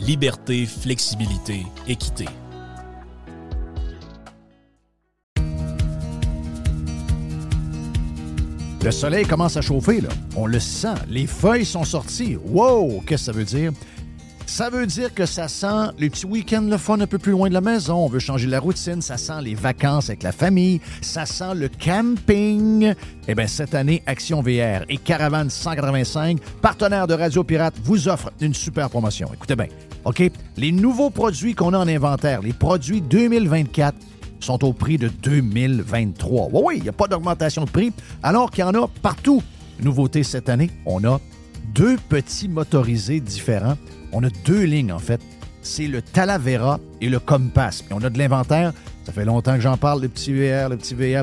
liberté, flexibilité, équité. Le soleil commence à chauffer, là. On le sent. Les feuilles sont sorties. Wow! Qu'est-ce que ça veut dire? Ça veut dire que ça sent les petits week-ends le fun un peu plus loin de la maison. On veut changer la routine. Ça sent les vacances avec la famille. Ça sent le camping. Eh bien, cette année, Action VR et Caravane 185, partenaire de Radio Pirate, vous offrent une super promotion. Écoutez bien, OK? Les nouveaux produits qu'on a en inventaire, les produits 2024, sont au prix de 2023. Oui, oui, il n'y a pas d'augmentation de prix, alors qu'il y en a partout. Nouveauté cette année, on a deux petits motorisés différents on a deux lignes, en fait. C'est le Talavera et le Compass. Et on a de l'inventaire. Ça fait longtemps que j'en parle, le petit VR, le petit VR.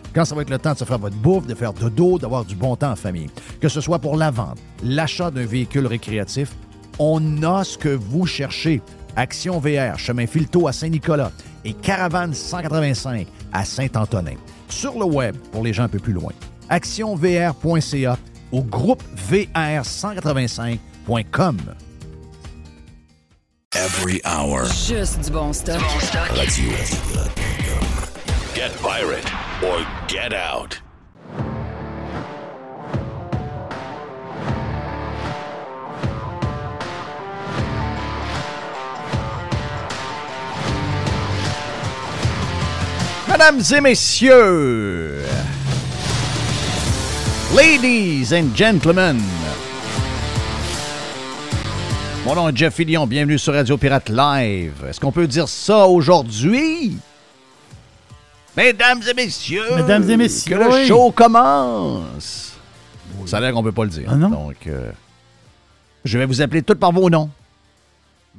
quand ça va être le temps de se faire votre bouffe, de faire dodo, d'avoir du bon temps en famille. Que ce soit pour la vente, l'achat d'un véhicule récréatif, on a ce que vous cherchez. Action VR, chemin Filto à Saint-Nicolas et Caravane 185 à Saint-Antonin. Sur le web, pour les gens un peu plus loin, actionvr.ca au groupe VR185.com. Every hour. Juste du bon stock. Radio. Get pirate or get out. Mesdames et messieurs, ladies and gentlemen, mon nom est Jeff Fillion, bienvenue sur Radio Pirate Live. Est-ce qu'on peut dire ça aujourd'hui? Mesdames et messieurs, Mesdames et messieurs, que le show commence. Ça a l'air qu'on peut pas le dire. Ah non? Donc, euh, je vais vous appeler tous par vos noms.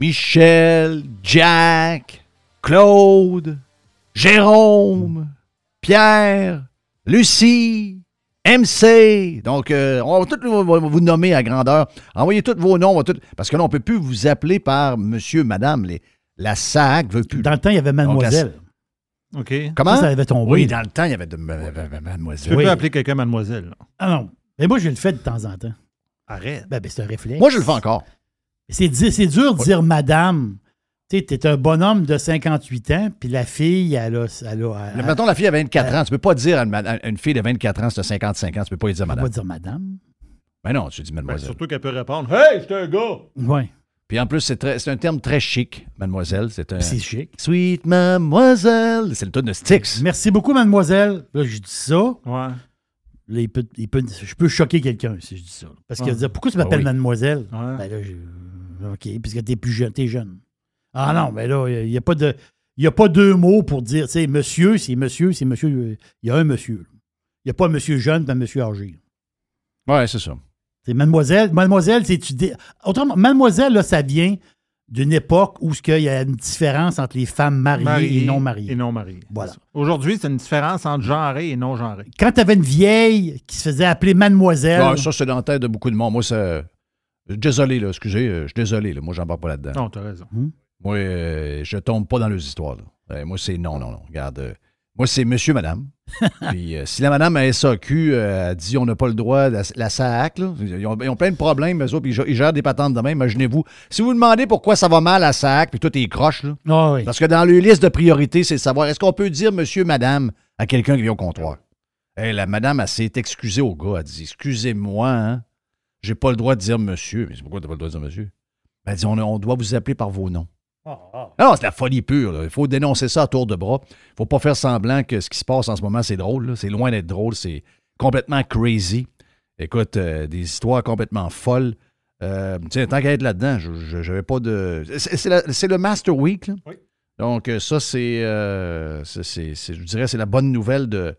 Michel, Jack, Claude, Jérôme, Pierre, Lucie, MC. Donc, euh, on va tous vous, nommer à grandeur. Envoyez tous vos noms. on va tout- parce que là, on ne peut plus vous appeler par monsieur, madame. Les- la SAC veut plus. Dans le temps, il y avait Mademoiselle. OK. Comment? Ça, ça avait tombé. Oui, dans le temps, il y avait de, ma- ma- ma- Tu mademoiselle. Oui. peux appeler quelqu'un mademoiselle. là. Ah non. Mais moi, je le fais de temps en temps. Arrête. Ben, ben, c'est un réflexe. Moi, je le fais encore. C'est c'est dur de dire madame. Tu sais, t'es un bonhomme de 58 ans, puis la fille, elle a. Elle a elle- Mais Mettons, la fille a 24 ans. Tu peux pas dire à une, ma- à une fille de 24 ans, c'est 55 ans. Tu peux pas lui dire elle va madame. dire madame. Mais non, tu dis Ben, mademoiselle. surtout qu'elle peut répondre Hey, j'étais un gars. Oui. Puis en plus, c'est très- c'est un terme très chic, mademoiselle. C'est un. C'est chic. Sweet mademoiselle. C'est le ton de Styx. Merci beaucoup, mademoiselle. Là, je dis ça. Ouais. Là, il peut- il peut- je peux choquer quelqu'un si je dis ça. Parce qu'il va dire Pourquoi tu m'appelles Ah oui. mademoiselle? Ouais. Ben là, je- OK, puisque t'es plus jeune, t'es jeune. Ah non, mais là, il n'y a pas de. Il n'y a pas deux mots pour dire, tu sais, monsieur, c'est monsieur, c'est monsieur. Il y a un monsieur. Il n'y a pas un monsieur jeune et un monsieur âgé. Ouais, c'est ça. C'est mademoiselle. Mademoiselle, c'est tu dis- Autrement, mademoiselle, là, ça vient d'une époque où ce qu'il y a une différence entre les femmes mariées Marié et non mariées. Et non marié. Voilà. Aujourd'hui, c'est une différence entre genré et non genré. Quand tu avais une vieille qui se faisait appeler mademoiselle, Ouais, ça, c'est dans la tête de beaucoup de monde. Moi, ça. Désolé, là, excusez, euh, je suis désolé, là. Moi, j'en parle pas là-dedans. Non, t'as raison. Moi, euh, je tombe pas dans les histoires, là. Euh, moi, c'est non, non, non. Regarde. euh, moi, c'est monsieur, madame. Puis, euh, si la madame à SAQ euh, a dit on n'a pas le droit, la, la SAC, là, ils, ont, ils ont plein de problèmes, eux autres, puis ils gèrent- ils gèrent des patentes de même. Imaginez-vous. Si vous vous demandez pourquoi ça va mal à SAC, puis tout est croche, là, Ah oui. parce que dans leur liste de priorités, c'est de savoir est-ce qu'on peut dire monsieur, madame à quelqu'un qui vient au comptoir? Hey, la madame, elle s'est excusée au gars. Elle dit Excusez-moi, hein, j'ai pas le droit de dire monsieur. Mais c'est pourquoi tu pas le droit de dire monsieur? Elle dit on, on doit vous appeler par vos noms. Ah non, c'est la folie pure. là. Il faut dénoncer ça à tour de bras. Il faut pas faire semblant que ce qui se passe en ce moment, c'est drôle. C'est loin d'être drôle. C'est complètement crazy. Écoute, euh, des histoires complètement folles. Euh, tiens, tant qu'à être là-dedans, je n'avais pas de. C'est le Master Week. là. Oui. Donc, euh, ça, c'est. euh, je dirais c'est la bonne nouvelle de.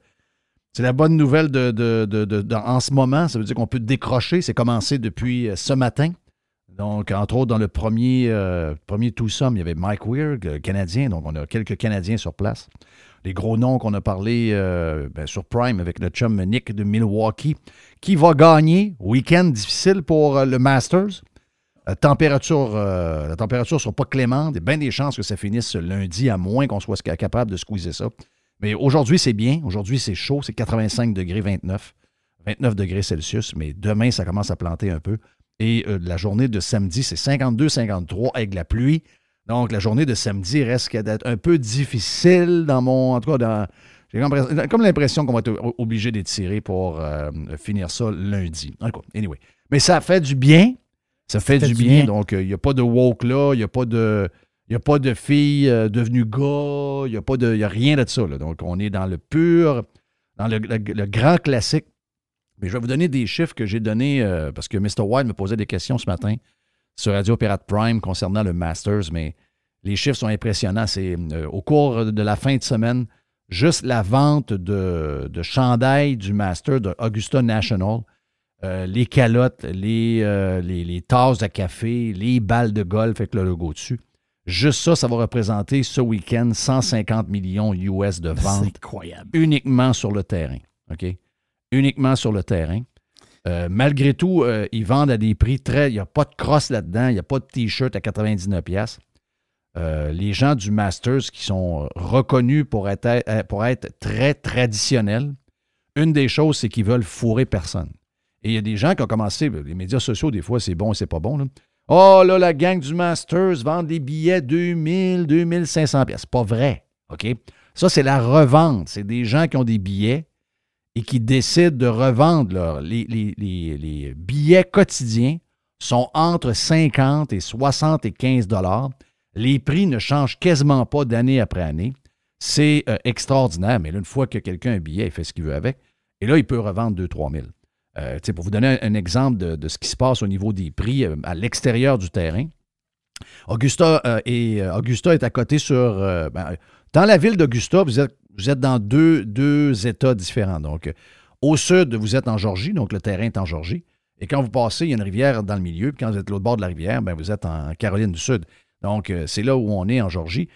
C'est la bonne nouvelle de, de- de- de- de- en ce moment. Ça veut dire qu'on peut décrocher. C'est commencé depuis ce matin. Donc, entre autres, dans le premier, euh, premier twosome, il y avait Mike Weir, le Canadien. Donc, on a quelques Canadiens sur place. Les gros noms qu'on a parlé euh, ben, sur Prime avec le chum Nick de Milwaukee, qui va gagner? Week-end difficile pour euh, le Masters. La température euh, la température ne sera pas clémente. Il y a bien des chances que ça finisse lundi, à moins qu'on soit capable de squeezer ça. Mais aujourd'hui, c'est bien. Aujourd'hui, c'est chaud. C'est 85 degrés 29. 29 degrés Celsius. Mais demain, ça commence à planter un peu. Et euh, la journée de samedi, c'est 52-53 avec la pluie. Donc, la journée de samedi risque d'être un peu difficile dans mon. En tout cas, dans. J'ai comme l'impression qu'on va être obligé d'étirer pour euh, finir ça lundi. En tout cas, anyway. Mais ça fait du bien. Ça fait, du, bien. Donc, il n'y a pas de woke là. Il n'y a pas de. Il a pas de filles euh, devenues gars, il n'y a, pas de- y a rien de ça. là. Donc, on est dans le pur, dans le, le- le grand classique. Mais je vais vous donner des chiffres que j'ai donnés euh, parce que Mr. White me posait des questions ce matin sur Radio Pirate Prime concernant le Masters, mais les chiffres sont impressionnants. C'est euh, au cours de la fin de semaine, juste la vente de, de chandail du Master de Augusta National, euh, les calottes, les, euh, les, les tasses de café, les balles de golf avec le logo dessus. Juste ça, ça va représenter ce week-end 150 millions US de ventes incroyable. uniquement sur le terrain. OK? Uniquement sur le terrain. Euh, malgré tout, euh, ils vendent à des prix très. Il n'y a pas de crosse là-dedans, il n'y a pas de T-shirt à 99$. piastres. Euh, les gens du Masters qui sont reconnus pour être, très traditionnels, une des choses, c'est qu'ils veulent fourrer personne. Et il y a des gens qui ont commencé, les médias sociaux, des fois, c'est bon c'est pas bon. là. Oh là, la gang du Masters vend des billets 2000, 2500 pièces. C'est pas vrai. OK? Ça, c'est la revente. C'est des gens qui ont des billets et qui décident de revendre leur- les, billets quotidiens sont entre 50 et 75 dollars. Les prix ne changent quasiment pas d'année après année. C'est euh, extraordinaire, mais là, une fois que quelqu'un a un billet, il fait ce qu'il veut avec. Et là, il peut revendre 2-3 000. Euh, pour vous donner un, exemple de, ce qui se passe au niveau des prix euh, à l'extérieur du terrain, Augusta, euh, Augusta est à côté sur. ben, dans la ville d'Augusta, vous êtes, vous êtes dans deux, États différents. Donc, euh, au sud, vous êtes en Georgie, donc le terrain est en Georgie. Et quand vous passez, il y a une rivière dans le milieu. Puis quand vous êtes l'autre bord de la rivière, ben, vous êtes en Caroline du Sud. Donc, euh, c'est là où on est en Georgie.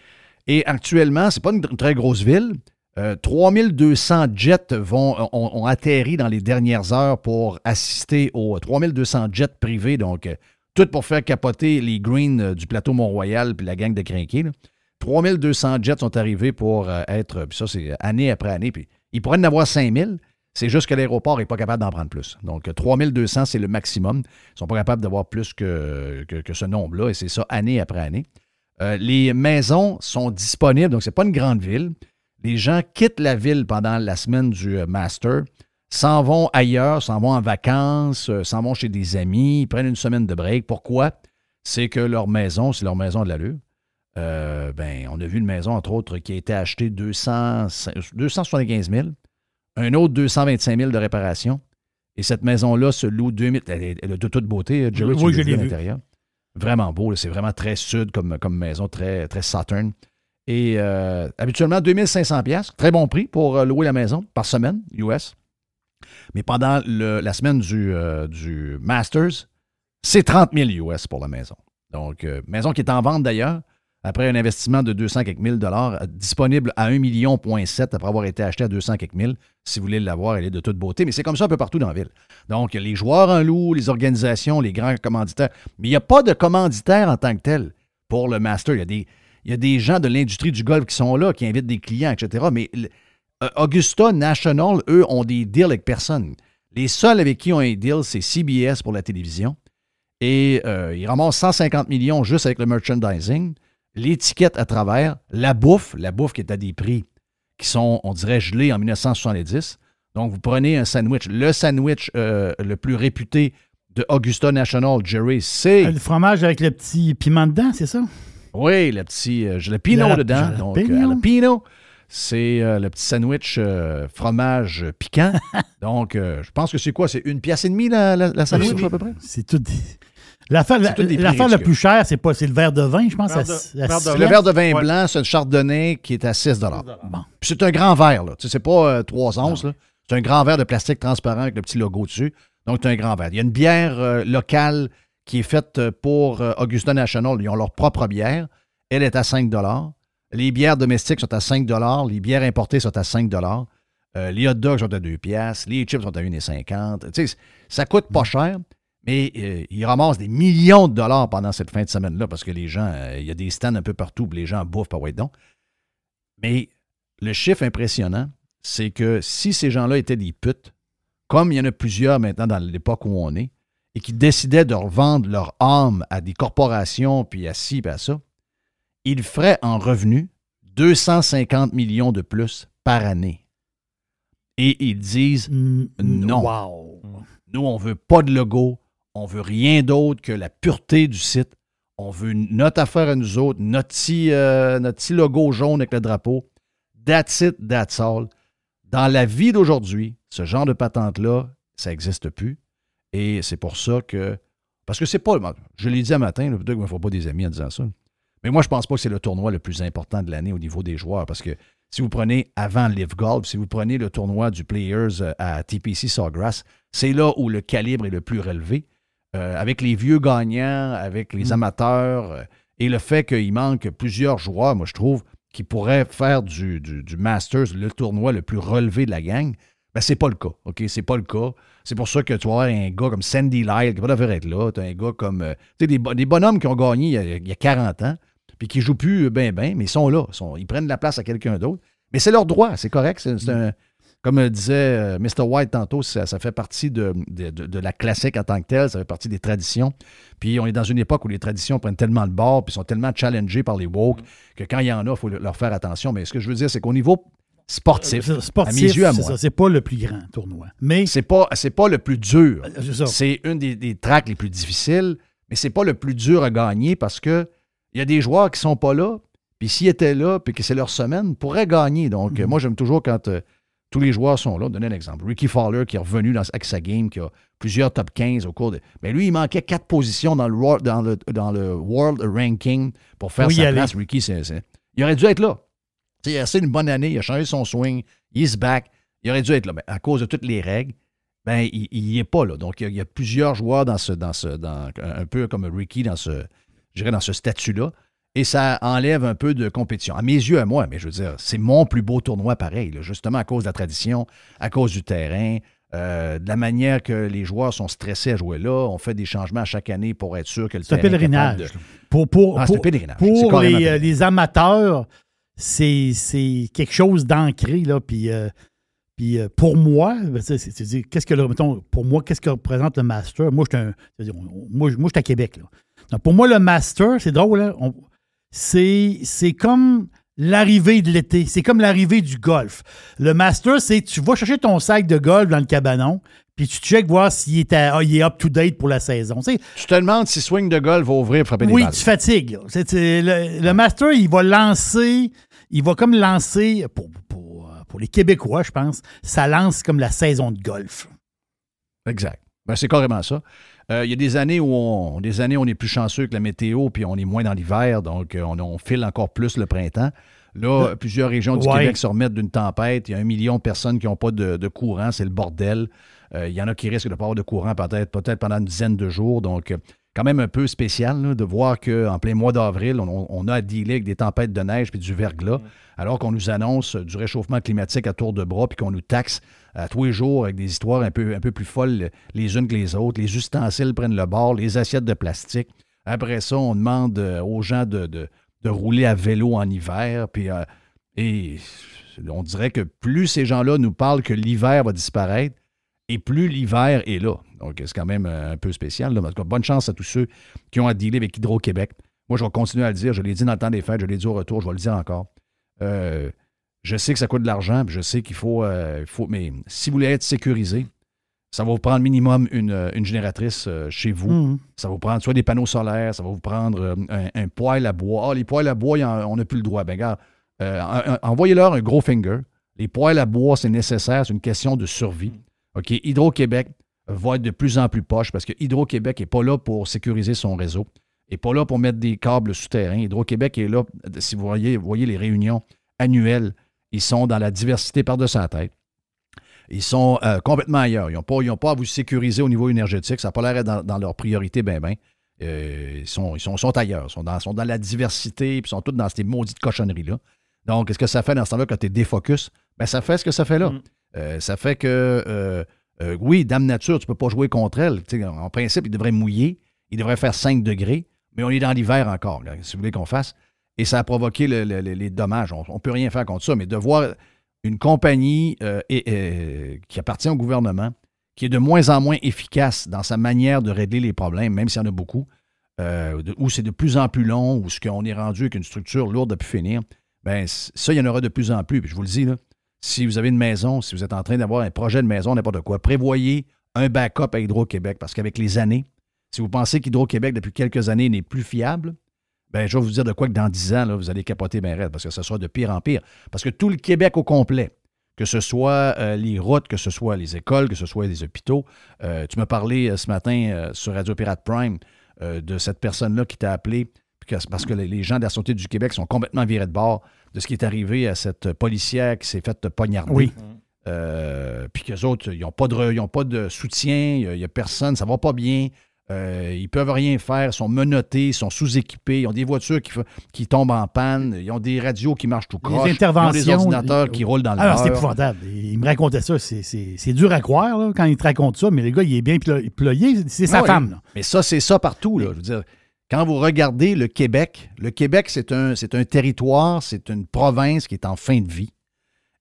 Et actuellement, c'est pas une, très grosse ville. Euh, 3200 jets vont, ont, ont atterri dans les dernières heures pour assister aux 3200 jets privés. Donc, euh, tout pour faire capoter les greens euh, du plateau Mont-Royal puis la gang de crinqués. Là. 3200 jets sont arrivés pour euh, être, puis ça c'est année après année, puis ils pourraient en avoir 5000, c'est juste que l'aéroport n'est pas capable d'en prendre plus. Donc euh, 3200 c'est le maximum. Ils ne sont pas capables d'avoir plus que, que, ce nombre-là, et c'est ça année après année. Euh, les maisons sont disponibles, donc c'est pas une grande ville. Les gens quittent la ville pendant la semaine du euh, Master, s'en vont ailleurs, s'en vont en vacances, s'en vont chez des amis, ils prennent une semaine de break. Pourquoi? C'est que leur maison, c'est leur maison de l'allure. Euh, ben, on a vu une maison, entre autres, qui a été achetée 200, 275 000, un autre 225 000 de réparation. Et cette maison-là se loue 2000. Elle, est- de toute beauté, euh, Jerry, tu Oui, je vu l'ai à vu. l'intérieur. Vraiment beau. C'est vraiment très sud comme, comme maison, très, très Saturn. Et euh, habituellement, 2500 pièces, très bon prix pour euh, louer la maison par semaine, US. Mais pendant le- la semaine du, euh, du Masters, c'est 30 000 US pour la maison. Donc, euh, maison qui est en vente d'ailleurs, après un investissement de 200 quelques mille dollars, euh, disponible à 1 million point 7 après avoir été acheté à 200 quelques mille. Si vous voulez l'avoir, elle est de toute beauté. Mais c'est comme ça un peu partout dans la ville. Donc, les joueurs en louent, les organisations, les grands commanditaires. Mais il n'y a pas de commanditaire en tant que tel pour le Master. Il y a des, gens de l'industrie du golf qui sont là, qui invitent des clients, etc. Mais euh, Augusta National, eux, ont des deals avec personne. Les seuls avec qui ont un deal, c'est CBS pour la télévision. Et euh, ils ramassent 150 millions juste avec le merchandising, l'étiquette à travers, la bouffe, la bouffe qui est à des prix qui sont, on dirait, gelés en 1970. Donc, vous prenez un sandwich. Le sandwich euh, le plus réputé de Augusta National, Jerry, c'est... Le fromage avec le petit piment dedans, c'est ça? Oui, le petit euh, jalapeno Jalap- dedans. Donc, euh, jalapeno. jalapeno. C'est euh, le petit sandwich euh, fromage piquant. Donc, euh, je pense que c'est quoi? C'est une pièce et demie, la, la- la sandwich, Oui. à peu près? C'est tout. des- L'affaire la, C'est la plus chère, c'est pas c'est le verre de vin, je pense. Verre à- de- à- verre de C'est vin. le verre de vin Ouais. blanc, c'est un chardonnay qui est à 6 Bon. Puis c'est un grand verre, là. Tu sais, c'est pas 3 onces, là. C'est un grand verre de plastique transparent avec le petit logo dessus. Donc, as un grand verre. Il y a une bière euh, locale qui est faite euh, pour euh, Augusta National. Ils ont leur propre bière. Elle est à 5 Les bières domestiques sont à 5 Les bières importées sont à 5 Euh, Les hot dogs sont à 2 piastres. Les chips sont à 1,50 Tu sais, ça coûte pas cher, mais euh, ils ramassent des millions de dollars pendant cette fin de semaine-là parce que les gens, euh, il y a des stands un peu partout, puis les gens bouffent pas ouais donc. Mais le chiffre impressionnant, c'est que si ces gens-là étaient des putes, comme il y en a plusieurs maintenant dans l'époque où on est, et qui décidaient de revendre leur âme à des corporations, puis à ci, puis à ça, ils feraient en revenu 250 millions de plus par année. Et ils disent, Mm, Non. Wow. nous, on veut pas de logo, on veut rien d'autre que la pureté du site. On veut notre affaire à nous autres, notre petit, euh, notre petit logo jaune avec le drapeau. That's it, that's all. Dans la vie d'aujourd'hui, ce genre de patente-là, ça n'existe plus. Et c'est pour ça que. Parce que c'est pas. Je l'ai dit un matin, peut-être qu'il ne me faut pas des amis en disant ça. Mais moi, je pense pas que c'est le tournoi le plus important de l'année au niveau des joueurs. Parce que si vous prenez avant Live Golf, si vous prenez le tournoi du Players euh, à TPC Sawgrass, c'est là où le calibre est le plus relevé. Euh, avec les vieux gagnants, avec les amateurs, euh, et le fait qu'il manque plusieurs joueurs, moi, je trouve, qui pourraient faire du, du- du Masters le tournoi le plus relevé de la gang, ben, c'est pas le cas. OK? C'est pas le cas. C'est pour ça que tu vas avoir un gars comme Sandy Lyle qui va devoir être là. Tu as un gars comme. euh, tu sais, des, des bonhommes qui ont gagné il y a, il y a 40 ans, puis qui jouent plus bien, bien, mais ils sont là. Ils, sont- ils prennent la place à quelqu'un d'autre. Mais c'est leur droit, c'est correct. C'est, c'est un. Comme euh, disait euh, Mr. White tantôt, ça, ça fait partie de, de- la classique en tant que telle, ça fait partie des traditions. Puis on est dans une époque où les traditions prennent tellement de bord, puis sont tellement challengées par les woke, que quand il y en a, il faut leur faire attention. Mais ce que je veux dire, c'est qu'au niveau sportif, Euh, Sportif, à mes yeux, à c'est moi, c'est pas le plus grand tournoi. Mais c'est pas, c'est pas le plus dur. c'est une des, des tracks les plus difficiles, mais c'est pas le plus dur à gagner parce que il y a des joueurs qui sont pas là, Puis s'ils étaient là, puis que c'est leur semaine, ils pourraient gagner. Donc, euh, moi, j'aime toujours quand euh, tous les joueurs sont là. Donner un exemple. Ricky Fowler, qui est revenu dans, avec sa game, qui a plusieurs top 15 au cours de. Mais lui, il manquait quatre positions dans le, wor- dans le, dans le World Ranking pour faire y sa place. Ricky, c'est, il aurait dû être là. Il a assez une bonne année, il a changé son swing, il is back. Il aurait dû être là. Mais à cause de toutes les règles, ben, il n'y est pas là. Donc, il y, a, il y a plusieurs joueurs dans ce, dans ce, dans, un peu comme Ricky dans ce, je dirais, dans ce statut-là. Et ça enlève un peu de compétition. À mes yeux, à moi, mais je veux dire, c'est mon plus beau tournoi pareil, là, justement à cause de la tradition, à cause du terrain, euh, de la manière que les joueurs sont stressés à jouer là. On fait des changements à chaque année pour être sûr que le C'est un terrain pèlerinage. de-. Pour, pour, c'est un pour- pèlerinage. C'est pour carrément les, amateurs, c'est quelque chose d'ancré. là, Puis, euh, puis euh, pour moi, ben, c'est- qu'est-ce que le- mettons, pour moi, qu'est-ce que représente le master? Moi, je suis moi, je- moi, à Québec. Là. Donc, pour moi, le master, c'est drôle, hein, on- c'est c'est comme l'arrivée de l'été. C'est comme l'arrivée du golf. Le master, c'est tu vas chercher ton sac de golf dans le cabanon, puis tu checkes voir s'il est, à- ah, il est up-to-date pour la saison. Tu sais, Tu te demandes si swing de golf va ouvrir frapper des oui, balles. tu fatigues. là. C'est- c'est- le, le master, il va lancer, il va comme lancer, pour, pour, pour les Québécois, je pense, ça lance comme la saison de golf. Exact. Ben, c'est carrément ça. Euh, Il y a des années où on, des années où on est plus chanceux que la météo, puis on est moins dans l'hiver, donc euh, on, on file encore plus le printemps. Là, plusieurs régions du Ouais. Québec se remettent d'une tempête. Il y a un million de personnes qui n'ont pas de, de courant. C'est le bordel. Euh, il y en a qui risquent de ne pas avoir de courant peut-être peut pendant une dizaine de jours. Donc, euh, quand même un peu spécial là, de voir qu'en plein mois d'avril, on, on a à dealer avec des tempêtes de neige puis du verglas, alors qu'on nous annonce euh, du réchauffement climatique à tour de bras puis qu'on nous taxe à tous les jours avec des histoires un peu, un peu plus folles les unes que les autres. Les ustensiles prennent le bord, les assiettes de plastique. Après ça, on demande euh, aux gens de, de- de rouler à vélo en hiver. Puis, euh, et on dirait que plus ces gens-là nous parlent que l'hiver va disparaître, et plus l'hiver est là. Donc, c'est quand même euh, un peu spécial. là. En tout cas, bonne chance à tous ceux qui ont à dealer avec Hydro-Québec. Moi, je vais continuer à le dire. Je l'ai dit dans le temps des fêtes, je l'ai dit au retour, je vais le dire encore. Euh, je sais que ça coûte de l'argent, je sais qu'il faut, euh, faut. Mais si vous voulez être sécurisé, ça va vous prendre minimum une, une génératrice euh, chez vous. Mhm. Ça va vous prendre soit des panneaux solaires, ça va vous prendre un, un poêle à bois. Ah, les poêles à bois, en- on n'a plus le droit. Ben, regarde, envoyez-leur un gros finger. Les poêles à bois, c'est nécessaire, c'est une question de survie. OK? Hydro-Québec va être de plus en plus poche parce que Hydro-Québec n'est pas là pour sécuriser son réseau, n'est pas là pour mettre des câbles souterrains. Hydro-Québec est là, si vous voyez, vous voyez les réunions annuelles, ils sont dans la diversité par-dessus la tête. Ils sont euh, complètement ailleurs. Ils n'ont pas, pas à vous sécuriser au niveau énergétique. Ça n'a pas l'air d'être dans, dans leur priorité, ben, ben. Euh, ils sont, ils sont, sont ailleurs. Ils sont dans, sont dans la diversité, puis ils sont tous dans ces maudites cochonneries-là. Donc, qu'est-ce que ça fait dans ce temps-là quand tu es défocus? Ben, ça fait ce que ça fait là. Euh, ça fait que, euh, euh, oui, Dame Nature, tu ne peux pas jouer contre elle. En principe, il devrait mouiller. Il devrait faire 5 degrés, mais on est dans l'hiver encore, si vous voulez qu'on fasse. Et ça a provoqué le- le- le- les dommages. On ne peut rien faire contre ça, mais de voir une compagnie euh, et- qui appartient au gouvernement, qui est de moins en moins efficace dans sa manière de régler les problèmes, même s'il y en a beaucoup, euh, où c'est de plus en plus long, où ce qu'on est rendu avec une structure lourde à pu finir, c- ça, il y en aura de plus en plus. Je vous le dis, là, si vous avez une maison, si vous êtes en train d'avoir un projet de maison, n'importe quoi, prévoyez un backup à Hydro-Québec, parce qu'avec les années, si vous pensez qu'Hydro-Québec, depuis quelques années, n'est plus fiable, ben, je vais vous dire de quoi que dans 10 ans, vous allez capoter bien raide, parce que ce sera de pire en pire. Parce que tout le Québec au complet, que ce soit euh, les routes, que ce soit les écoles, que ce soit les hôpitaux. Euh, tu m'as parlé euh, ce matin sur Radio Pirate Prime de cette personne-là qui t'a appelé, parce que les, gens de la Sûreté du Québec sont complètement virés de bord de ce qui est arrivé à cette policière qui s'est faite poignarder. Oui. Euh, puis qu'eux autres, ils n'ont pas, de re- ils ont pas de soutien, il n'y a, personne, ça va pas bien. Euh, ils peuvent rien faire, ils sont menottés, ils sont sous-équipés, ils ont des voitures qui, qui tombent en panne, ils ont des radios qui marchent tout croche, interventions, ils ont des ordinateurs qui roulent dans le Alors, c'est beurre. épouvantable. Il me racontait ça. C'est- C'est c'est dur à croire là, quand il te raconte ça, mais le gars, il est bien plo- ployé. C'est sa Ah oui. femme. là. Mais ça, c'est ça partout. Là. Je veux dire, quand vous regardez le Québec, le Québec, c'est un, c'est un territoire, c'est une province qui est en fin de vie.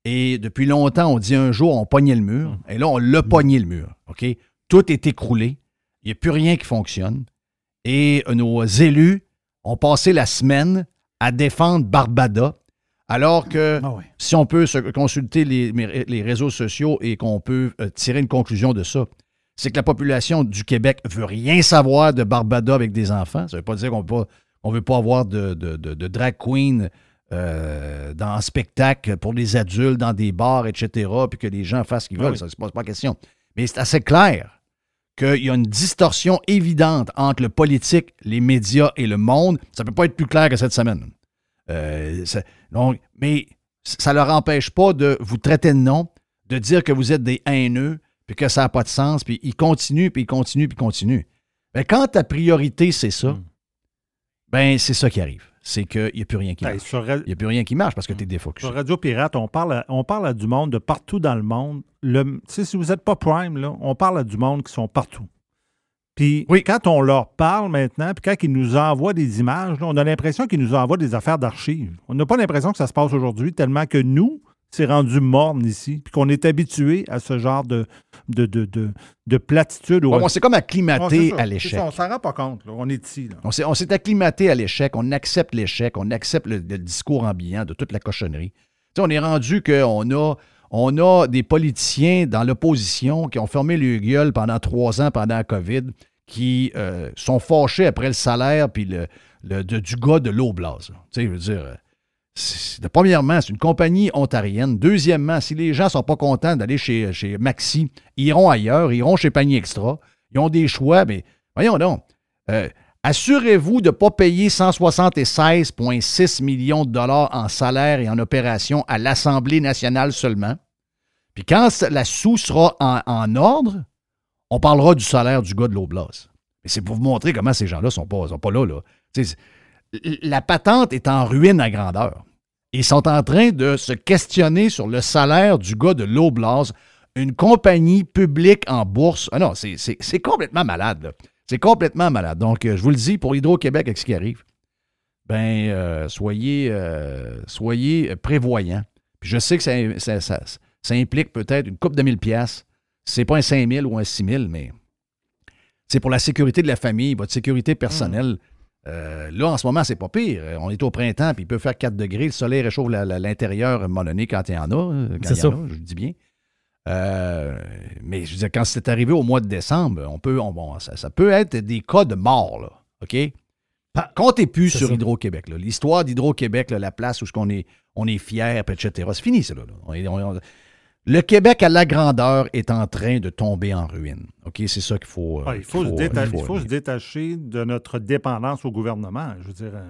Et depuis longtemps, on dit un jour, on pognait le mur. Et là, on l'a pogné le mur. OK? Tout est écroulé. Il n'y a plus rien qui fonctionne. Et euh, nos élus ont passé la semaine à défendre Barbada, alors que Ah si on peut se consulter les, les réseaux sociaux et qu'on peut euh, tirer une conclusion de ça, c'est que la population du Québec veut rien savoir de Barbada avec des enfants. Ça ne veut pas dire qu'on ne peut, pas- On veut pas avoir de, de, de- de drag queen euh, dans un spectacle pour les adultes, dans des bars, etc., puis que les gens fassent ce qu'ils Ah veulent. oui. Ça, c'est pas, c'est pas question. Mais c'est assez clair qu'il y a une distorsion évidente entre le politique, les médias et le monde. Ça peut pas être plus clair que cette semaine. Euh, ça- donc, mais ça ne leur empêche pas de vous traiter de nom, de dire que vous êtes des haineux, puis que ça n'a pas de sens, puis ils continuent, puis ils continuent, puis ils continuent. Mais quand ta priorité, c'est ça, Mm. ben c'est ça qui arrive. C'est qu'il n'y a plus rien qui Hey, marche. Il n'y a plus rien qui marche parce que tu es défocusé. sur Radio Pirate, on parle, à, on parle à du monde de partout dans le monde. Le, si vous n'êtes pas Prime, là, on parle à du monde qui sont partout. Puis Oui. quand on leur parle maintenant, puis quand ils nous envoient des images, là, on a l'impression qu'ils nous envoient des affaires d'archives. On n'a pas l'impression que ça se passe aujourd'hui, tellement que nous, c'est rendu morne ici, puis qu'on est habitué à ce genre de, de, de, de, de platitude. Bon, on s'est comme acclimaté à l'échec. On s'en rend pas compte. là. On est ici. là. On s'est, on s'est acclimaté à l'échec, on accepte l'échec, on accepte le, le discours ambiant de toute la cochonnerie. Tu sais, on est rendu qu'on a, on a des politiciens dans l'opposition qui ont fermé le gueule pendant trois ans pendant la COVID, qui euh, sont fâchés après le salaire puis le, le- de- du gars de l'Oblast. là. Tu sais, je veux dire, euh, premièrement, c'est une compagnie ontarienne. Deuxièmement, si les gens ne sont pas contents d'aller chez, chez Maxi, ils iront ailleurs, ils iront chez Panier Extra. Ils ont des choix, mais voyons donc. Euh, Assurez-vous de ne pas payer 176,6 millions de dollars en salaire et en opération à l'Assemblée nationale seulement. Puis quand la sous sera en, ordre, on parlera du salaire du gars de l'Oblast. Mais c'est pour vous montrer comment ces gens-là ne sont pas, sont là. la patente est en ruine à grandeur. Ils sont en train de se questionner sur le salaire du gars de l'Oblast, une compagnie publique en bourse. Ah non, c'est- complètement malade. C'est complètement malade. Donc, euh, je vous le dis, pour Hydro-Québec, avec ce qui arrive, ben, euh, soyez, euh, soyez prévoyants. Puis je sais que ça, ça- ça- ça implique peut-être une coupe de mille piastres. C'est pas un 5 000 ou un 6 000, mais c'est pour la sécurité de la famille, votre sécurité personnelle. Euh, là, en ce moment, c'est pas pire. Euh, On est au printemps, puis il peut faire 4 degrés. Le soleil réchauffe l'intérieur à un moment donné quand il y en a. euh, C'est ça. a, je le dis bien. Euh, mais je veux dire, quand c'est arrivé au mois de décembre, on peut, on- bon, ça, ça peut être des cas de mort, là. OK? Comptez plus sur. Hydro-Québec. L'histoire d'Hydro-Québec, la place où on est, on est fier, etc. C'est fini, ça. Là, là. On est- on- on- le Québec à la grandeur est en train de tomber en ruine. OK? C'est ça qu'il faut. euh, Ouais, il faut, se, il faut détacher de notre dépendance au gouvernement. Je veux dire, euh,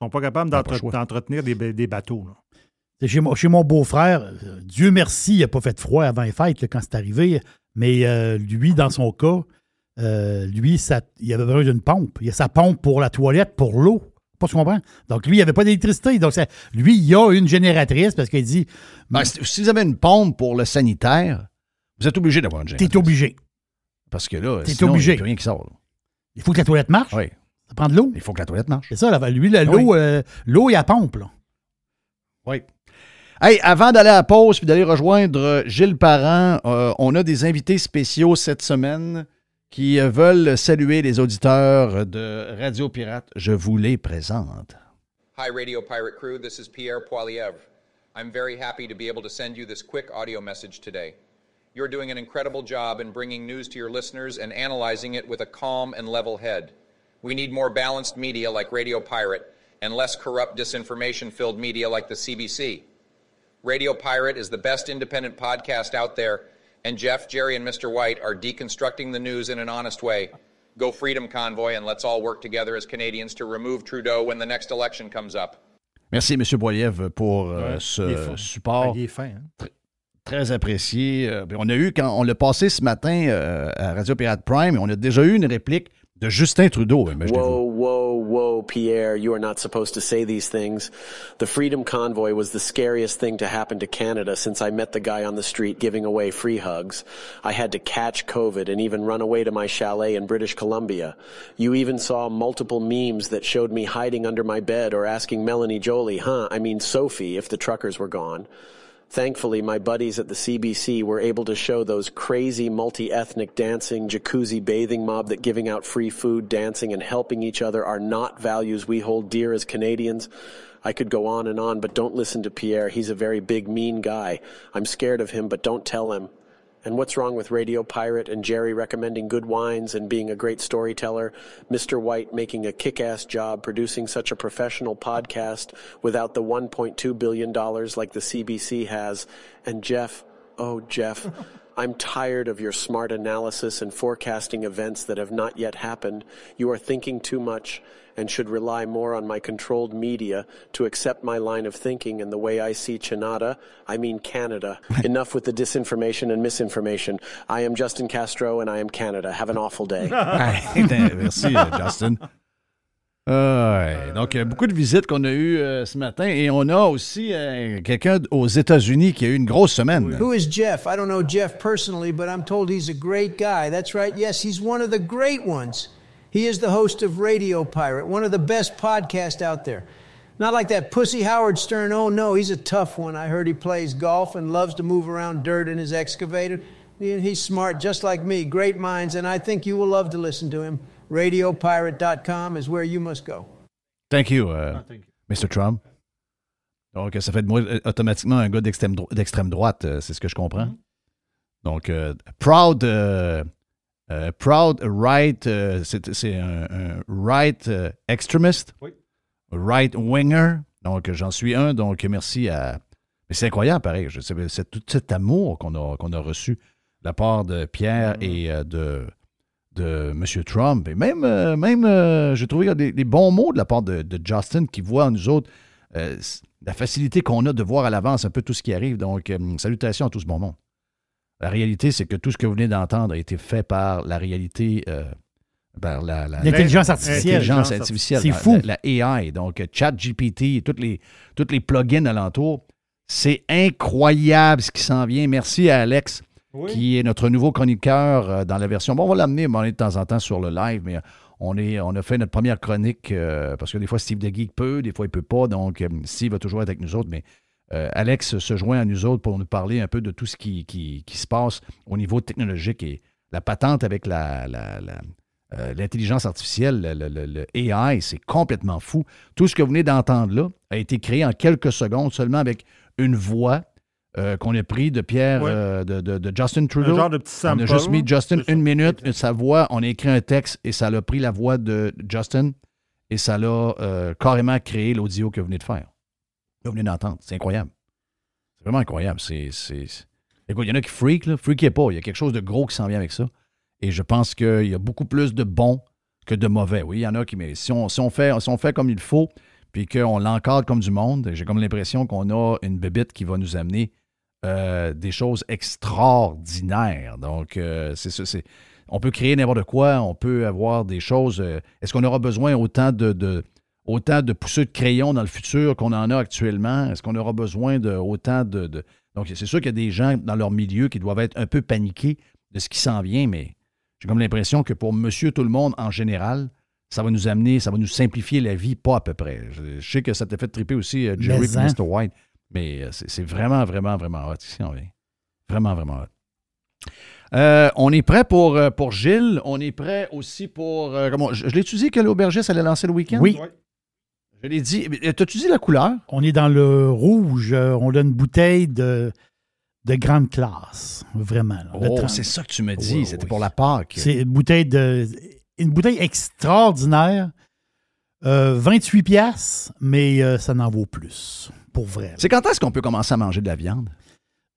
ils ne sont pas capables Ah, d'entretenir des, ba- des bateaux. là. Chez, mon- beau-frère, euh, Dieu merci, il n'a pas fait froid avant les fêtes là, quand c'est arrivé. Mais euh, lui, dans son cas, euh, lui, ça, il avait besoin d'une pompe. Il a sa pompe pour la toilette, pour l'eau. Pas ce qu'on comprend. Donc, lui, il n'y avait pas d'électricité. Donc, ça- lui, il a une génératrice parce qu'il dit Ben, si vous avez une pompe pour le sanitaire, vous êtes obligé d'avoir une T'es génératrice. obligé. Parce que là, T'es sinon, il n'y obligé. a plus rien qui sort. là. Il faut que la toilette marche. Oui, Ça prend de l'eau. il faut que la toilette marche. C'est ça, là, lui, l'eau, euh, l'eau, il y a pompe. Là. Oui. Hey, avant d'aller à la pause puis d'aller rejoindre Gilles Parent, euh, on a des invités spéciaux cette semaine qui euh, veulent saluer les auditeurs de Radio Pirate. Je vous les présente. Hi, Radio Pirate crew. This is Pierre Poilievre. I'm very happy to be able to send you this quick audio message today. You're doing an incredible job in bringing news to your listeners and analyzing it with a calm and level head. We need more balanced media like Radio Pirate and less corrupt, disinformation filled media like the CBC. Radio Pirate is the best independent podcast out there, and Jeff, Jerry, and Mr. White are deconstructing the news in an honest way. Go Freedom Convoy, and let's all work together as Canadians to remove Trudeau when the next election comes up. Merci, M. Boyev, pour euh, Ouais, ce support. Ah, il est fin. hein? Très apprécié. Euh, on a eu, quand on l'a passé ce matin euh, à Radio Pirate Prime, on a déjà eu une réplique de Justin Trudeau, imaginez-vous. Whoa, whoa, Pierre, you are not supposed to say these things. The Freedom Convoy was the scariest thing to happen to Canada since I met the guy on the street giving away free hugs. I had to catch COVID and even run away to my chalet in British Columbia. You even saw multiple memes that showed me hiding under my bed or asking Melanie Jolie, huh, I mean Sophie, if the truckers were gone. Thankfully, my buddies at the CBC were able to show those crazy multi-ethnic dancing, jacuzzi bathing mob that giving out free food, dancing, and helping each other are not values we hold dear as Canadians. I could go on and on, but don't listen to Pierre. He's a very big, mean guy. I'm scared of him, but don't tell him. And what's wrong with Radio Pirate and Jerry recommending good wines and being a great storyteller? Mr. White making a kick ass job producing such a professional podcast without the $1.2 billion like the CBC has? And Jeff, oh, Jeff. I'm tired of your smart analysis and forecasting events that have not yet happened. You are thinking too much and should rely more on my controlled media to accept my line of thinking and the way I see Chinada, I mean Canada. Enough with the disinformation and misinformation. I am Justin Castro and I am Canada. Have an awful day. Eh, merci, euh, Justin. Ouais. Donc, euh, beaucoup de visites qu'on a eues euh, ce matin. Et on a aussi euh, quelqu'un aux États-Unis qui a eu une grosse semaine. Who is Jeff? I don't know Jeff personally, but I'm told he's a great guy. That's right. Yes, he's one of the great ones. He is the host of Radio Pirate, one of the best podcasts out there. Not like that pussy Howard Stern. Oh, no, he's a tough one. I heard he plays golf and loves to move around dirt in his excavator. He's smart, just like me. Great minds, and I think you will love to listen to him. RadioPirate.com is where you must go. Thank you, ah, euh, Mr. Trump. Donc, ça fait de moi euh, automatiquement un gars d'extrême dro- d'extrême droite, euh, c'est ce que je comprends. Mm-hmm. Donc, euh, proud, euh, euh, proud right, euh, c'est un, un right euh, extremist, right winger. Donc, j'en suis un. Donc, merci à. Mais c'est incroyable, pareil. C'est tout cet amour qu'on a, qu'on a reçu de la part de Pierre et euh, de, de M. Trump. Et même, même j'ai trouvé des, des bons mots de la part de, de Justin qui voit en nous autres la facilité qu'on a de voir à l'avance un peu tout ce qui arrive. Donc, salutations à tout ce bon monde. La réalité, c'est que tout ce que vous venez d'entendre a été fait par la réalité, euh, par la, la- L'intelligence artificielle. l'intelligence artificielle, C'est la- fou. La, la AI, donc ChatGPT, toutes les, toutes les plugins alentour. C'est incroyable ce qui s'en vient. Merci à Alex, qui est notre nouveau chroniqueur euh, dans la version. Bon, on va l'amener on est de temps en temps sur le live, mais on, est, on a fait notre première chronique euh, parce que des fois, Steve DeGeek peut, des fois, il peut pas. Donc, Steve va toujours être avec nous autres, mais euh, Alex se joint à nous autres pour nous parler un peu de tout ce qui, qui- qui se passe au niveau technologique et la patente avec la, la- la- euh, l'intelligence artificielle, le, le- le AI, c'est complètement fou. Tout ce que vous venez d'entendre là a été créé en quelques secondes seulement avec une voix euh, qu'on a pris de Pierre, euh, de, de- de Justin Trudeau. genre de petit On a juste mis Justin une minute, sa voix, on a écrit un texte et ça l'a pris la voix de Justin et ça l'a carrément créé l'audio que vous venez de faire. C'est incroyable. C'est vraiment incroyable. C'est, Écoute, il y en a qui freak, là. Freakez pas. Il y a quelque chose de gros qui s'en vient avec ça. Et je pense qu'il y a beaucoup plus de bons que de mauvais. Oui, il y en a qui, mais si on, si on, fait, si on fait comme il faut, puis qu'on l'encadre comme du monde, j'ai comme l'impression qu'on a une bébite qui va nous amener euh, des choses extraordinaires. Donc, euh, c'est ça. On peut créer n'importe quoi, on peut avoir des choses. euh, Est-ce qu'on aura besoin autant de- autant de pousseux de crayon dans le futur qu'on en a actuellement? Est-ce qu'on aura besoin de autant de. de- Donc, c'est sûr qu'il y a des gens dans leur milieu qui doivent être un peu paniqués de ce qui s'en vient, mais j'ai comme l'impression que pour monsieur tout le monde en général, ça va nous amener, ça va nous simplifier la vie, pas à peu près. Je, je sais que ça t'a fait triper aussi, euh, Jerry Mais et hein? Mr. White, mais euh, c'est c'est vraiment, vraiment, vraiment hot ici en vient. Vraiment, vraiment hot. Euh, on est prêt pour, pour Gilles. On est prêt aussi pour. euh, comment, je je l'ai-tu dit que l'aubergiste allait lancer le week-end? Oui. Je l'ai dit. Mais, euh, T'as-tu dit la couleur? On est dans le rouge. euh, On a une bouteille de, de grande classe. Vraiment. là. Oh, 30. c'est ça que tu me dis. Oui, C'était oui. pour la Pâques. C'est une bouteille de. Une bouteille extraordinaire. Euh, 28 piastres, mais euh, ça n'en vaut plus. Pour vrai. C'est quand est-ce qu'on peut commencer à manger de la viande?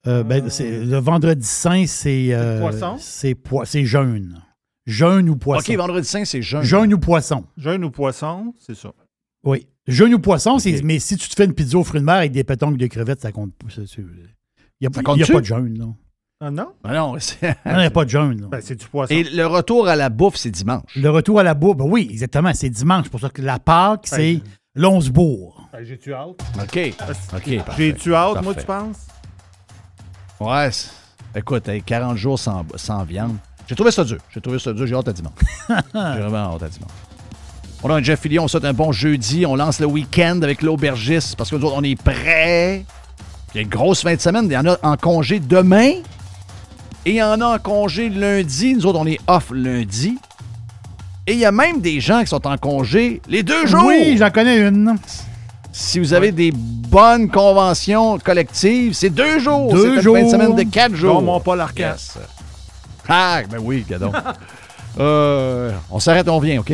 Euh, ben, c'est- le vendredi saint, c'est. euh, poisson? C'est c'est jeûne. Jeûne ou poisson. OK, vendredi saint, c'est jeûne. Jeûne ou poisson. Jeune ou poisson, c'est ça. Oui. Jeûne ou poisson, c'est- mais si tu te fais une pizza aux fruits de mer avec des pétanques de crevettes, ça compte pas. Il n'y a, y a pas de jeûne, non. Ah non? Ah non, il n'y a pas de jeûne. non. Ben, c'est du poisson. Et le retour à la bouffe, c'est dimanche. Le retour à la bourre, ben oui, exactement, c'est dimanche. C'est pour ça que la Pâque, c'est Ben, l'once-bourg. Ben, J'ai-tu hâte? OK. OK, parfait. J'ai-tu hâte, moi, tu penses? Ouais. Écoute, hey, 40 jours sans, sans viande. J'ai trouvé ça dur. J'ai trouvé ça dur. J'ai hâte à dimanche. J'ai vraiment hâte à dimanche. On a un Jeff Fillion, on souhaite un bon jeudi. On lance le week-end avec l'aubergiste parce que nous autres, on est prêts. Il y a une grosse fin de semaine. Il y en a en congé demain. Et il y en a en congé lundi. Nous autres, on est off lundi. Et il y a même des gens qui sont en congé les deux jours. Oui, j'en connais une. Si vous avez des bonnes conventions collectives, c'est deux jours. Deux c'est jours. Une fin de semaine de quatre jours. Dont mon Paul Arcand. Yes. Ah, ben oui, gadon. Euh, on s'arrête, on vient, OK?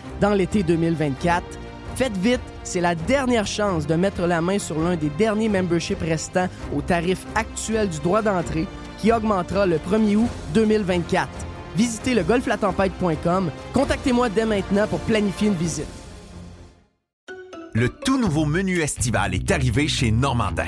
dans l'été 2024. Faites vite, c'est la dernière chance de mettre la main sur l'un des derniers memberships restants au tarif actuel du droit d'entrée qui augmentera le 1er août 2024. Visitez le golflatempête.com. Contactez-moi dès maintenant pour planifier une visite. Le tout nouveau menu estival est arrivé chez Normandin.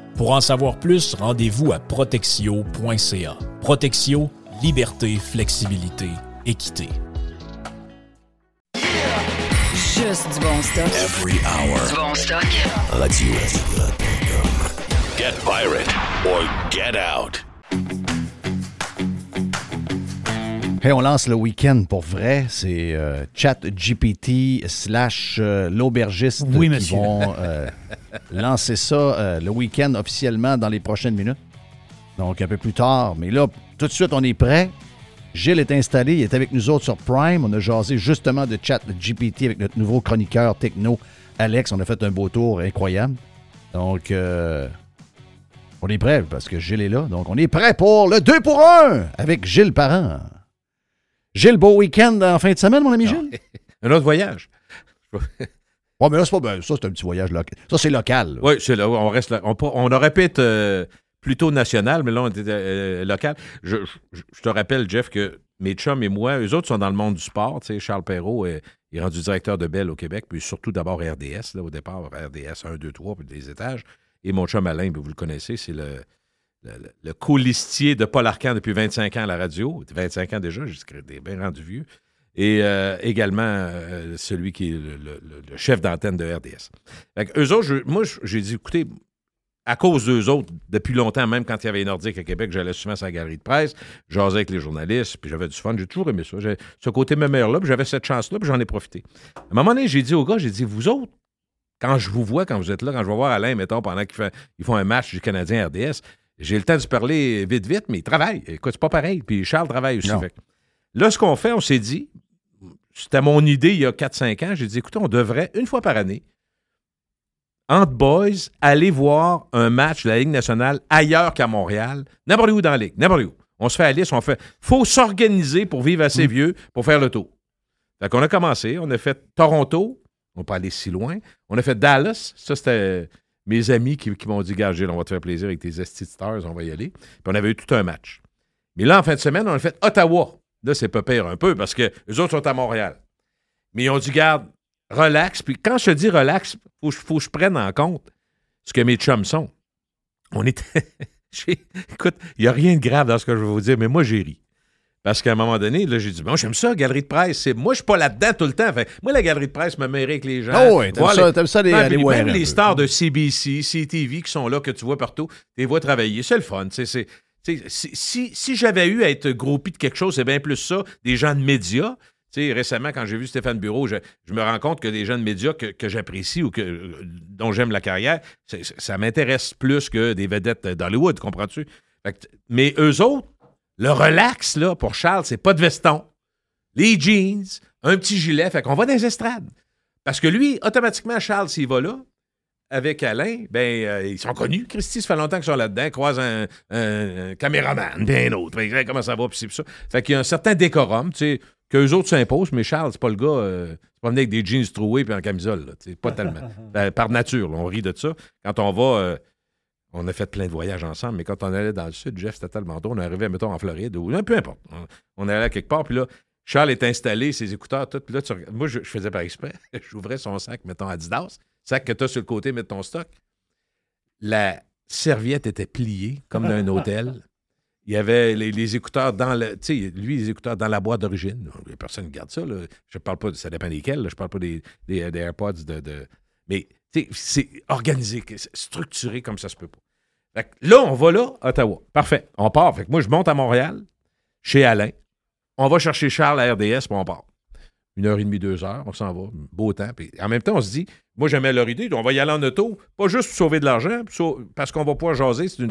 Pour en savoir plus, rendez-vous à protexio.ca. Protexio, liberté, flexibilité, équité. Juste du bon stock. Every hour. Du bon stock. Radio. Get pirate or get out. Hey, on lance le week-end pour vrai. C'est euh, ChatGPT slash euh, l'aubergiste Oui, qui monsieur. vont euh, lancer ça le week-end officiellement dans les prochaines minutes. Donc, un peu plus tard. Mais là, tout de suite, on est prêt. Gilles est installé. Il est avec nous autres sur Prime. On a jasé justement de ChatGPT avec notre nouveau chroniqueur techno, Alex. On a fait un beau tour incroyable. Donc, on est prêt parce que Gilles est là. Donc, on est prêt pour le 2 pour 1 avec Gilles Parent. Gilles, beau week-end en fin de semaine, mon ami Gilles? Un autre voyage. Ouais, mais là, c'est pas. ben, ça, c'est un petit voyage local. Ça, c'est local. Oui, c'est là. On, reste là. On, on aurait pu être euh, plutôt national, mais là, on était euh, local. Je, je- je te rappelle, Jeff, que mes chums et moi, eux autres sont dans le monde du sport. Tu sais, Charles Perrault euh, est rendu directeur de Bell au Québec, puis surtout d'abord RDS, là, au départ, RDS 1, 2, 3, puis des étages. Et mon chum Alain, ben, vous le connaissez, c'est le, le, le- colistier de Paul Arcand depuis 25 ans à la radio. 25 ans déjà, j'ai bien rendu vieux. Et euh, également euh, celui qui est le, chef d'antenne de RDS. Fait eux autres, moi, j'ai dit, écoutez, à cause d'eux autres, depuis longtemps, même quand il y avait Nordique à Québec, j'allais souvent à galerie de presse, jasais avec les journalistes, puis j'avais du fun. J'ai toujours aimé ça. J'ai- Ce côté mémère-là, puis j'avais cette chance-là, puis j'en ai profité. À un moment donné, j'ai dit aux gars, j'ai dit, vous autres, quand je vous vois, quand vous êtes là, quand je vais voir Alain, mettons, pendant qu'ils font un match du Canadien RDS, j'ai le temps de se parler vite, vite, mais ils travaillent. Écoute, c'est pas pareil. Puis Charles travaille aussi. Fait Là, ce qu'on fait, on s'est dit, c'était mon idée il y a 4-5 ans, j'ai dit, écoutez, on devrait, une fois par année, entre boys, aller voir un match de la Ligue nationale ailleurs qu'à Montréal, n'importe où dans la Ligue, n'importe où. On se fait la liste, on fait. faut s'organiser pour vivre assez vieux pour faire le tour. Fait qu'on a commencé, on a fait Toronto, on peut aller si loin. On a fait Dallas, ça c'était mes amis qui, m'ont dit, Gars, Gilles, on va te faire plaisir avec tes Esti on va y aller. Puis on avait eu tout un match. Mais là, en fin de semaine, on a fait Ottawa. Là, c'est pas pire un peu parce que les autres sont à Montréal. Mais ils ont dit, garde, relax. Puis quand je dis relax, je- faut que je prenne en compte ce que mes chums sont. On était. Écoute, il n'y a rien de grave dans ce que je vais vous dire, mais moi, j'ai ri. Parce qu'à un moment donné, là, j'ai dit, bon, j'aime ça, galerie de presse. Moi, je suis pas là-dedans tout le temps. Fait, moi, la galerie de presse me mérite avec les gens. Ah ouais, t'aimes Voir ça- les- t'aimes ça les- Même les stars de CBC, CTV qui sont là, que tu vois partout, tu les vois travailler. C'est le fun. c'est- si si, si j'avais eu à être groupie de quelque chose, c'est bien plus ça, des gens de médias. Récemment, quand j'ai vu Stéphane Bureau, je, je me rends compte que des gens de médias que, que j'apprécie ou que, dont j'aime la carrière, ça m'intéresse plus que des vedettes d'Hollywood, comprends-tu? Mais eux autres, Le relax, là, pour Charles, c'est pas de veston, les jeans, un petit gilet. Fait qu'on va dans les estrades. Parce que lui, automatiquement, Charles, s'il va là, avec Alain, ben, euh, ils sont connus. Christy, ça fait longtemps qu'ils sont là-dedans. Ils croisent un, un- un caméraman, bien un autre. Fait comment ça va, puis ça. Fait qu'il y a un certain décorum, tu sais, qu'eux autres s'imposent, mais Charles, c'est pas le gars, euh, c'est pas venu avec des jeans troués puis en camisole, là, pas tellement. Ben, par nature, là, on rit de ça. Quand on va, euh, on a fait plein de voyages ensemble, mais quand on allait dans le sud, Jeff, c'était tellement tôt, on arrivait, mettons, en Floride, ou peu importe. On, on allait à quelque part, puis là, Charles est installé, ses écouteurs, tout. Puis là, tu moi, je, je faisais par exprès. J'ouvrais son sac, mettons, Adidas, sac que tu as sur le côté, mettre ton stock. La serviette était pliée, comme dans un hôtel. Il y avait les, les écouteurs dans le. Tu sais, lui, les écouteurs dans la boîte d'origine. Personne ne garde ça. Là. Je parle pas, de- ça dépend desquels. là. Je parle pas des, des, des AirPods de. de- mais c'est organisé, structuré comme ça se peut pas. Fait que là, on va là, Ottawa. Parfait. On part. Fait que moi, je monte à Montréal, chez Alain. On va chercher Charles à RDS, puis on part. Une heure et demie, deux heures, on s'en va. Beau temps. Puis en même temps, on se dit, moi, j'aimais leur idée, on va y aller en auto, pas juste pour sauver de l'argent, parce qu'on va pouvoir jaser. C'est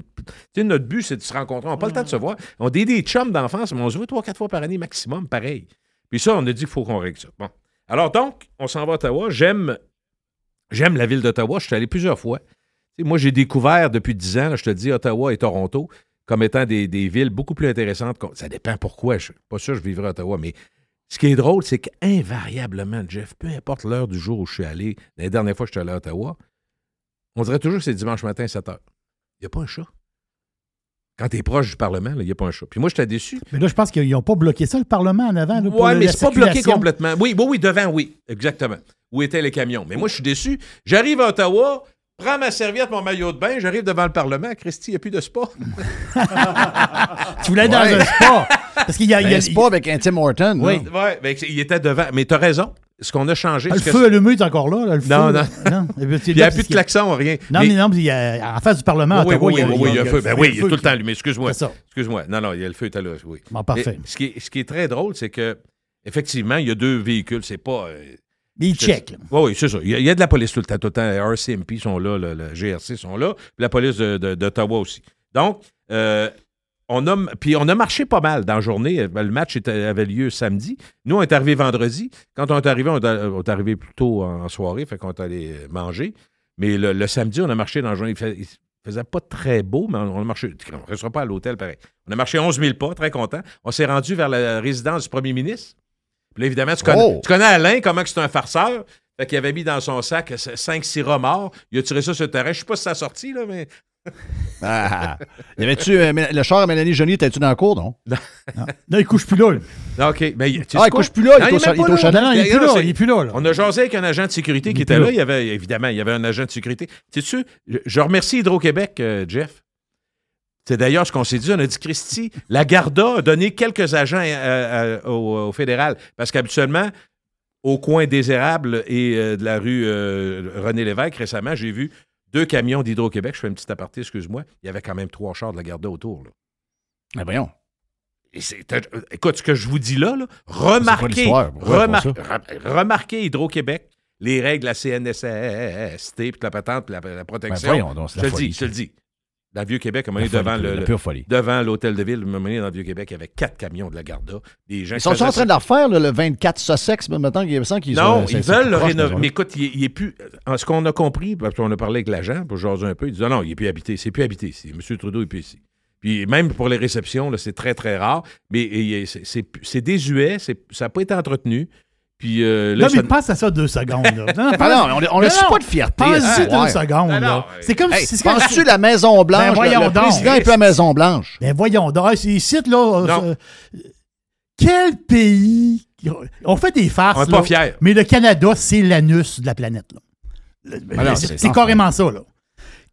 une- notre but, c'est de se rencontrer. On n'a pas le temps de se voir. On est des chums d'enfance, mais on se voit trois, quatre fois par année maximum, pareil. Puis ça, on a dit qu'il faut qu'on règle ça. Bon. Alors donc, on s'en va à Ottawa. J'aime, j'aime la ville d'Ottawa. Je suis allé plusieurs fois. Moi, j'ai découvert depuis dix ans, là, je te dis, Ottawa et Toronto comme étant des, des villes beaucoup plus intéressantes. Ça dépend pourquoi. Je suis pas sûr que je vivrai à Ottawa, mais ce qui est drôle, c'est qu'invariablement, Jeff, peu importe l'heure du jour où je suis allé, la dernière fois que je suis allé à Ottawa, on dirait toujours que c'est dimanche matin, 7 heures. Il n'y a pas un chat. Quand tu es proche du Parlement, il n'y a pas un chat. Puis moi, j'étais déçu. Mais là, je pense qu'ils n'ont pas bloqué ça, le Parlement, en avant. Oui, mais c'est pas bloqué complètement. Oui, oui, oui, devant, oui, exactement. Où étaient les camions. Mais moi, je suis déçu. J'arrive à Ottawa, prends ma serviette, mon maillot de bain, j'arrive devant le Parlement. Christy, il n'y a plus de spa. Tu voulais aller dans Ouais. un spa. Parce qu'il y a. il y a- Un spa avec un Tim Horton. Oui. Oui, ben, il était devant. Mais tu as raison. Ce qu'on a changé. Ah, le feu allumé est encore là, là, le Non, feu. non. Il n'y a plus de klaxon, rien. Non, Mais- mais non, mais il y a- en face du Parlement, à Oui, Ottawa, oui, oui, il y a- oui, il y a le feu. Ben oui, il est tout le temps allumé. Excuse-moi. C'est ça. Excuse-moi. Non, non, il y a le feu était là, oui. Bon, parfait. Mais ce, qui est, ce qui est très drôle, c'est que effectivement, il y a deux véhicules. C'est pas. Mais il c'est- check. là. Oui, oui, c'est ça. Il y, a, il y a de la police tout le temps. Tout le temps. Les RCMP sont là, le, le GRC sont là, puis la police d'Ottawa aussi. Donc, euh, on a, puis on a marché pas mal dans la journée. Le match était- avait lieu samedi. Nous, on est arrivé vendredi. Quand on est arrivé, on est, on arrivé plus tôt en soirée, fait qu'on est allé manger. Mais le, le samedi, on a marché dans la journée. Il, fait- il faisait pas très beau, mais on a marché. On ne restera pas à l'hôtel, pareil. On a marché 11 000 pas, très content. On s'est rendu vers la résidence du premier ministre. Là, évidemment, tu connais, Oh! tu connais Alain, comment que c'est un farceur. Fait qu'il avait mis dans son sac 5-6 morts. Il a tiré ça sur le terrain. Je sais pas si ça a sorti, là, mais. Ah. Y avait-tu, euh, le char à Mélanie Joly, étais-tu dans le cours, non? Non, il couche plus là. lui. OK. Mais, tu sais Ah, il couche plus là, il Non, il est pas au là. Non, non, il est plus Non, là. Il est plus là. là. On a jasé avec un agent de sécurité qui était là. là. Il y avait, évidemment, il y avait un agent de sécurité. Sais-tu, je remercie Hydro-Québec, euh, Jeff. C'est d'ailleurs ce qu'on s'est dit. On a dit, Christy, la Garda a donné quelques agents euh, euh, au, au fédéral. Parce qu'habituellement, au coin des érables et euh, de la rue René Lévesque, récemment, j'ai vu deux camions d'Hydro-Québec. Je fais une petite aparté, excuse-moi. Il y avait quand même trois chars de la Garda autour. là. Voyons. Et c'est- euh, écoute, ce que je vous dis là, remarquez, remar- remarquez Hydro-Québec, les règles de la CNSST, puis la patente, puis la, la protection. Ben voyons donc, je la te le dis, je te le dis. Dans le Vieux-Québec, à un moment donné, devant, la le, pure folie. devant l'hôtel de ville, à un moment donné, dans le Vieux-Québec, il y avait quatre camions de la Garda. Des gens Ils sont en train de la refaire, le 24 Sussex, mais maintenant qu'il me semble qu'ils Non, sont- ils veulent le rénover. mais écoute, il, est- il est plus. En ce qu'on a compris, parce qu'on a parlé avec l'agent pour jaser un peu, il dit ah non, il n'est plus habité. C'est plus habité ici. M. Trudeau n'est plus ici. Puis même pour les réceptions, c'est très, très rare. Mais c'est- désuet, ça n'a pas été entretenu. Puis euh, là, Non, mais ça- passe à ça deux secondes. là. Non, Ah non, on- on laisse non, pas de fierté. Pense-y Ah, deux ouais. secondes. Là. C'est comme Hey, si. c'est comme- Penses-tu la Maison-Blanche? Ben, le- voyons le, donc. président est plus à la Maison-Blanche. Ben voyons donc, ici, là. euh, Non. euh, quel pays. On fait des farces. On est pas fiers. Mais le Canada, c'est l'anus de la planète. Ah c'est carrément ça, là.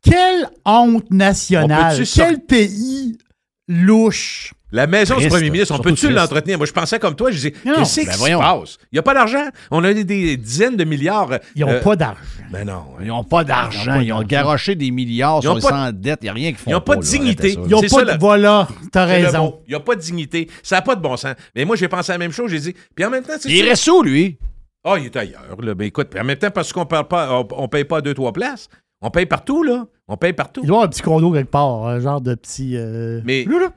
Quelle honte nationale. Quel pays louche. La maison du premier ministre, on peut-tu l'entretenir? Moi, je pensais comme toi, je disais, qu'est-ce ben qui se passe? Il n'y a pas d'argent. On a des, dizaines de milliards. Ils n'ont euh, pas d'argent. Ben non. Ils n'ont pas d'argent. Ils ont garoché des milliards. Ils Ils ont sont sans dette. Il n'y a rien qui font Ils n'ont pas de dignité. Ils n'ont pas ça, de. Voilà, t'as raison. Il n'y a pas de dignité. Ça n'a pas de bon sens. Mais moi, j'ai pensé à la même chose. J'ai dit, puis en même temps, c'est Il reste où, lui? Ah, il est ailleurs. Là. Ben écoute, puis en même temps, parce qu'on on paye pas deux, trois places. On paye partout, là. On paye partout. Il doit y avoir un petit condo quelque part, un genre de petit. euh, Mais- là, là.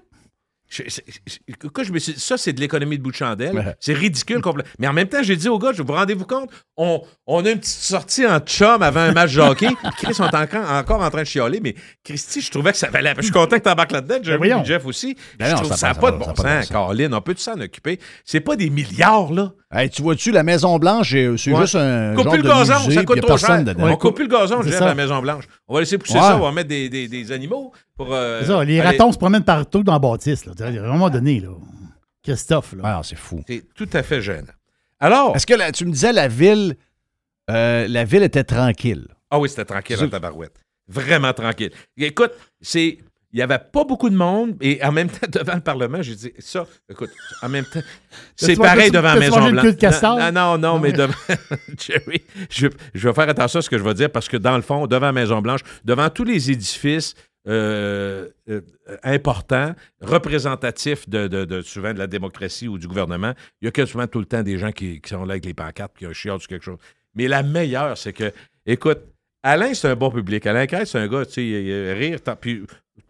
Je- me suis ça, c'est de l'économie de bout de chandelle. C'est ridicule. Mais en même temps, j'ai dit aux gars, je vous rendez-vous compte, on, on a une petite sortie en chum avant un match de hockey. Chris sont encore, encore en train de chialer, mais Christy, je trouvais que ça valait. Je suis content que tu embarques là-dedans. Voyons. et Jeff aussi. Ben je non, trouve ça que ça n'a pas de bon sens, bon. Caroline. On peut-tu s'en occuper? C'est pas des milliards, là. Hey, tu vois-tu, la Maison-Blanche, c'est c'est Ouais. juste un Coupe genre plus de le gazon, musée, ça coûte trop cher. On coupe plus le gazon, C'est je dirais, ça. à la Maison-Blanche. On va laisser pousser ça, on va mettre des animaux pour. euh, C'est ça, les aller- ratons se promènent partout dans la bâtisse. Là. À un moment donné, là. Christophe, là. Ah, c'est fou. C'est tout à fait gênant. Alors. Est-ce que la- tu me disais la ville, euh, la ville était tranquille? Ah oui, c'était tranquille C'est- en tabarouette. Vraiment tranquille. Écoute, c'est. Il n'y avait pas beaucoup de monde et en même temps, devant le Parlement, j'ai dit ça, écoute, en même temps, c'est pareil devant la t'as-tu mangé Maison le Blanche. queue de castor? Non, non, non, mais devant. Jerry, je, je vais faire attention à ce que je vais dire parce que dans le fond, devant la Maison Blanche, devant tous les édifices euh, euh, importants, représentatifs de, de- souvent de la démocratie ou du gouvernement, il y a quasiment tout le temps des gens qui, sont là avec les pancartes, qui ont chiant sur quelque chose. Mais la meilleure, c'est que, écoute, Alain, c'est un bon public. Alain Crête, c'est un gars, tu sais, il- rire, puis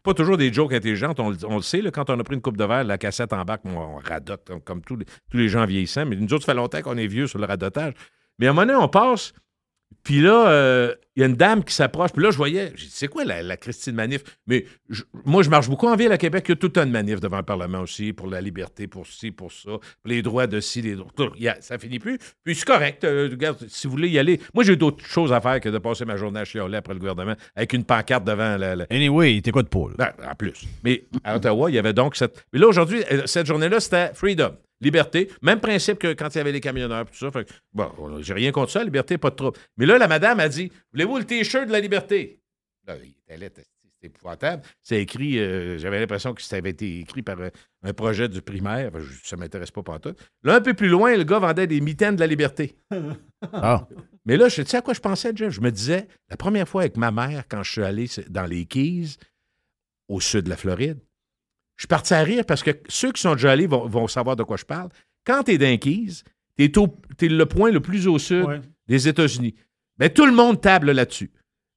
pas toujours des jokes intelligentes, on, le- sait, là, quand on a pris une coupe de verre, la cassette en bac, on radote, comme, comme tous, les, tous les gens vieillissants, mais nous autres, ça fait longtemps qu'on est vieux sur le radotage. Mais à un moment donné, on passe, puis là, euh, il y a une dame qui s'approche, puis là, je voyais, j'ai dit, c'est quoi la, la Christine Manif? Mais je- moi, je marche beaucoup en ville à Québec, il y a tout un de manif devant le Parlement aussi, pour la liberté, pour ci, pour ça, pour les droits de ci, les droits. tout. Ça finit plus. Puis c'est correct, euh, regarde, si vous voulez y aller. Moi, j'ai d'autres choses à faire que de passer ma journée à chialer après le gouvernement avec une pancarte devant la. la- Anyway, il t'écoute pas. là. Ben, en plus. Mais à Ottawa, il y avait donc cette. Mais là, aujourd'hui, euh, cette journée-là, c'était freedom, liberté. Même principe que quand il y avait les camionneurs et tout ça. Fait que, bon, on- j'ai rien contre ça, liberté, pas de trouble. Mais là, la madame a dit Voulez-vous le T-shirt de la liberté? Là, il était c'était épouvantable. C'est écrit, euh, j'avais l'impression que ça avait été écrit par un, un projet du primaire. Enfin, je- ça ne m'intéresse pas pantoute. Là, un peu plus loin, le gars vendait des mitaines de la liberté. Ah. Mais là, je tu sais à quoi je pensais, Jeff? Je me disais, la première fois avec ma mère, quand je suis allé dans les Keys, au sud de la Floride, je suis parti à rire parce que ceux qui sont déjà allés vont, vont savoir de quoi je parle. Quand tu es dans Keys, tu es, le point le plus au sud Ouais. des États-Unis. Ben, tout le monde table là-dessus.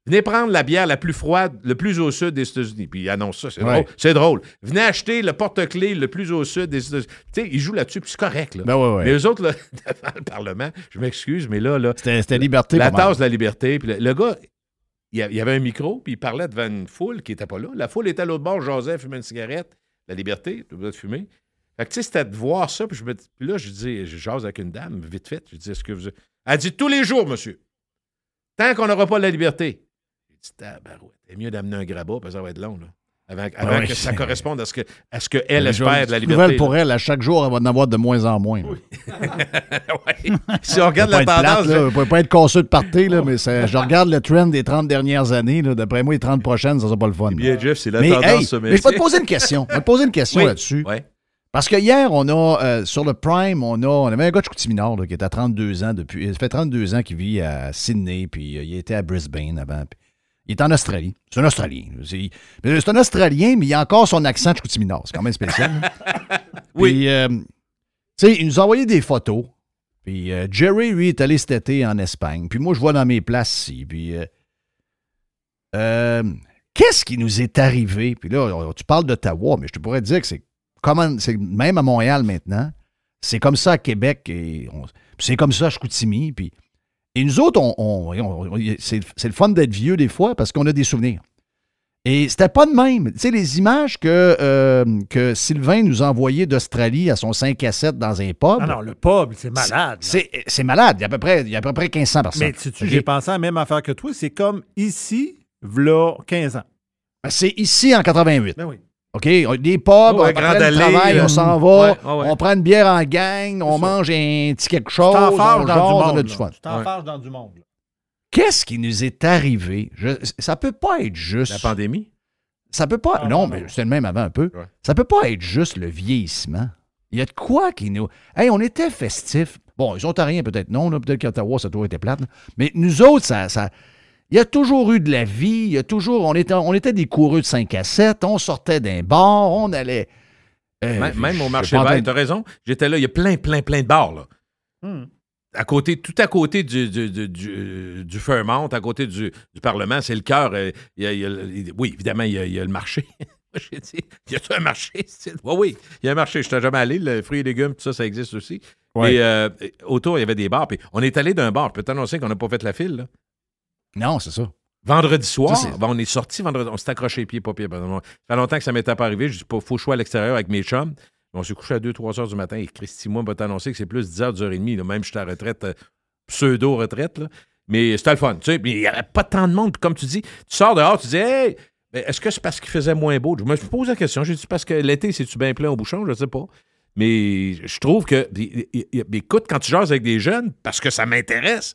Venez prendre la bière la plus froide, le plus au sud des États-Unis. Puis il annonce ça, c'est Ouais. drôle. C'est drôle. Venez acheter le porte-clés le plus au sud des États-Unis. Tu sais, ils jouent là-dessus, puis c'est correct. Là. Ben ouais, ouais. Mais eux autres, là, devant le Parlement, je m'excuse, mais là, là C'était c'était liberté. la tasse de la liberté. Puis le, le gars, il y a- il y avait un micro, puis il parlait devant une foule qui n'était pas là. La foule était à l'autre bord, Joseph fumait une cigarette. La liberté, tu dois de fumer. Fait que, tu sais, c'était de voir ça. Puis, je me, là, je dis, je avec une dame, vite fait. Je dis, est-ce que vous. Elle dit, tous les jours, monsieur. Tant qu'on n'aura pas la liberté. J'ai dit, tabarouette, c'est mieux d'amener un grabat, parce que ça va être long, là. Avant, avant oui, que ça corresponde à ce qu'elle à ce que elle espère de la liberté. nouvelle pour elle, à chaque jour, elle va en avoir de moins en moins. Ouais. Si on regarde la tendance. là, Vous pouvez pas être casseux de partir, là, mais je regarde le trend des 30 dernières années. D'après moi, les 30 prochaines, ça sera pas le fun. là. Bien, Jeff, c'est la mais, tendance, hey, mais je vais te poser une question. Je vais te poser une question Oui. là-dessus. Parce que hier, on a, euh, sur le Prime, on, a, on avait un gars de Chicoutimi-Nord qui est à 32 ans depuis. Ça fait 32 ans qu'il vit à Sydney, puis euh, il était à Brisbane avant. puis il est en Australie. C'est un Australien. C'est mais c'est un Australien, mais il a encore son accent de Chicoutimi-Nord. C'est quand même spécial. là. Oui. Puis, euh, tu sais, il nous a envoyé des photos. Puis euh, Jerry, lui, est allé cet été en Espagne. Puis moi, je vois dans mes places ici. Puis euh, euh, qu'est-ce qui nous est arrivé? Puis là, tu parles d'Ottawa, mais je te pourrais dire que c'est comment, c'est même à Montréal maintenant. C'est comme ça à Québec et c'est comme ça à Chicoutimi. Puis et nous autres, on, on- on- on- c'est le fun d'être vieux des fois parce qu'on a des souvenirs. Et c'était pas de même. Tu sais, les images que, euh, que Sylvain nous a envoyées d'Australie à son 5 à 7 dans un pub. Ah non, le pub, c'est malade. C'est malade. Il y a à peu près, il y a à peu près 1500 personnes. Mais tu, tu j'ai pensé à la même affaire que toi. C'est comme ici, v'là 15 ans. Ben, C'est ici en 88. Ben oui. OK? On- Des pubs, après Grande le Allée, travail, euh, on s'en va, ouais, ouais, ouais. on prend une bière en gang, on mange un petit quelque chose, Tu on t'enfarges jase, dans du on a monde. du fun. Tu t'en dans du monde. Qu'est-ce qui nous est arrivé? Je- ça peut pas être juste... La pandémie? Ça peut pas... Ah, non, non, mais c'était le même avant un peu. Ouais. Ça peut pas être juste le vieillissement. Il y a de quoi qui nous... Hey, on était festifs. Bon, ils ont rien peut-être non, peut-être qu'Ottawa, ça a toujours été plate. là. Mais nous autres, ça... ça il y a toujours eu de la vie, il y a toujours... On était, on était des coureux de 5 à 7, on sortait d'un bar, on allait... euh, Même, au marché vert, de- t'as raison. J'étais là, il y a plein, plein, plein de bars. Là. Hmm. À côté, tout à côté du, du, du, du- du Fairmont, à côté du, du Parlement, c'est le cœur. euh, il y a- il y a le- oui, évidemment, il y a, il y a le marché. J'ai dit, y a-tu un marché? Oui, oui, il y a un marché. Je suis jamais allé. Le fruits et légumes, tout ça, ça existe aussi. Ouais. Et euh, autour, il y avait des bars. Puis on est allé d'un bar. Je peux t'annoncer qu'on n'a pas fait la file. là. Non, c'est ça. Vendredi soir, Ça, ben, on est sorti vendredi, on s'est accroché pieds, pas pieds. Ça fait longtemps que ça m'était pas arrivé. Je dis pas, faut choix à l'extérieur avec mes chums. On s'est couché à 2-3 heures du matin. Et Christy, moi, va t'annoncer que c'est plus 10 heures, 10 heures et demie. là. Même j'étais à retraite, euh, pseudo-retraite. Mais c'était le fun. Tu sais, il n'y avait pas tant de monde. Puis comme tu dis, tu sors dehors, tu dis, hey, est-ce que c'est parce qu'il faisait moins beau? Je me suis posé la question. J'ai dit, parce que l'été, c'est-tu bien plein au bouchon? Je ne sais pas. Mais je trouve que, écoute, quand tu jases avec des jeunes, parce que ça m'intéresse,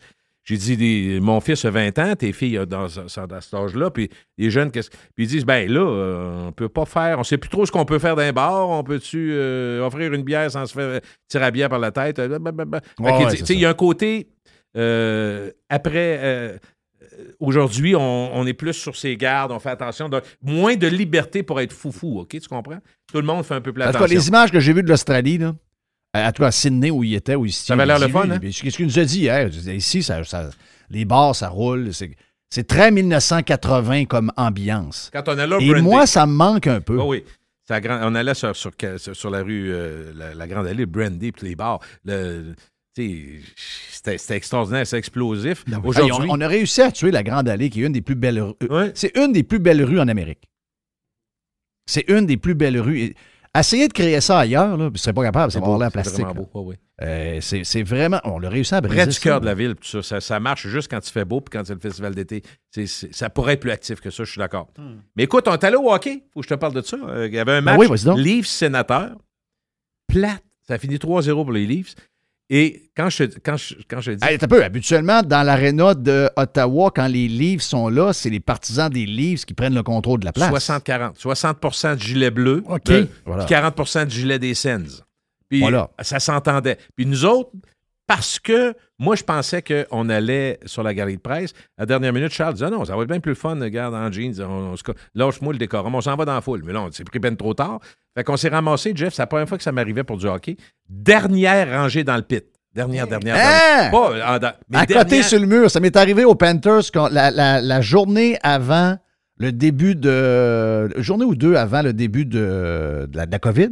j'ai dit, des- mon fils a 20 ans, tes filles euh, dans, ce- dans cet âge-là, puis les jeunes, qu'est-ce puis ils disent, ben là, euh, on peut pas faire, on sait plus trop ce qu'on peut faire d'un bar, on peut-tu euh, offrir une bière sans se faire tirer à bière par la tête? Ouais, il y a un côté, euh, après, aujourd'hui, on, on est plus sur ses gardes, on fait attention, donc moins de liberté pour être foufou, OK, tu comprends? Tout le monde fait un peu plus En tout cas, attention. les images que j'ai vues de l'Australie, là, en tout cas à Sydney où il était, où il Ça avait l'air le fun, hein? Ce qu'il nous a dit hier, ici, ça, ça- les bars, ça roule. C'est, très 1980 comme ambiance. Quand on est là, Et Brandy- moi, ça me manque un peu. Oui, oui. On allait sur, sur, la rue, euh, la, la Grande Allée, Brandy, puis les bars. Le- C'était extraordinaire, c'est explosif. Hey, Aujourd'hui, on, on a réussi à tuer la Grande Allée, qui est une des plus belles rues. euh, C'est une des plus belles rues en Amérique. C'est une des plus belles rues. Essayez de créer ça ailleurs, là, puis ce serait pas capable, C'est beau, l'air c'est plastique. vraiment là. beau, oui, oui. Euh, c'est, c'est vraiment. On l'a réussi à briser. près du cœur de la ville, puis ça, ça, ça marche juste quand il fait beau, puis quand c'est le festival d'été. C'est- c'est- ça pourrait être plus actif que ça, je suis d'accord. Mais écoute, on est allé au hockey, faut que je te parle de ça. Euh, Il y avait un Ben match, oui, vas-y donc. Leafs sénateur, plate. Ça a fini 3-0 pour les Leafs. Et quand je, quand je, quand je dis. Hey, t'as peu. Habituellement, dans l'aréna de Ottawa, quand les Leafs sont là, c'est les partisans des Leafs qui prennent le contrôle de la place. 60-40. 60% de gilet bleu, OK. de- Voilà. puis 40 de gilet des Sens. Puis Voilà. ça s'entendait. Puis nous autres, parce que moi, je pensais qu'on allait sur la galerie de presse, à la dernière minute, Charles disait Ah non, ça va être bien plus fun, regarde, en jeans, on, on se lâche-moi le décorum, on s'en va dans la foule. Mais là, on s'est pris peine trop tard. Fait qu'on s'est ramassé, Jeff, c'est la première fois que ça m'arrivait pour du hockey. Dernière rangée dans le pit. Dernière, dernière, Hein? dernière. Pas en- dans- mais à côté sur le mur, ça m'est arrivé aux Panthers quand la, la- la journée avant le début de. Journée ou deux avant le début de, de la, de la COVID.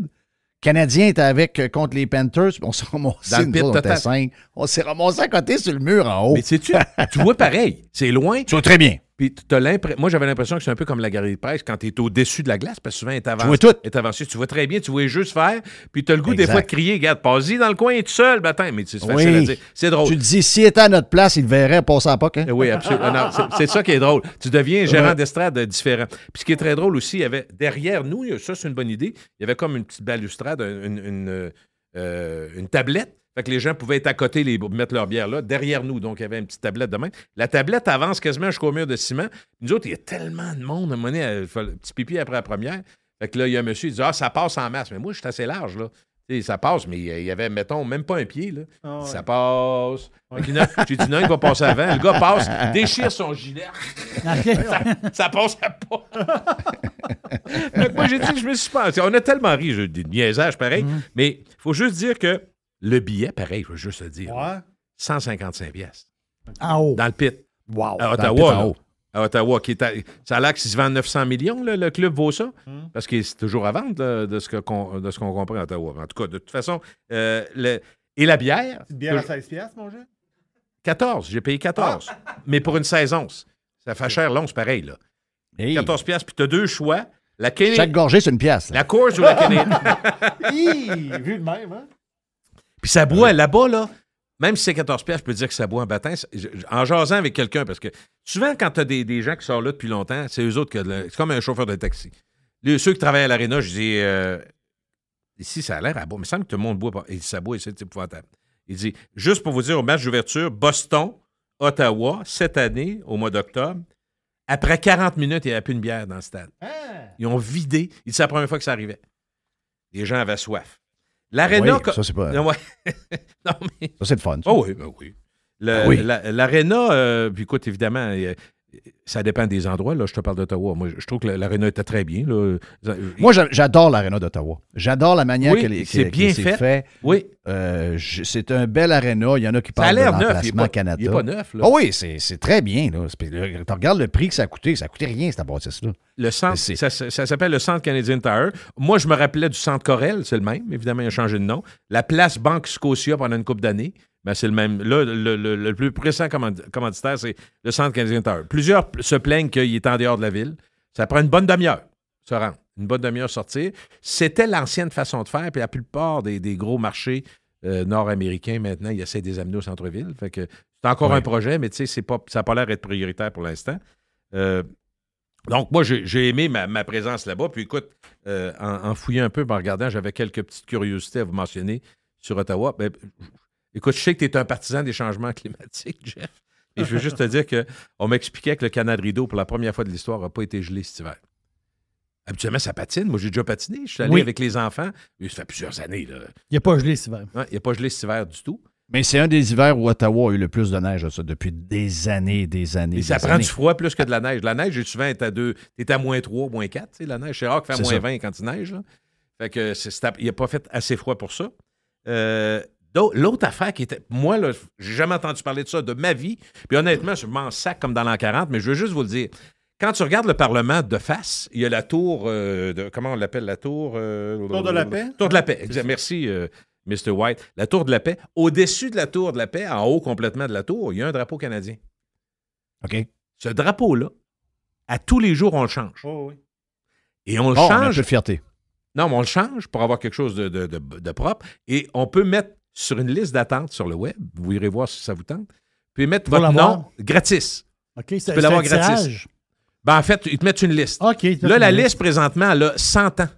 Le Canadien était avec euh, contre les Panthers. On s'est ramassé, autres, on était total. cinq. On s'est ramassé à côté sur le mur en haut. Mais sais-tu, tu vois pareil. C'est loin. Tu vois très bien. Puis t'as l'impre- moi, j'avais l'impression que c'est un peu comme la galerie de presse quand tu es au-dessus de la glace, parce que souvent, elle est avancée. vois tout. est avancée. Tu vois très bien, tu vois juste faire. Puis tu as le goût des fois de crier, regarde, passe-y dans le coin, tout seul, bâtin. Mais c'est facile à dire. C'est drôle. Tu te dis, s'il était à notre place, il le verrait passer à POC. Hein? Oui, absolument. C'est- ça qui est drôle. Tu deviens gérant Ouais. d'estrade différent. Puis ce qui est très drôle aussi, il y avait derrière nous, ça c'est une bonne idée, il y avait comme une petite balustrade, une, une, euh, une tablette. Fait que les gens pouvaient être à côté, les, mettre leur bière là, derrière nous. Donc, il y avait une petite tablette de main. La tablette avance quasiment jusqu'au mur de ciment. Nous autres, il y a tellement de monde. À un moment donné, elle fait le petit pipi après la première. Fait que là, il y a un monsieur, il dit Ah, ça passe en masse. Mais moi, je suis assez large, là. Ça passe, mais il y avait, mettons, même pas un pied, là. Ah ouais. Ça passe. J'ai dit non, il va passer avant. Le gars passe, déchire son gilet. ça, ça passe à pas. Que moi, j'ai dit, je me suis pas. On a tellement ri, j'ai des niaisages pareil, mais il faut juste dire que le billet, pareil, je veux juste le dire. Ouais. 155 pièces En haut. dans le pit. Wow. À Dans le Ottawa. pit. À Ottawa, qui est à- ça a l'air que s'il se vend 900 millions, là, le club vaut ça. Parce que c'est toujours à vendre là, de ce que qu'on- de ce qu'on comprend à Ottawa. En tout cas, de toute façon, euh, le- et la bière, Petite bière à que- 16 piastres, mon jeu? 14. J'ai payé 14. Mais pour une 16 onces. Ça fait cher l'once, pareil. Là. Hey. 14 piastres, puis tu as deux choix. La, Canadian- Chaque gorgée, c'est une pièce. là. la course ou la Canadian. Hi, vu de même, hein? Puis ça boit là-bas, là. Même si c'est 14 piastres, je peux dire que ça boit en. C'est- je- En jasant avec quelqu'un, parce que souvent, quand tu as des, des gens qui sont là depuis longtemps, c'est eux autres que. C'est comme un chauffeur de taxi. Les- ceux qui travaillent à l'aréna, je dis. euh, ici, ça a l'air à boire. Mais il me semble que tout le monde boit pas. Et ça boit c'est épouvantable. Il dit juste pour vous dire, au match d'ouverture, Boston, Ottawa, cette année, au mois d'octobre, après 40 minutes, il n'y avait plus une bière dans le stade. Ils ont vidé. Il dit c'est la première fois que ça arrivait. Les gens avaient soif. L'aréna. Oui, ça, c'est pas- Non, ouais. non, mais. Ça, c'est le fun. ça. Oh oui, ben oui. Ah oui. L'aréna, euh, puis écoute, évidemment, ça dépend des endroits. Là, je te parle d'Ottawa. Moi, je trouve que l'aréna était très bien. Là. Moi, j'a- j'adore l'aréna d'Ottawa. J'adore la manière Oui, qu'elle est, c'est qu'elle- bien fait. Oui. Euh, c'est un bel aréna. Il y en a qui Ça a parlent de est l'emplacement Canada. il est pas neuf, là. Ah oui, c'est très bien. Là. Tu regardes le prix que ça a coûté. Ça a coûté rien, cette bâtisse-là. Le centre, ça, s'appelle le Centre Canadien Tire. Moi, je me rappelais du Centre Corel, c'est le même. Évidemment, il a changé de nom. La place Banque Scotia pendant une couple d'années. Ben, c'est le même. Là, le, le- le plus pressant command- commanditaire, c'est le Centre Canadien Tire. Plusieurs se plaignent qu'il est en dehors de la ville. Ça prend une bonne demi-heure se rendre. Une bonne demi-heure sortir. C'était l'ancienne façon de faire, puis la plupart des, des gros marchés euh, nord-américains, maintenant, ils essaient de les amener au centre-ville. Fait que c'est encore Ouais. un projet, mais tu sais, pas, ça n'a pas l'air d'être prioritaire pour l'instant. Euh, donc, moi, j'ai aimé ma, ma présence là-bas. Puis écoute, euh, en, en fouillant un peu, en regardant, j'avais quelques petites curiosités à vous mentionner sur Ottawa. Ben, écoute, je sais que tu es un partisan des changements climatiques, Jeff. Et je veux juste te dire qu'on m'expliquait que le canal de rideau, pour la première fois de l'histoire, n'a pas été gelé cet hiver. Habituellement, ça patine. Moi, j'ai déjà patiné. Je suis allé Oui. avec les enfants. Ça fait plusieurs années. là. Il n'y a pas gelé cet hiver. Ouais, Il n'y a pas gelé cet hiver du tout. Mais c'est un des hivers où Ottawa a eu le plus de neige, ça, depuis des années, des années. Et ça des prend années. du froid plus que de la neige. La neige, souvent été à deux. T'es à moins 3, moins 4. tu sais, La neige, c'est rare qu'il fasse C'est moins ça. 20 quand il neige. là. Fait que il n'a pas fait assez froid pour ça. Euh, L'autre affaire qui était. Moi, là, j'ai jamais entendu parler de ça de ma vie. Puis honnêtement, je m'en sac comme dans l'an 40, mais je veux juste vous le dire. Quand tu regardes le Parlement de face, il y a la tour euh, de. Comment on l'appelle la tour euh, Tour de la paix? Tour de la paix. Merci, euh, Mr. White. La tour de la paix. Au-dessus de la tour de la paix, en haut complètement de la tour, il y a un drapeau canadien. OK. Ce drapeau-là, à tous les jours, on le change. Oh, oui. Et on le Bon, on a un change. peu de fierté. Non, mais on le change pour avoir quelque chose de, de- de- de propre. Et on peut mettre sur une liste d'attente sur le web. Vous irez voir si ça vous tente. Puis mettre votre nom gratis. OK, Tu c'est peux l'avoir c'est gratis. Ben, en fait, ils te mettent une liste. OK. Là, la liste, présentement, elle a 100 ans.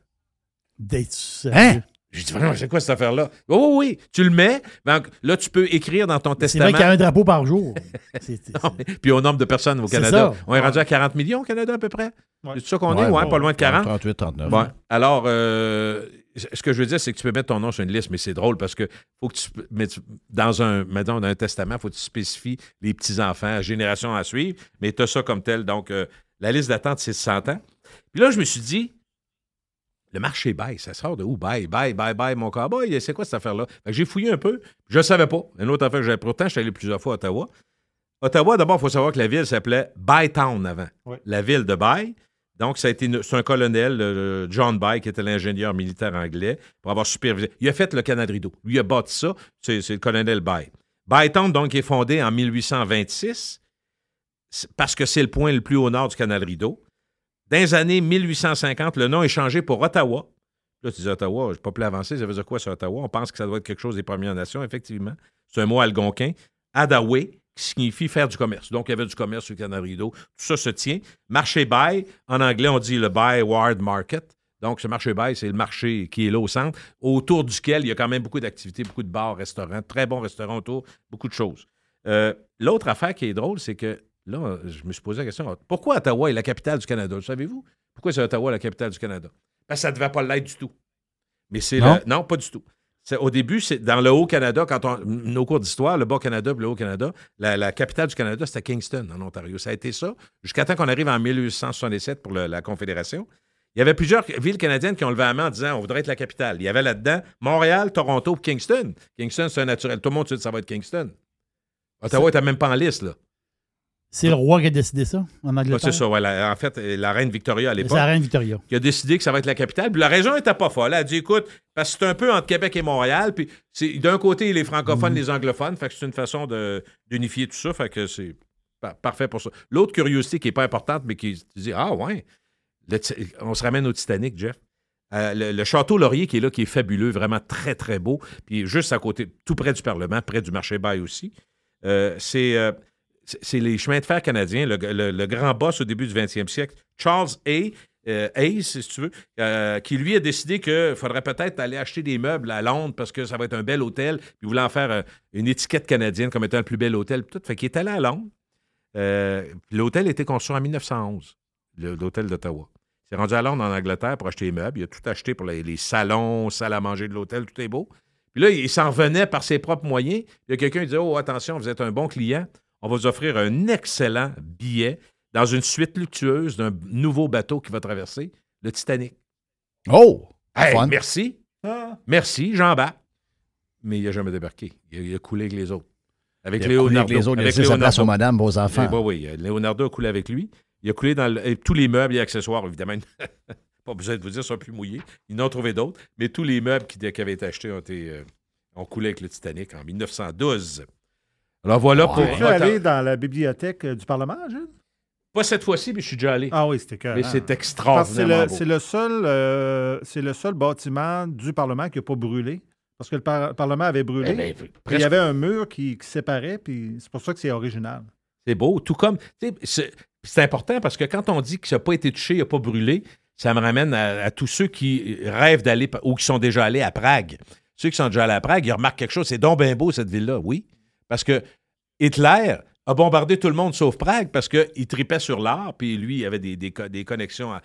D'être. Hein? J'ai dit, vraiment, c'est quoi cette affaire-là? Oui, oui, oui. Tu le mets. Ben, là, tu peux écrire dans ton C'est testament. vrai qu'il y a un drapeau par jour. C'est- c'est- Non, mais- Puis au nombre de personnes au C'est Canada. ça. On est rendu à 40 millions au Canada à peu près. C'est ça qu'on Ouais, est, ouais, bon, pas loin de 40. 38, 39. Bon, alors, euh, ce que je veux dire, c'est que tu peux mettre ton nom sur une liste, mais c'est drôle parce que faut que tu mettes dans un, mettons, dans un testament, il faut que tu spécifies les petits-enfants, la génération à suivre, mais tu as ça comme tel. Donc, euh, la liste d'attente, c'est 100 ans. Puis là, je me suis dit, le marché bail, ça sort de où? Bail, bail, bail, bail, mon cowboy, c'est quoi cette affaire-là? J'ai fouillé un peu, je ne savais pas. Une autre affaire que j'avais. Pourtant, je suis allé plusieurs fois à Ottawa. Ottawa, d'abord, il faut savoir que la ville s'appelait Bytown avant. La ville de Bay. Donc, c'est un colonel, euh, John Bay, qui était l'ingénieur militaire anglais, pour avoir supervisé. Il a fait le canal de rideau. Lui, il a bâti ça. C'est le colonel Bay. Bytown, donc, est fondé en 1826 c'est- parce que c'est le point le plus au nord du canal rideau. Dans les années 1850, le nom est changé pour Ottawa. Là, tu dis Ottawa, je pas plus avancé, ça veut dire quoi sur Ottawa? On pense que ça doit être quelque chose des Premières Nations, effectivement. C'est un mot algonquin. Adaway, qui signifie faire du commerce. Donc, il y avait du commerce sur Rideau. Tout ça se tient. Marché bail, en anglais, on dit le buy ward market. Donc, ce marché bail, c'est le marché qui est là au centre, autour duquel il y a quand même beaucoup d'activités, beaucoup de bars, restaurants, très bons restaurants autour, beaucoup de choses. Euh, L'autre affaire qui est drôle, c'est que là, je me suis posé la question pourquoi Ottawa est la capitale du Canada? Le savez-vous? Pourquoi c'est Ottawa la capitale du Canada? Parce que ça ne devait pas l'être du tout. Mais c'est Non? le- non, pas du tout. C'est- Au début, c'est dans le Haut-Canada, quand on. Nos cours d'histoire, le Bas-Canada et le Haut-Canada, la, la capitale du Canada, c'était Kingston, en Ontario. Ça a été ça jusqu'à temps qu'on arrive en 1867 pour le- la Confédération. Il y avait plusieurs villes canadiennes qui ont levé la main en disant on voudrait être la capitale. Il y avait là-dedans Montréal, Toronto Kingston. Kingston, c'est un naturel. Tout le monde sait que ça va être Kingston. Ottawa n'était même pas en liste, là. C'est le roi qui a décidé ça, en Ouais, Angleterre? c'est ça, ouais, la- en fait, la reine Victoria à C'est l'époque. la reine Victoria. qui a décidé que ça va être la capitale. Puis la région n'était pas folle. Elle a dit écoute, parce que c'est un peu entre Québec et Montréal. Puis c'est- d'un côté, les francophones, les anglophones. Fait que c'est une façon de- d'unifier tout ça. Fait que c'est pa- parfait pour ça. L'autre curiosité qui n'est pas importante, mais qui dis Ah ouais, le on se ramène au Titanic, Jeff. Euh, le, le château Laurier qui est là, qui est fabuleux, vraiment très, très beau. Puis juste à côté, tout près du Parlement, près du marché bail aussi. Euh, c'est. euh, c'est- les chemins de fer canadiens, le, grand boss au début du 20e siècle, Charles A. euh, Hayes, si tu veux, euh, qui lui a décidé qu'il faudrait peut-être aller acheter des meubles à Londres parce que ça va être un bel hôtel, puis il voulait en faire euh, une étiquette canadienne comme étant le plus bel hôtel. Tout. Fait qu'il est allé à Londres. Euh, l'hôtel été construit en 1911, le- l'hôtel d'Ottawa. Il s'est rendu à Londres, en Angleterre, pour acheter les meubles. Il a tout acheté pour les, les salons, salle à manger de l'hôtel, tout est beau. Puis là, il s'en revenait par ses propres moyens. Il y a quelqu'un qui disait Oh, attention, vous êtes un bon client. On va vous offrir un excellent billet dans une suite luctueuse d'un nouveau bateau qui va traverser, le Titanic. Oh! Hey, Fun. merci. Merci, j'embarque. Mais il n'a jamais débarqué. Il a, il a coulé avec les autres. Avec Il a coulé Leonardo. avec les autres, il a Avec laissé sa place Leonardo. aux madames, aux enfants. Ben oui, Leonardo a coulé avec lui. Il a coulé dans le- et tous les meubles et accessoires, évidemment. pas besoin de vous dire, sont plus mouillés. Ils en ont trouvé d'autres. Mais tous les meubles qui, qui avaient été achetés ont, été, euh, ont coulé avec le Titanic en 1912. Alors voilà pour. Tu aller dans la bibliothèque euh, du Parlement, Gilles? Pas cette fois-ci, mais je suis déjà allé. Ah oui, c'était que. Mais c'est extraordinairement C'est le, seul, euh, c'est le seul bâtiment du Parlement qui n'a pas brûlé. Parce que le par- Parlement avait brûlé. Eh ben, Puis Il y avait un mur qui, qui séparait, puis c'est pour ça que c'est original. C'est beau. Tout comme. C'est important parce que quand on dit que ça n'a pas été touché, il n'a pas brûlé, ça me ramène à, à tous ceux qui rêvent d'aller ou qui sont déjà allés à Prague. Ceux qui sont déjà allés à Prague, ils remarquent quelque chose. C'est donc bien beau, cette ville-là, oui. Parce que Hitler a bombardé tout le monde sauf Prague parce qu'il tripait sur l'art, puis lui, il avait des, des des connexions euh,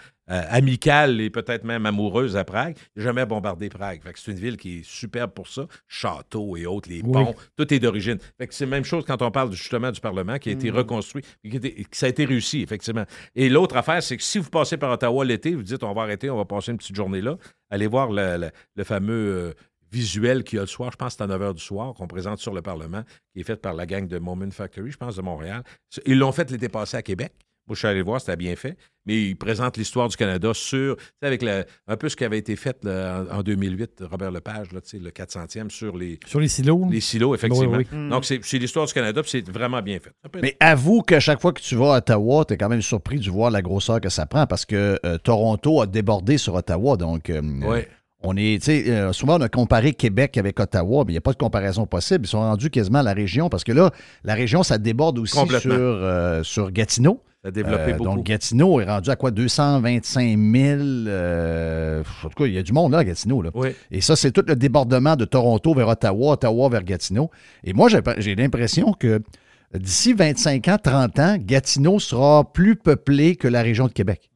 amicales et peut-être même amoureuses à Prague. Il n'a jamais bombardé Prague. Fait que c'est une ville qui est superbe pour ça. Châteaux et autres, les Oui. ponts, tout est d'origine. Fait que c'est la même chose quand on parle justement du Parlement qui a été Mm. reconstruit, qui a été- que ça a été réussi, effectivement. Et l'autre affaire, c'est que si vous passez par Ottawa l'été, vous dites on va arrêter, on va passer une petite journée là, allez voir le, le- le fameux euh, visuel qu'il y a le soir, je pense que c'est à 9 h du soir, qu'on présente sur le Parlement, qui est fait par la gang de Moment Factory, je pense, de Montréal. Ils l'ont fait l'été passé à Québec. Moi, je suis allé le voir, c'était bien fait. Mais ils présentent l'histoire du Canada sur, tu sais, avec le- un peu ce qui avait été fait là, en, en 2008, Robert Lepage, là, le 400e sur les, Sur les silos. les silos, effectivement. Oui, oui. Donc, c'est c'est l'histoire du Canada, puis c'est vraiment bien fait. Mais avoue qu'à chaque fois que tu vas à Ottawa, tu es quand même surpris de voir la grosseur que ça prend parce que euh, Toronto a débordé sur Ottawa. Donc, euh, Ouais. On est, euh, souvent on a comparé Québec avec Ottawa, mais il n'y a pas de comparaison possible. Ils sont rendus quasiment à la région parce que là, la région, ça déborde aussi sur, euh, sur Gatineau. Ça a développé Euh, beaucoup. Donc, Gatineau est rendu à quoi? 225 000. euh, en tout cas, il y a du monde là, à Gatineau. Là. Oui. Et ça, c'est tout le débordement de Toronto vers Ottawa, Ottawa vers Gatineau. Et moi, j'ai l'impression que d'ici 25 ans, 30 ans, Gatineau sera plus peuplé que la région de Québec.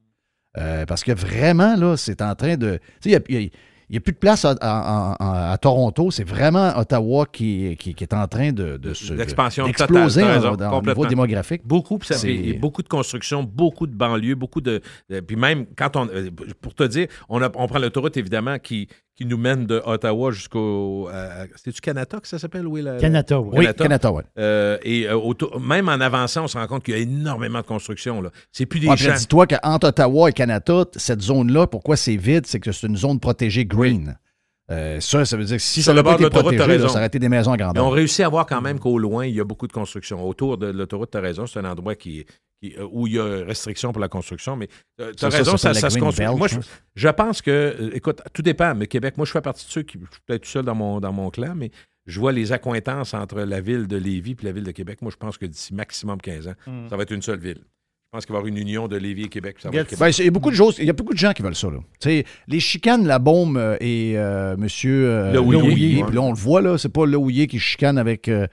Euh, parce que vraiment, là, c'est en train de. Tu sais, il y y a- il n'y a plus de place à, à- à- à Toronto. C'est vraiment Ottawa qui, qui- qui est en train de, de se- L'expansion d'exploser au niveau démographique. Beaucoup, ça et beaucoup de construction, beaucoup de banlieues, beaucoup de. de- puis même quand on. euh, Pour te dire, on, a- on prend l'autoroute évidemment qui, qui nous mène de Ottawa jusqu'au. à- à- C'est-tu Canada que ça s'appelle? Oui, la- Canada, oui. Oui, Canada, oui. Euh, et euh, autour- même en avançant, on se rend compte qu'il y a énormément de construction. là. C'est plus des Ouais, champs. Dis-toi qu'entre Ottawa et Canada, cette zone-là, pourquoi c'est vide, c'est que c'est une zone protégée green. Euh, ça, ça veut dire que si Sur ça n'avait pas bord de été protégé, là, raison. ça aurait été des maisons à Mais on grandeur. réussit à voir quand même qu'au loin, il y a beaucoup de construction. Autour de l'autoroute, tu as raison, c'est un endroit qui, qui- euh, où il y a restriction pour la construction, mais tu as Ça, raison, ça, ça se construit. Belt, Moi, je je, pense. que, euh, écoute, tout dépend, mais Québec, moi, je fais partie de ceux qui, je suis peut-être tout seul dans mon, dans mon clan, mais je vois les accointances entre la ville de Lévis et la ville de Québec. Moi, je pense que d'ici maximum 15 ans, Mm. ça va être une seule ville. Je pense qu'il va y avoir une union de Lévis et Québec. ça va être Ben, il, y a beaucoup de choses, il y a beaucoup de gens qui veulent ça. Là. Tu sais, les chicanes, la bombe euh, et euh, monsieur euh, puis là, on le voit, là, c'est pas Lehouillier qui chicane avec, euh,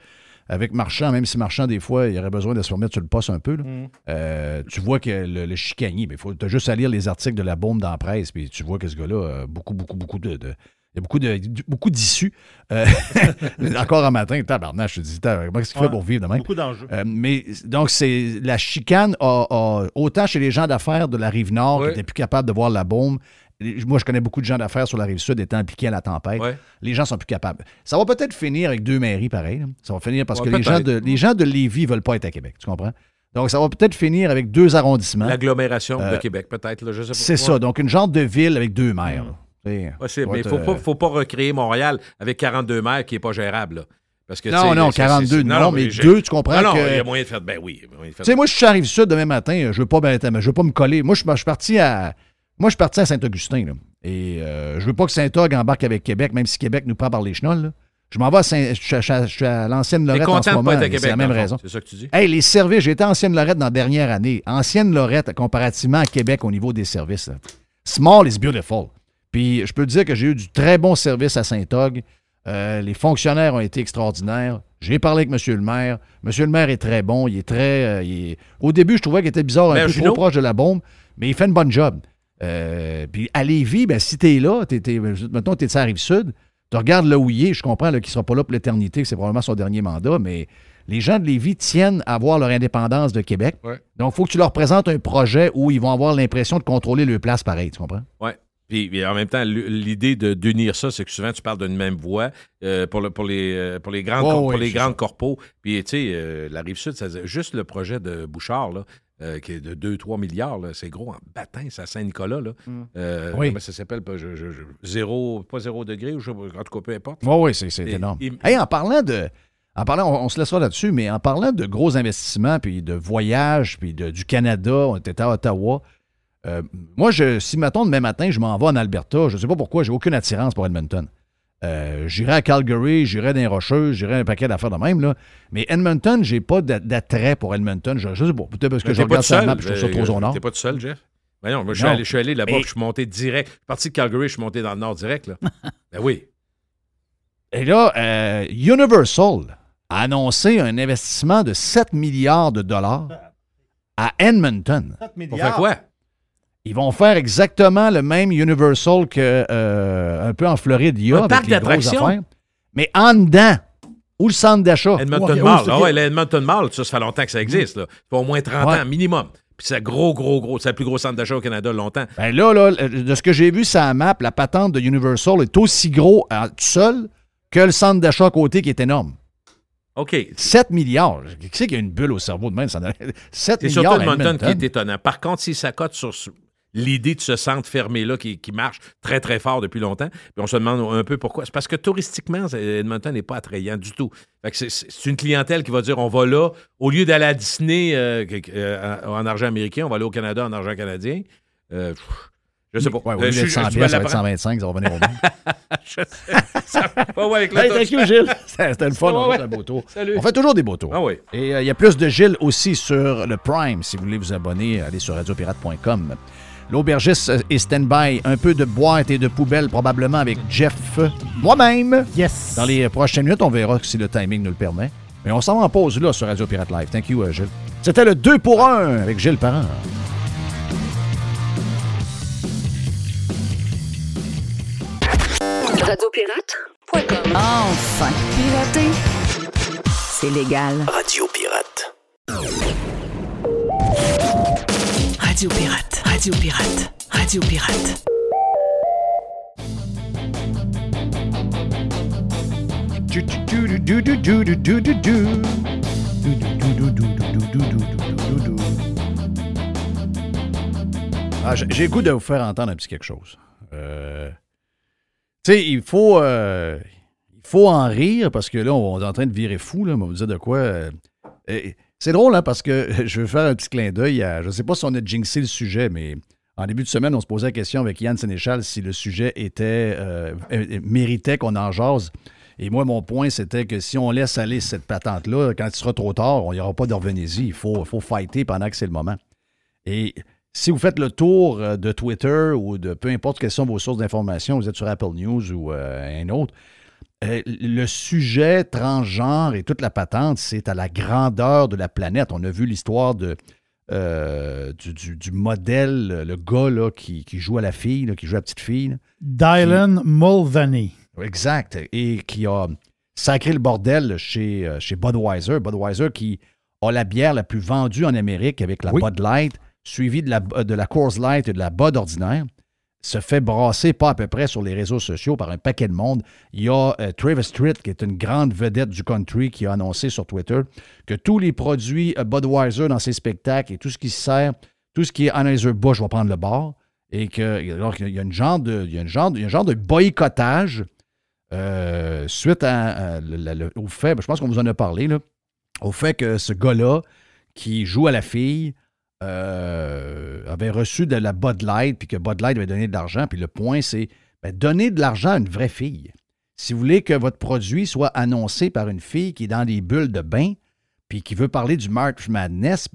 avec Marchand, même si Marchand, des fois, il aurait besoin de se remettre sur le poste un peu. là. Mm. Euh, tu vois que le, le chicanier, il faut t'as juste à lire les articles de la bombe dans la presse, puis tu vois que ce gars-là a beaucoup, beaucoup, beaucoup de. de- il y a beaucoup de beaucoup d'issues. Euh, encore un matin, tabarnak, je te dis, tab- comment est-ce qu'il Ouais. fait pour vivre demain? Beaucoup d'enjeux. Euh, mais donc, c'est la chicane a, a- autant chez les gens d'affaires de la rive nord qui étaient plus capables de voir la bombe. Moi, je connais beaucoup de gens d'affaires sur la rive sud étant impliqués à la tempête. Ouais. Les gens sont plus capables. Ça va peut-être finir avec deux mairies pareil. Ça va finir parce Ouais, que les gens, de, les gens de Lévis ne veulent pas être à Québec. Tu comprends? Donc, ça va peut-être finir avec deux arrondissements. L'agglomération de Euh, Québec, peut-être. C'est ça. Donc, une genre de ville avec deux maires. Tu va mais il ne faut, euh, pas- faut pas recréer Montréal avec 42 maires qui n'est pas gérable. là. Parce que, Non, tu non, c'est- 42, c'est- non, mais deux, tu comprends Non, non, que- il y a moyen de faire. Ben oui. de faire- Tu sais, moi, je suis arrivé sud demain matin, je veux pas, ben, je veux pas me coller. Moi, je, je suis parti à. Moi, je suis parti à Saint-Augustin. là. Et euh, je veux pas que Saint-Og embarque avec Québec, même si Québec nous prend par les chenolles. là. Je m'en vais à Saint. Je, suis à- je à l'ancienne Lorette en ce moment. C'est la même raison. C'est ça que tu dis? Hey, les services, j'ai été à Ancienne Lorette dans la dernière année. Ancienne Lorette, comparativement à Québec au niveau des services. là. Small is beautiful. Puis je peux te dire que j'ai eu du très bon service à Saint-Og. Euh, les fonctionnaires ont été extraordinaires. J'ai parlé avec M. le maire. M. le maire est très bon. Il est très. euh, il est- Au début, je trouvais qu'il était bizarre, un peu trop proche de la bombe, mais il fait une bonne job. Euh, puis à Lévis, ben, si t'es là, t'es, t'es, mettons, t'es de la rive sud, Tu regardes là où il est, je comprends là, qu'il ne sera pas là pour l'éternité, que c'est probablement son dernier mandat, mais les gens de Lévis tiennent à avoir leur indépendance de Québec. Ouais. Donc, il faut que tu leur présentes un projet où ils vont avoir l'impression de contrôler leur place pareil, tu comprends? Oui. Puis, en même temps, l'idée de- d'unir ça, c'est que souvent, tu parles d'une même voix euh, pour, le- pour, les, euh, pour les grandes, pour les corpos. Puis, tu sais, euh, la Rive-Sud, ça- juste le projet de Bouchard, là, euh, qui est de 2-3 milliards, c'est gros en bâtin, c'est à Saint-Nicolas. Là. Euh, Oui. Comment ça s'appelle? Pas, je- je- je- zéro, pas zéro degré, ou je, en tout cas, peu importe. Oui, oui, c'est énorme. et- Hey, en parlant de. En parlant, on, on se laissera là-dessus, mais en parlant de gros investissements, puis de voyages, puis de- du Canada, on était à Ottawa. Euh, moi, je, si, mettons, demain matin, je m'en vais en Alberta, je ne sais pas pourquoi, j'ai aucune attirance pour Edmonton. Euh, j'irai à Calgary, j'irai dans les Rocheuses, j'irai un paquet d'affaires de même, là. Mais Edmonton, j'ai pas d'a- d'attrait pour Edmonton. Je, je sais pas, peut-être parce que je regarde sur la map, je trouve ça trop euh, au nord. T'es pas tout seul, Jeff? Ben non, moi, je suis allé, je suis allé là-bas, Mais- je suis monté direct. Je suis parti de Calgary, je suis monté dans le nord direct. Là. ben oui. Et là, euh, Universal a annoncé un investissement de 7 milliards de dollars à Edmonton. On fait quoi? Ils vont faire exactement le même Universal que euh, un peu en Floride, il y a Un avec parc les grosses d'attractions? affaires. Mais en dedans, où le centre d'achat? Edmonton Mall. Ah ouais, le Edmonton Mall, ça, ça fait longtemps que ça existe. Là. Ça fait au moins 30 Ouais. ans minimum. Puis c'est gros, gros, gros. C'est le plus gros centre d'achat au Canada longtemps. Ben là, là, de ce que j'ai vu sur la map, la patente de Universal est aussi gros euh, tout seul que le centre d'achat à côté qui est énorme. OK. 7 milliards. Qui c'est qui a une bulle au cerveau de même? Ça n'a- 7 C'est milliards surtout à Edmonton qui Edmonton. est étonnant. Par contre, si ça cote sur ce- l'idée de ce centre fermé-là qui, qui marche très, très fort depuis longtemps, puis on se demande un peu pourquoi. C'est parce que touristiquement, Edmonton n'est pas attrayant du tout. C'est- une clientèle qui va dire on va là, au lieu d'aller à Disney euh, euh, en en argent américain, on va aller au Canada en argent canadien. Euh, pff, je sais pas. Ouais, au Euh, je- d'être je- 100 je piastres, ça va être l'apprends. 125, ça va venir au même. Je sais. Ça va pas ouais avec le Hey, thank you, Gilles. C'était le fun, on ouais. fait un beau tour. Salut. On fait toujours des beaux tours. Ah oui. Et il y a plus de Gilles aussi sur le Prime. Si vous voulez vous abonner, allez sur radiopirate.com. L'aubergiste est stand-by. Un peu de boîte et de poubelle, probablement avec Jeff, moi-même. Yes. Dans les prochaines minutes, on verra si le timing nous le permet. Mais on s'en va en pause là sur Radio Pirate Live. Thank you, euh, Gilles. C'était le 2 pour 1 avec Gilles Parent. Radiopirate.com. Enfin, pirater, c'est légal. Radio Pirate. Radio Pirate, Radio Pirate, Radio Pirate. Ah, j'ai le goût de vous faire entendre un petit quelque chose. Euh, tu sais, il faut, euh, il faut en rire parce que là, on est en train de virer fou. Là, on va vous dire de quoi. euh, et c'est drôle, hein, parce que je veux faire un petit clin d'œil. Je ne sais pas si on a jinxé le sujet, mais en début de semaine, on se posait la question avec Yann Sénéchal si le sujet était euh, euh, méritait qu'on en jase. Et moi, mon point, c'était que si on laisse aller cette patente-là, quand il sera trop tard, on n'y aura pas revenez-y. Il faut, faut fighter pendant que c'est le moment. Et si vous faites le tour euh, de Twitter ou de peu importe quelles sont vos sources d'information, vous êtes sur Apple News ou un autre, euh, le sujet transgenre et toute la patente, c'est à la grandeur de la planète. On a vu l'histoire de, euh, du, du- du modèle, le gars là, qui, qui joue à la fille, là, qui joue à la petite fille. Dylan Mulvaney. Exact. Et qui a sacré le bordel chez, euh, chez Budweiser. Budweiser qui a la bière la plus vendue en Amérique avec la Oui. Bud Light, suivie de la, de la Coors Light et de la Bud ordinaire. Se fait brasser pas à peu près sur les réseaux sociaux par un paquet de monde. Il y a euh, Travis Street, qui est une grande vedette du country, qui a annoncé sur Twitter que tous les produits euh, Budweiser dans ses spectacles et tout ce qui se sert, tout ce qui est Anheuser-Busch va prendre le bord. Et que, alors qu'il y a une de, un genre de boycottage euh, suite au fait, ben, je pense qu'on vous en a parlé, au fait que ce gars-là, qui joue à la fille, euh, avait reçu de la Bud Light, puis que Bud Light avait donné de l'argent. Puis le point, c'est ben, donner de l'argent à une vraie fille. Si vous voulez que votre produit soit annoncé par une fille qui est dans des bulles de bain, puis qui veut parler du March Madness,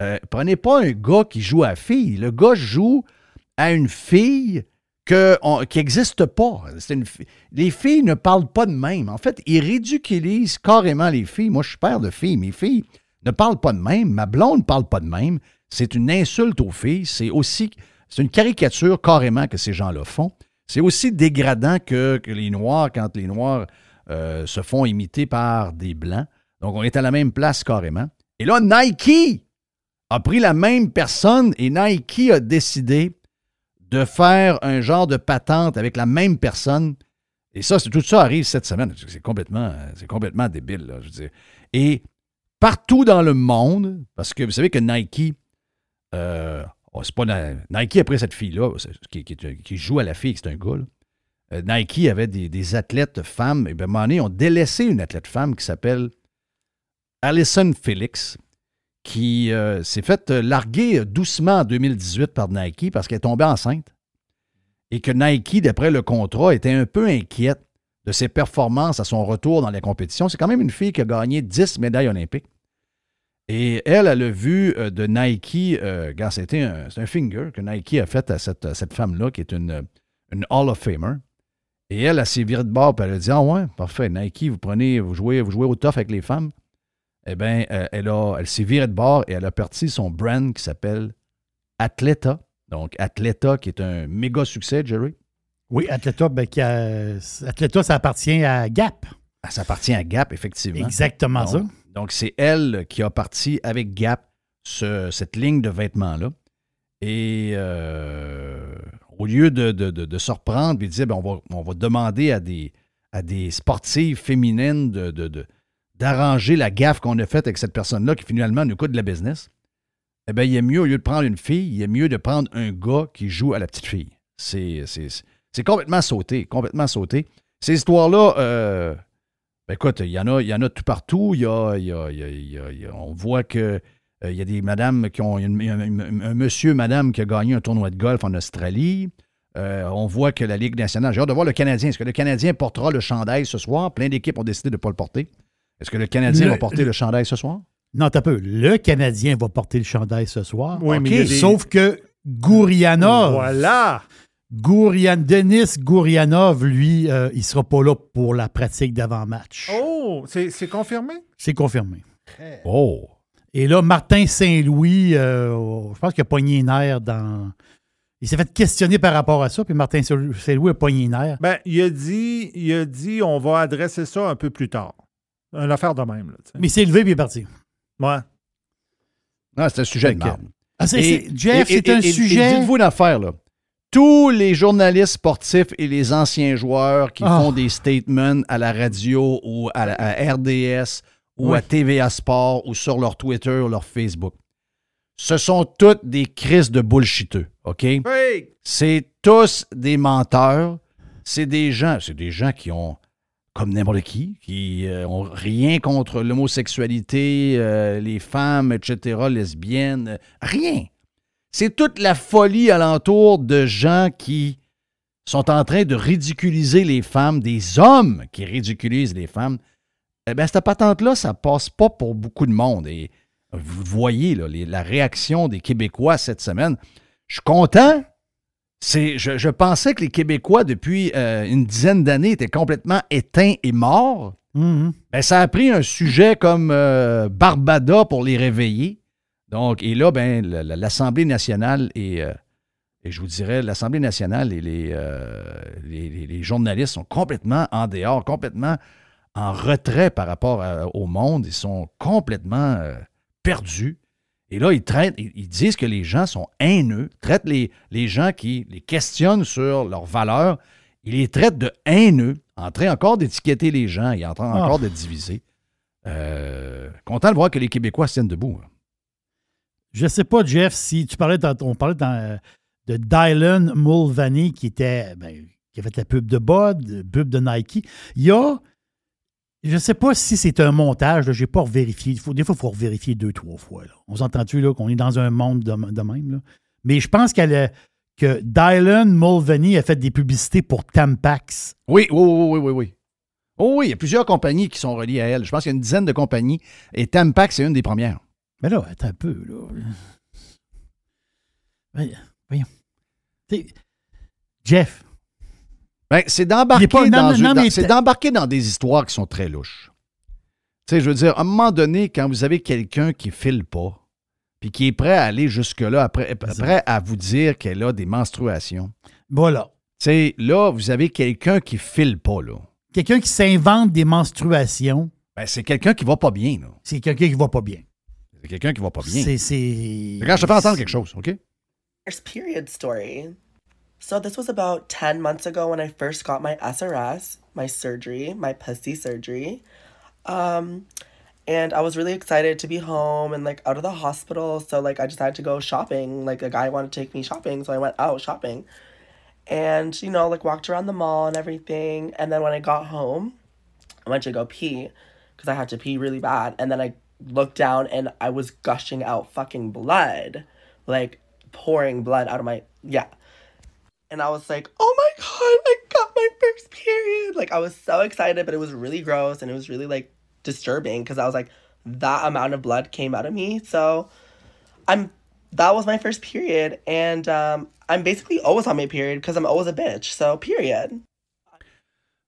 euh, prenez pas un gars qui joue à fille. Le gars joue à une fille que qui n'existe pas. Les filles ne parlent pas de même. En fait, ils ridiculisent carrément les filles. Moi, je suis père de filles. Mes filles ne parlent pas de même. Ma blonde ne parle pas de même. C'est une insulte aux filles. C'est aussi c'est une caricature carrément que ces gens-là font. C'est aussi dégradant que, les Noirs quand les Noirs euh, se font imiter par des Blancs. Donc, on est à la même place carrément. Et là, Nike a pris la même personne et Nike a décidé de faire un genre de patente avec la même personne. Et ça, tout ça arrive cette semaine. C'est complètement, c'est complètement débile. je veux dire. Et partout dans le monde, parce que vous savez que Nike, euh, oh, c'est Nike après cette fille-là, qui, joue à la fille, c'est un gars. Euh, Nike avait des, athlètes femmes. Et bien, ont délaissé une athlète femme qui s'appelle Alison Felix, qui euh, s'est faite euh, larguer doucement en 2018 par Nike parce qu'elle est tombée enceinte. Et que Nike, d'après le contrat, était un peu inquiète de ses performances à son retour dans la compétition. C'est quand même une fille qui a gagné 10 médailles olympiques. Et elle, elle a vu euh, de Nike, euh, c'était un, c'est un finger que Nike a fait à cette, à cette femme-là, qui est une, une Hall of Famer. Et elle, elle s'est virée de bord, puis elle a dit Ah ouais, parfait, Nike, vous prenez, vous jouez, vous jouez au tough avec les femmes. Eh bien, euh, elle, a- elle s'est virée de bord et elle a parti son brand qui s'appelle Atleta. Donc, Atleta, qui est un méga succès, Jerry. Oui, Atleta, ben, qui a- Atleta, ça appartient à Gap. Ah, Ça appartient à Gap, effectivement. Exactement ça. Donc, c'est elle qui a parti avec Gap ce- cette ligne de vêtements-là. Et euh, au lieu de, de- de- se reprendre et de dire, ben, on, va, on va demander à des, à des sportives féminines d'arranger la gaffe qu'on a faite avec cette personne-là qui finalement nous coûte de la business, eh bien, il est mieux, au lieu de prendre une fille, il est mieux de prendre un gars qui joue à la petite fille. C'est, complètement sauté, complètement sauté. Ces histoires-là, euh, écoute, il y en a, il y en a tout partout. Il y a, il y a- il y a- il y a- il y a- on voit que euh, il y a des madames qui ont. il y a une- un, un- un monsieur, madame qui a gagné un tournoi de golf en Australie. Euh, on voit que la Ligue nationale. J'ai hâte de voir le Canadien. Est-ce que le Canadien portera le chandail ce soir? Plein d'équipes ont décidé de ne pas le porter. Est-ce que le Canadien Le- va porter le chandail ce soir? Non, t'as peu. Le Canadien va porter le chandail ce soir. Oui, mais des- Sauf que Gourianov. Voilà. Gourian, Denis Gourianov, lui, euh, il sera pas là pour la pratique d'avant-match. Oh, c'est c'est confirmé? C'est confirmé. Oh! Et là, Martin Saint-Louis, euh, je pense qu'il a pogné un air dans. Il s'est fait questionner par rapport à ça, puis Martin Saint-Louis a pogné un air. Ben, il a dit, il a dit, on va adresser ça un peu plus tard. Une affaire de même. Là. Mais il s'est levé et il est parti. Ouais. Non, c'est un sujet de marde. Ah, c'est- Et- c'est- Jeff, c'est un et- et sujet- Dites-vous une affaire, là. Tous les journalistes sportifs et les anciens joueurs qui Ah. font des statements à la radio ou à, la- à RDS ou Oui. à TVA Sport ou sur leur Twitter ou leur Facebook, ce sont toutes des crises de bullshiteux, OK? C'est tous des menteurs. C'est des gens, c'est des gens qui ont, comme n'importe qui, qui euh, ont rien contre l'homosexualité, euh, les femmes, etc., lesbiennes, rien. C'est toute la folie alentour de gens qui sont en train de ridiculiser les femmes, des hommes qui ridiculisent les femmes. Eh bien, cette patente-là, ça passe pas pour beaucoup de monde. Et vous voyez là, les- la réaction des Québécois cette semaine. Je suis content. C'est, je, je pensais que les Québécois, depuis euh, une dizaine d'années, étaient complètement éteints et morts. Ben, ça a pris un sujet comme euh, Barbada pour les réveiller. Donc, et là, ben, la- la- l'Assemblée nationale et, euh, et je vous dirais, l'Assemblée nationale et les, euh, les, journalistes sont complètement en dehors, complètement en retrait par rapport à- au monde. Ils sont complètement euh, perdus. Et là, ils traitent, ils, ils disent que les gens sont haineux, traitent les, les gens qui les questionnent sur leurs valeurs, ils les traitent de haineux, en train encore d'étiqueter les gens et en train Ah. encore de diviser. Euh, content de voir que les Québécois se tiennent debout. hein. Je sais pas, Jeff, si tu parlais, on parlait dans- de Dylan Mulvaney qui était, ben, qui a fait la pub de Bud, la pub de Nike. Il y a, je sais pas si c'est un montage, je n'ai pas faut, des fois, il faut revérifier deux, trois fois. On s'entend-tu qu'on est dans un monde de, même? Mais je pense qu'elle que Dylan Mulvaney a fait des publicités pour Tampax. Oui, oui, oui, oui, oui, oui. Oh oui, il y a plusieurs compagnies qui sont reliées à elle. Je pense qu'il y a une dizaine de compagnies et Tampax, c'est une des premières. Mais là, attends un peu, là. Voyons. T'sais, Jeff. Ben, c'est d'embarquer pas- dans, dans- des histoires qui sont très louches. Tu sais, je veux dire, à un moment donné, quand vous avez quelqu'un qui file pas, puis qui est prêt à aller jusque-là, après, prêt à vous dire qu'elle a des menstruations, Voilà. sais, là, vous avez quelqu'un qui file pas, là. Quelqu'un qui s'invente des menstruations. Ben, c'est quelqu'un qui va pas bien, là. C'est quelqu'un qui va pas bien. C'est quelqu'un qui va pas bien. C'est. c'est- Regarde, je te fais entendre quelque chose, OK? First period story. So this was about 10 months ago when I first got my SRS, my surgery, my pussy surgery. Um and I was really excited to be home and like out of the hospital, so like I decided to go shopping. Like a guy wanted to take me shopping, so I went out shopping. And you know, like walked around the mall and everything. And then when I got home, I went to go pee because I had to pee really bad. And then I looked down and I was gushing out fucking blood, like pouring blood out of my yeah. And I was like, oh my god, I got my first period. Like I was so excited, but it was really gross and it was really like disturbing because I was like, that amount of blood came out of me. So I'm that was my first period and um I'm basically always on my period because I'm always a bitch. So period.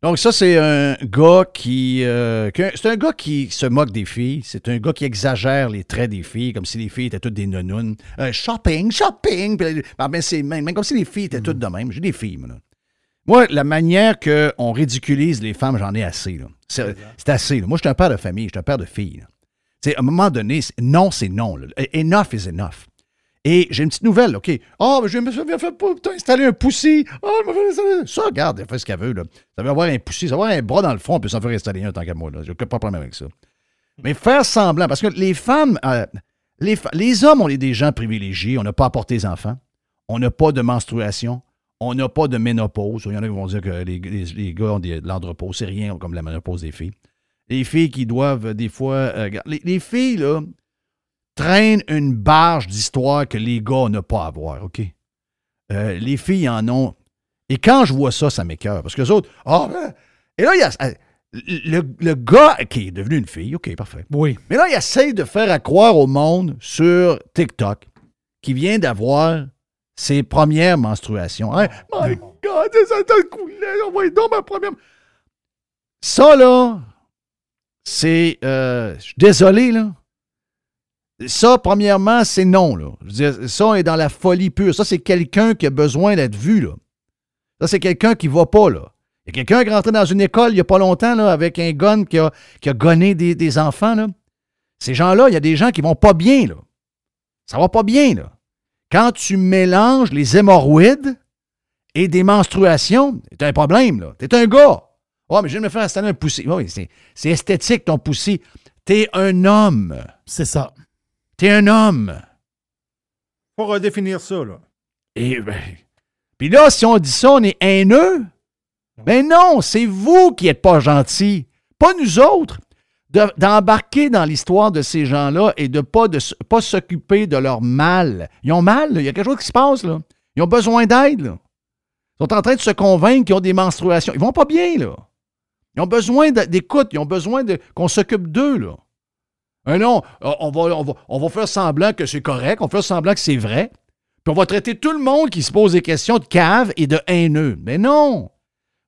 Donc, ça, c'est un gars qui. euh, c'est un gars qui se moque des filles. C'est un gars qui exagère les traits des filles, comme si les filles étaient toutes des nounounes. Euh, shopping, shopping. Puis, ben, ben, c'est même, même comme si les filles étaient toutes de même. J'ai des filles, moi. là. Moi, la manière qu'on ridiculise les femmes, j'en ai assez. là. C'est assez. là. Moi, je suis un père de famille, je suis un père de filles. à un moment donné, non, c'est non. là. Enough is enough. Et j'ai une petite nouvelle, OK. Oh, mais je me suis fait installer un poussi. Oh, je me installer. Ça, regarde, elle fait ce qu'elle veut. Là. Ça veut avoir un poussi, ça veut avoir un bras dans le front, on peut s'en faire installer un tant qu'à moi. Là. J'ai pas problème avec ça. Mais faire semblant, parce que les femmes, euh, les, les hommes, on est des gens privilégiés, on n'a pas apporté des enfants, on n'a pas de menstruation, on n'a pas de ménopause. Il y en a qui vont dire que les, les- les gars ont de l'andropause, c'est rien comme la ménopause des filles. Les filles qui doivent, euh, des fois. euh, les, les filles, là, traînent une barge d'histoire que les gars n'ont pas à voir, OK? Euh, les filles en ont. Et quand je vois ça, ça m'écœure. Parce que les autres. Ah, ben, et là, il y a. euh, Le, le gars qui est devenu une fille, OK, parfait. Oui. Mais là, il essaye de faire à croire au monde sur TikTok qu'il vient d'avoir ses premières menstruations. Hey, my God, ça t'a coulé. On va donc ma première. Ça, là, c'est. euh, je suis désolé, là. Ça, premièrement, c'est non, ça, on est dans la folie pure. Ça, c'est quelqu'un qui a besoin d'être vu, là. Ça, c'est quelqu'un qui va pas, là. Il y a quelqu'un qui est rentré dans une école il n'y a pas longtemps, là, avec un gun qui a, gonné des, enfants, là. Ces gens-là, il y a des gens qui vont pas bien, là. Ça va pas bien, là. Quand tu mélanges les hémorroïdes et des menstruations, c'est un problème, là. T'es un gars. Ouais, mais je viens de me faire installer un poussi. Oui, c'est, c'est esthétique, ton poussi. T'es un homme. C'est ça. T'es un homme. Faut redéfinir ça, là. Et ben, puis là, si on dit ça, on est haineux? Ben non, c'est vous qui n'êtes pas gentils, pas nous autres. De- D'embarquer dans l'histoire de ces gens-là et de pas de s- pas s'occuper de leur mal. Ils ont mal, là. il y a quelque chose qui se passe là. Ils ont besoin d'aide. là. Ils sont en train de se convaincre qu'ils ont des menstruations. Ils vont pas bien là. Ils ont besoin d'écoute, ils ont besoin qu'on s'occupe d'eux là. Un non, on va, on, va, on va faire semblant que c'est correct, on va faire semblant que c'est vrai. Puis on va traiter tout le monde qui se pose des questions de cave et de haineux. Mais non!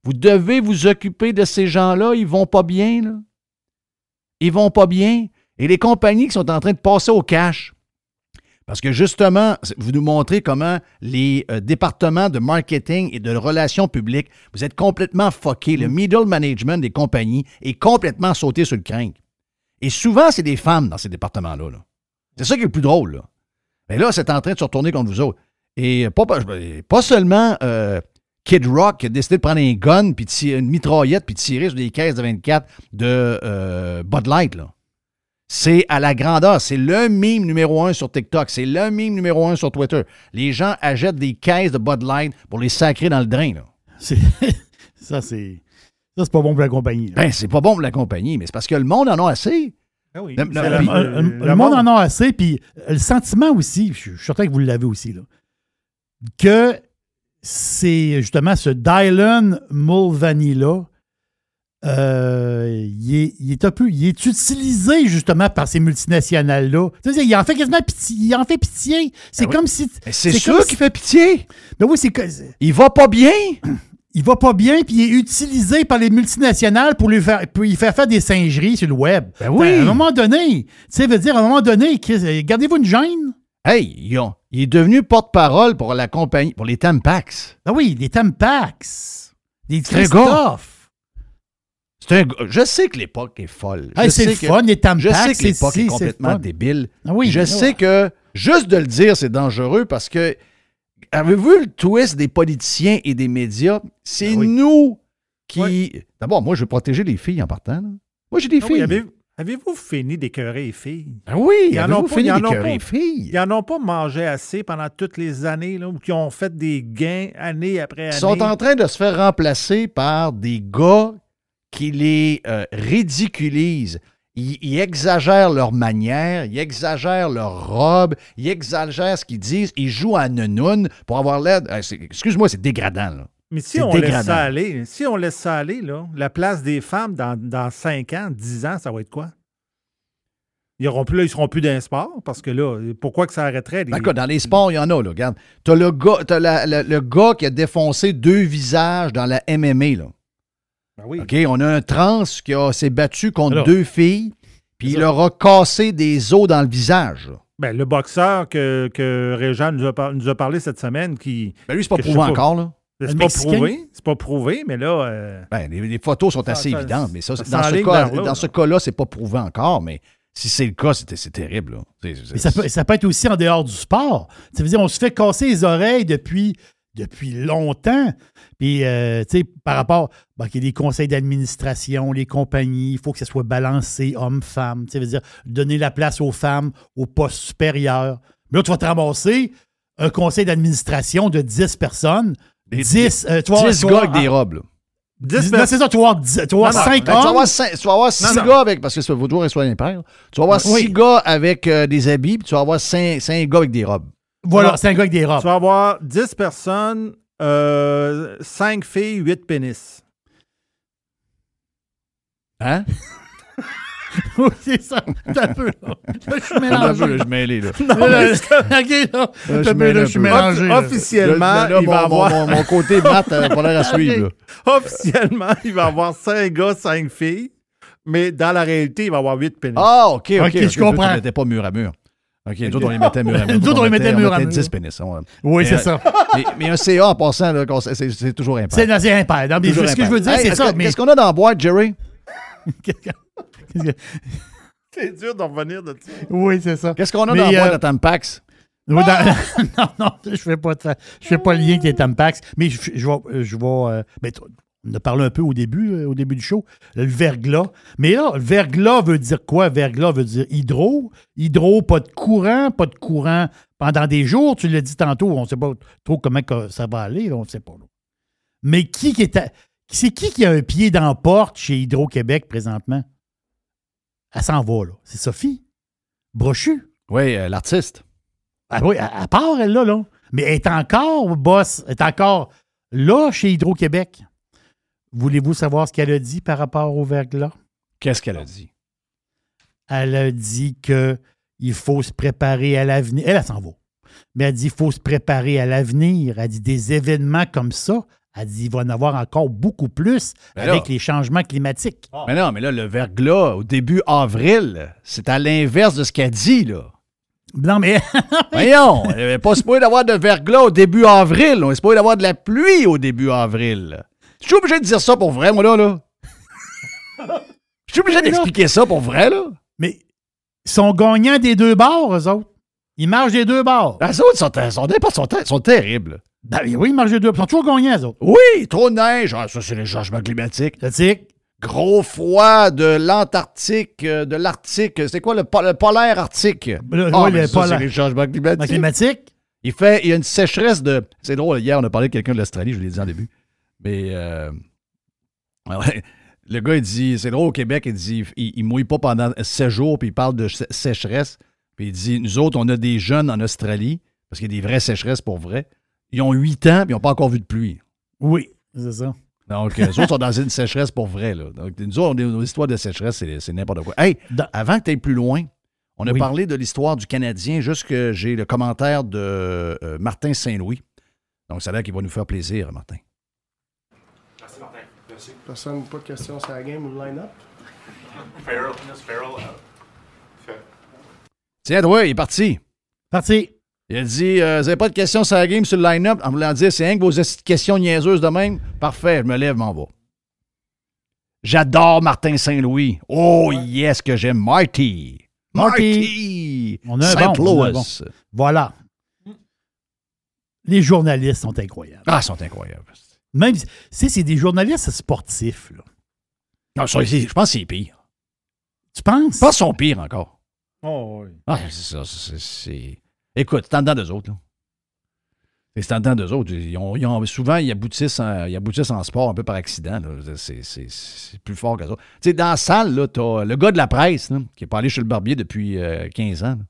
Vous devez vous occuper de ces gens-là, ils vont pas bien, là. Ils vont pas bien. Et les compagnies qui sont en train de passer au cash. Parce que justement, vous nous montrez comment les euh, départements de marketing et de relations publiques, vous êtes complètement fuckés. Le middle management des compagnies est complètement sauté sur le crinque. Et souvent, c'est des femmes dans ces départements-là. là. C'est ça qui est le plus drôle. Mais là, c'est en train de se retourner contre vous autres. Et pas, seulement euh, Kid Rock qui a décidé de prendre un gun, puis tirer- une mitraillette, puis de tirer sur des caisses de 24 de euh, Bud Light. Là. C'est à la grandeur. C'est le meme numéro un sur TikTok. C'est le meme numéro un sur Twitter. Les gens achètent des caisses de Bud Light pour les sacrer dans le drain. C'est- ça, c'est. Ça, c'est pas bon pour la compagnie. là. Ben, c'est pas bon pour la compagnie, mais c'est parce que le monde en a assez. Ah oui. Le- C'est le- le, puis- le- le monde en a assez, puis le sentiment aussi, je suis je suis certain que vous l'avez aussi, là, que c'est justement ce Dylan Mulvaney-là, euh, il, est, il est un peu, il est utilisé justement par ces multinationales-là. Tu sais, il en fait quasiment pitié. Il en fait pitié. C'est Ben oui. comme si. Mais c'est sûr si- qu'il fait pitié. Ben oui, c'est que. Il va pas bien. Il va pas bien, puis il est utilisé par les multinationales pour lui faire, pour lui faire faire des singeries sur le web. Ben oui. À un moment donné, tu sais, veut dire, à un moment donné, euh, gardez-vous une gêne. Hey, ont- il est devenu porte-parole pour la compagnie, pour les Tampax. Ah oui, des Tampax. Gars. Christophe. C'est un Je sais que l'époque est folle. Hey, c'est fun, les Tampax, Je sais que c'est- l'époque est complètement débile. Ah oui, je mais sais que juste de le dire, c'est dangereux parce que avez-vous vu le twist des politiciens et des médias? C'est Ah nous qui. D'abord, moi, je veux protéger les filles en partant. là. Moi, j'ai des Ah oui, filles. avez- Avez-vous fini d'écœurer les filles? Ah oui, Ils en ont fini d'écœurer pas- les filles? Ils n'en ont pas mangé assez pendant toutes les années, là, ou qui ont fait des gains année après année. Ils sont en train de se faire remplacer par des gars qui les euh, ridiculisent. Ils, ils exagèrent leur manière, ils exagèrent leur robe, ils exagèrent ce qu'ils disent, ils jouent à nounoun pour avoir l'air. Excuse-moi, c'est dégradant. Là. Mais si on laisse ça aller, si on laisse ça aller, là, la place des femmes dans, dans 5 ans, 10 ans, ça va être quoi? Ils auront plus, là, ils seront plus d'un sport parce que là, pourquoi que ça arrêterait? les- D'accord, dans les sports, il y en a, là. Regarde. T'as le gars, t'as la- la- le gars qui a défoncé deux visages dans la MMA, là. Ben oui. OK, on a un trans qui s'est battu contre Alors. deux filles, puis il leur a cassé des os dans le visage. Ben, le boxeur que, que Réjean nous nous a parlé cette semaine qui. Ben lui, c'est pas prouvé encore, là. C'est pas Mexicain? prouvé. C'est pas prouvé, mais là. euh, Ben, les, les photos sont Ça- assez ça- évidentes, mais ça, ça dans, ce cas, dans ce cas-là, c'est pas prouvé encore, mais si c'est le cas, c'est c'est terrible. là. Mais ça peut, ça peut être aussi en dehors du sport. Ça veut dire, on se fait casser les oreilles depuis, depuis longtemps. Puis, euh, tu sais, par rapport, bon, qu'il y a des conseils d'administration, les compagnies, il faut que ça soit balancé homme-femme. Tu sais, veut dire, donner la place aux femmes au poste supérieur. Mais là, tu vas te ramasser un conseil d'administration de 10 personnes. 10, euh, tu vas avoir- 10 tu vas gars avec des robes. là. 10 non, c'est ça, tu vas avoir, 10 tu vas avoir Non, non, 5 ben, Tu vas hommes. avoir, tu vas avoir six Non, non. gars avec, parce que impère. Tu vas avoir Oui. six gars avec euh, des habits, puis tu vas avoir cinq, cinq gars avec des robes. Voilà, Non. 5 gars avec des robes. Tu vas avoir 10 personnes, 5 filles, 8 pénis. Hein? Oui, c'est ça. T'as peu, là. Là, je suis mélangé. peu, là, je suis mêlé, là. Non, là, c'est- OK, là. Là, je mêle là, je suis mélangé. là. Officiellement, Là, là, il va mon, avoir. mon- mon côté mat n'a pas l'air à suivre. là. Officiellement, il va avoir 5 gars, 5 filles, mais dans la réalité, il va avoir 8 pénis. Ah, OK, OK. OK, je comprends. Mettait pas mur à mur. OK, nous autres, on les mettait mur à mur. Nous autres, on les mettait mur à mur. 10 pénis. on- Oui, c'est euh, ça. Mais, mais un CA, en passant, c'est toujours impair. C'est c'est impair. Non, mais Toujours ce que je veux dire, Hey, c'est ça. Qu'est-ce qu'on a dans la boîte, Jerry? C'est dur d'en revenir de ça. Oui, c'est ça. Qu'est-ce qu'on a Mais, dans la boîte euh, de Tampax? Oui, dans- non, non, je fais pas ça. Je fais pas le lien avec les Tampax, mais je, je vais. On a parlé un peu au début, euh, au début du show, le verglas. Mais là, le verglas veut dire quoi? Verglas veut dire hydro. Hydro, pas de courant, pas de courant pendant des jours. Tu l'as dit tantôt, on ne sait pas trop comment ça va aller, on ne sait pas. là. Mais qui qui est à- c'est qui qui a un pied dans la porte chez Hydro-Québec présentement? Elle s'en va, là. C'est Sophie. Brochu. Oui, euh, l'artiste. Ah oui, à, à part, elle, là, là. Mais elle est encore boss, elle est encore là chez Hydro-Québec. Voulez-vous savoir ce qu'elle a dit par rapport au verglas? Qu'est-ce qu'elle a dit? Elle a dit que il faut se préparer à l'avenir. Elle, elle s'en va. Mais elle dit qu'il faut se préparer à l'avenir. Elle dit des événements comme ça. Elle dit il va en avoir encore beaucoup plus avec là. les changements climatiques. Mais non, mais là, le verglas, au début avril, c'est à l'inverse de ce qu'elle dit, là. Non, mais. Voyons, on n'est pas supposé d'avoir de verglas au début avril. On est supposé d'avoir de la pluie au début avril. Je suis obligé de dire ça pour vrai, moi, là. là. Je suis obligé d'expliquer ça pour vrai, là. Mais ils sont gagnants des deux bords, eux autres. Ils marchent des deux bords. Les autres sont, sont, sont, sont terribles. Ben oui, ils marchent des deux bords. Ils sont toujours gagnants, eux autres. Oui, trop de neige. Ah, ça, c'est les changements climatiques. Climatique. Gros froid de l'Antarctique, euh, de l'Arctique. C'est quoi le, po- le polaire arctique? Le- Ah, oui, mais le ça, c'est les changements climatiques. climatique? Il fait, il y a une sécheresse de. C'est drôle, hier, on a parlé de quelqu'un de l'Australie, je l'ai dit en début. Mais euh, le gars, il dit, c'est drôle au Québec, il dit, il, il mouille pas pendant 7 jours, puis il parle de sé- sécheresse. Puis il dit, nous autres, on a des jeunes en Australie, parce qu'il y a des vraies sécheresses pour vrai. Ils ont 8 ans, puis ils n'ont pas encore vu de pluie. Oui, c'est ça. Donc, eux autres sont dans une sécheresse pour vrai. Là. Donc, nous autres, nos histoires de sécheresse, c'est, c'est n'importe quoi. Hey, avant que tu ailles plus loin, on a Oui. parlé de l'histoire du Canadien, juste que j'ai le commentaire de euh, Martin Saint-Louis. Donc, ça a l'air qu'il va nous faire plaisir, Martin. Personne, pas de questions sur la game ou le line-up? Farrell, Farrell out. Fait. Tiens, toi, il est parti. Parti. Il a dit euh, Vous n'avez pas de questions sur la game, sur le line-up? En voulant dire C'est rien que vos questions niaiseuses de même. Parfait, je me lève, m'en vais. J'adore Martin Saint-Louis. Oh, yes, que j'aime Marty. Marty. On a un bon, on a un Louis. bon. Voilà. Les journalistes sont incroyables. Ah, ils sont incroyables. Même, tu sais, c'est des journalistes sportifs. Là. Non, ça, c'est- je pense que c'est pire. Tu penses? Je pense qu'ils sont pires encore. Oh, oui. Ah, c'est ça. c'est- Écoute, c'est en dedans d'eux autres. là. C'est en dedans d'eux autres. Ils ont, ils ont- souvent, ils aboutissent, en, ils aboutissent en sport un peu par accident. là. C'est, c'est- c'est plus fort que ça. Tu sais, dans la salle, là, t'as le gars de la presse là, qui n'est pas allé chez le barbier depuis euh, 15 ans. là.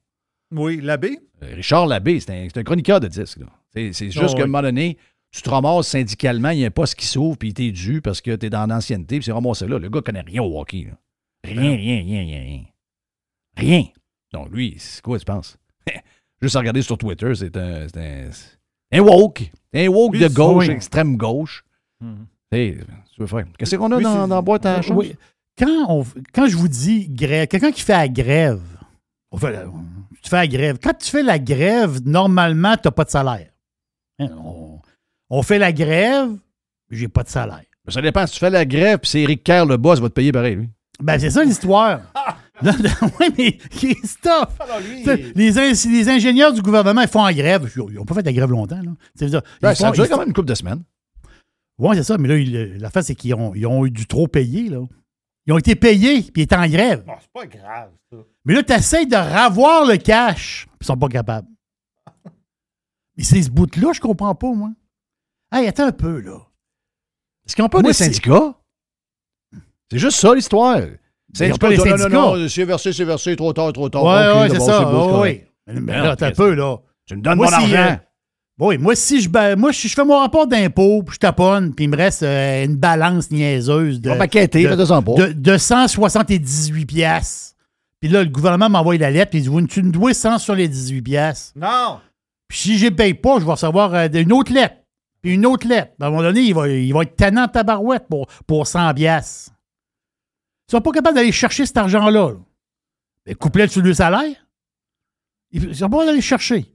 Oui, l'abbé? Euh, Richard Labbé, c'est un, c'est un chroniqueur de disques. là. C'est, c'est juste Oh, qu'à oui. un moment donné, tu te ramasses syndicalement, il y a un poste qui s'ouvre, puis t'es dû parce que t'es dans l'ancienneté, puis c'est ramassé là. Le gars connaît rien au hockey. là. Rien, rien, rien, rien, rien. Rien. Donc, lui, c'est quoi, tu penses? Juste à regarder sur Twitter, c'est un, un, un woke. Un woke Lui, de gauche, extrême gauche. Mhm. Hey, tu veux faire? Qu'est-ce qu'on a dans, la boîte à chose? Oui. Quand, on- quand je vous dis grève, quelqu'un qui fait la grève, on fait la- tu fais la grève. Quand tu fais la grève, normalement, tu n'as pas de salaire. Hein, On, on fait la grève, j'ai pas de salaire. Ben, Ça dépend. Si tu fais la grève, puis c'est Eric Kerr, le boss, va te payer pareil, lui. Ben, c'est ça l'histoire. oui, mais Christophe, les, in- les ingénieurs du gouvernement, ils font en grève. Ils n'ont pas fait de la grève longtemps. Là. C'est- ils Ben, ça a font- duré ils quand font- même une couple de semaines. Oui, c'est ça, mais là, il- la face, c'est qu'ils ont, ils ont eu du trop payé. Là. Ils ont été payés, puis ils étaient en grève. c'est pas grave, ça. Mais là, tu essaies de ravoir le cash, puis ils sont pas capables. Mais c'est ce bout-là, je comprends pas, moi. Hey, attends un peu, là. Est-ce qu'ils n'ont pas Moi, des c'est- syndicats? C'est juste ça, l'histoire. Ils pas non, syndicats. Non, non, c'est versé, c'est versé, trop tard, trop tard. Ouais, Ok, ouais, c'est d'abord, ça. beau, c'est ouais, correct. ouais. Mais, mais Non, là, attends un peu, là. Tu me donnes Moi, mon si, argent. euh, oui, moi, si je, ba- moi, si je fais mon rapport d'impôt, puis je taponne, puis il me reste euh, une balance niaiseuse de, On va quêter, de, fais-toi-en pas. de, de 178 piastres. Puis là, le gouvernement m'envoie la lettre, puis il dit, tu me dois 100 sur les 18 piastres. Non! Puis si je ne paye pas, je vais recevoir euh, une autre lettre. Une autre lettre. À un moment donné, il va, il va être tannant de tabarouette pour, pour 100 piastres. Ils sont pas capables d'aller chercher cet argent-là. là. Mais sur le salaire, ils sont pas capables d'aller le chercher.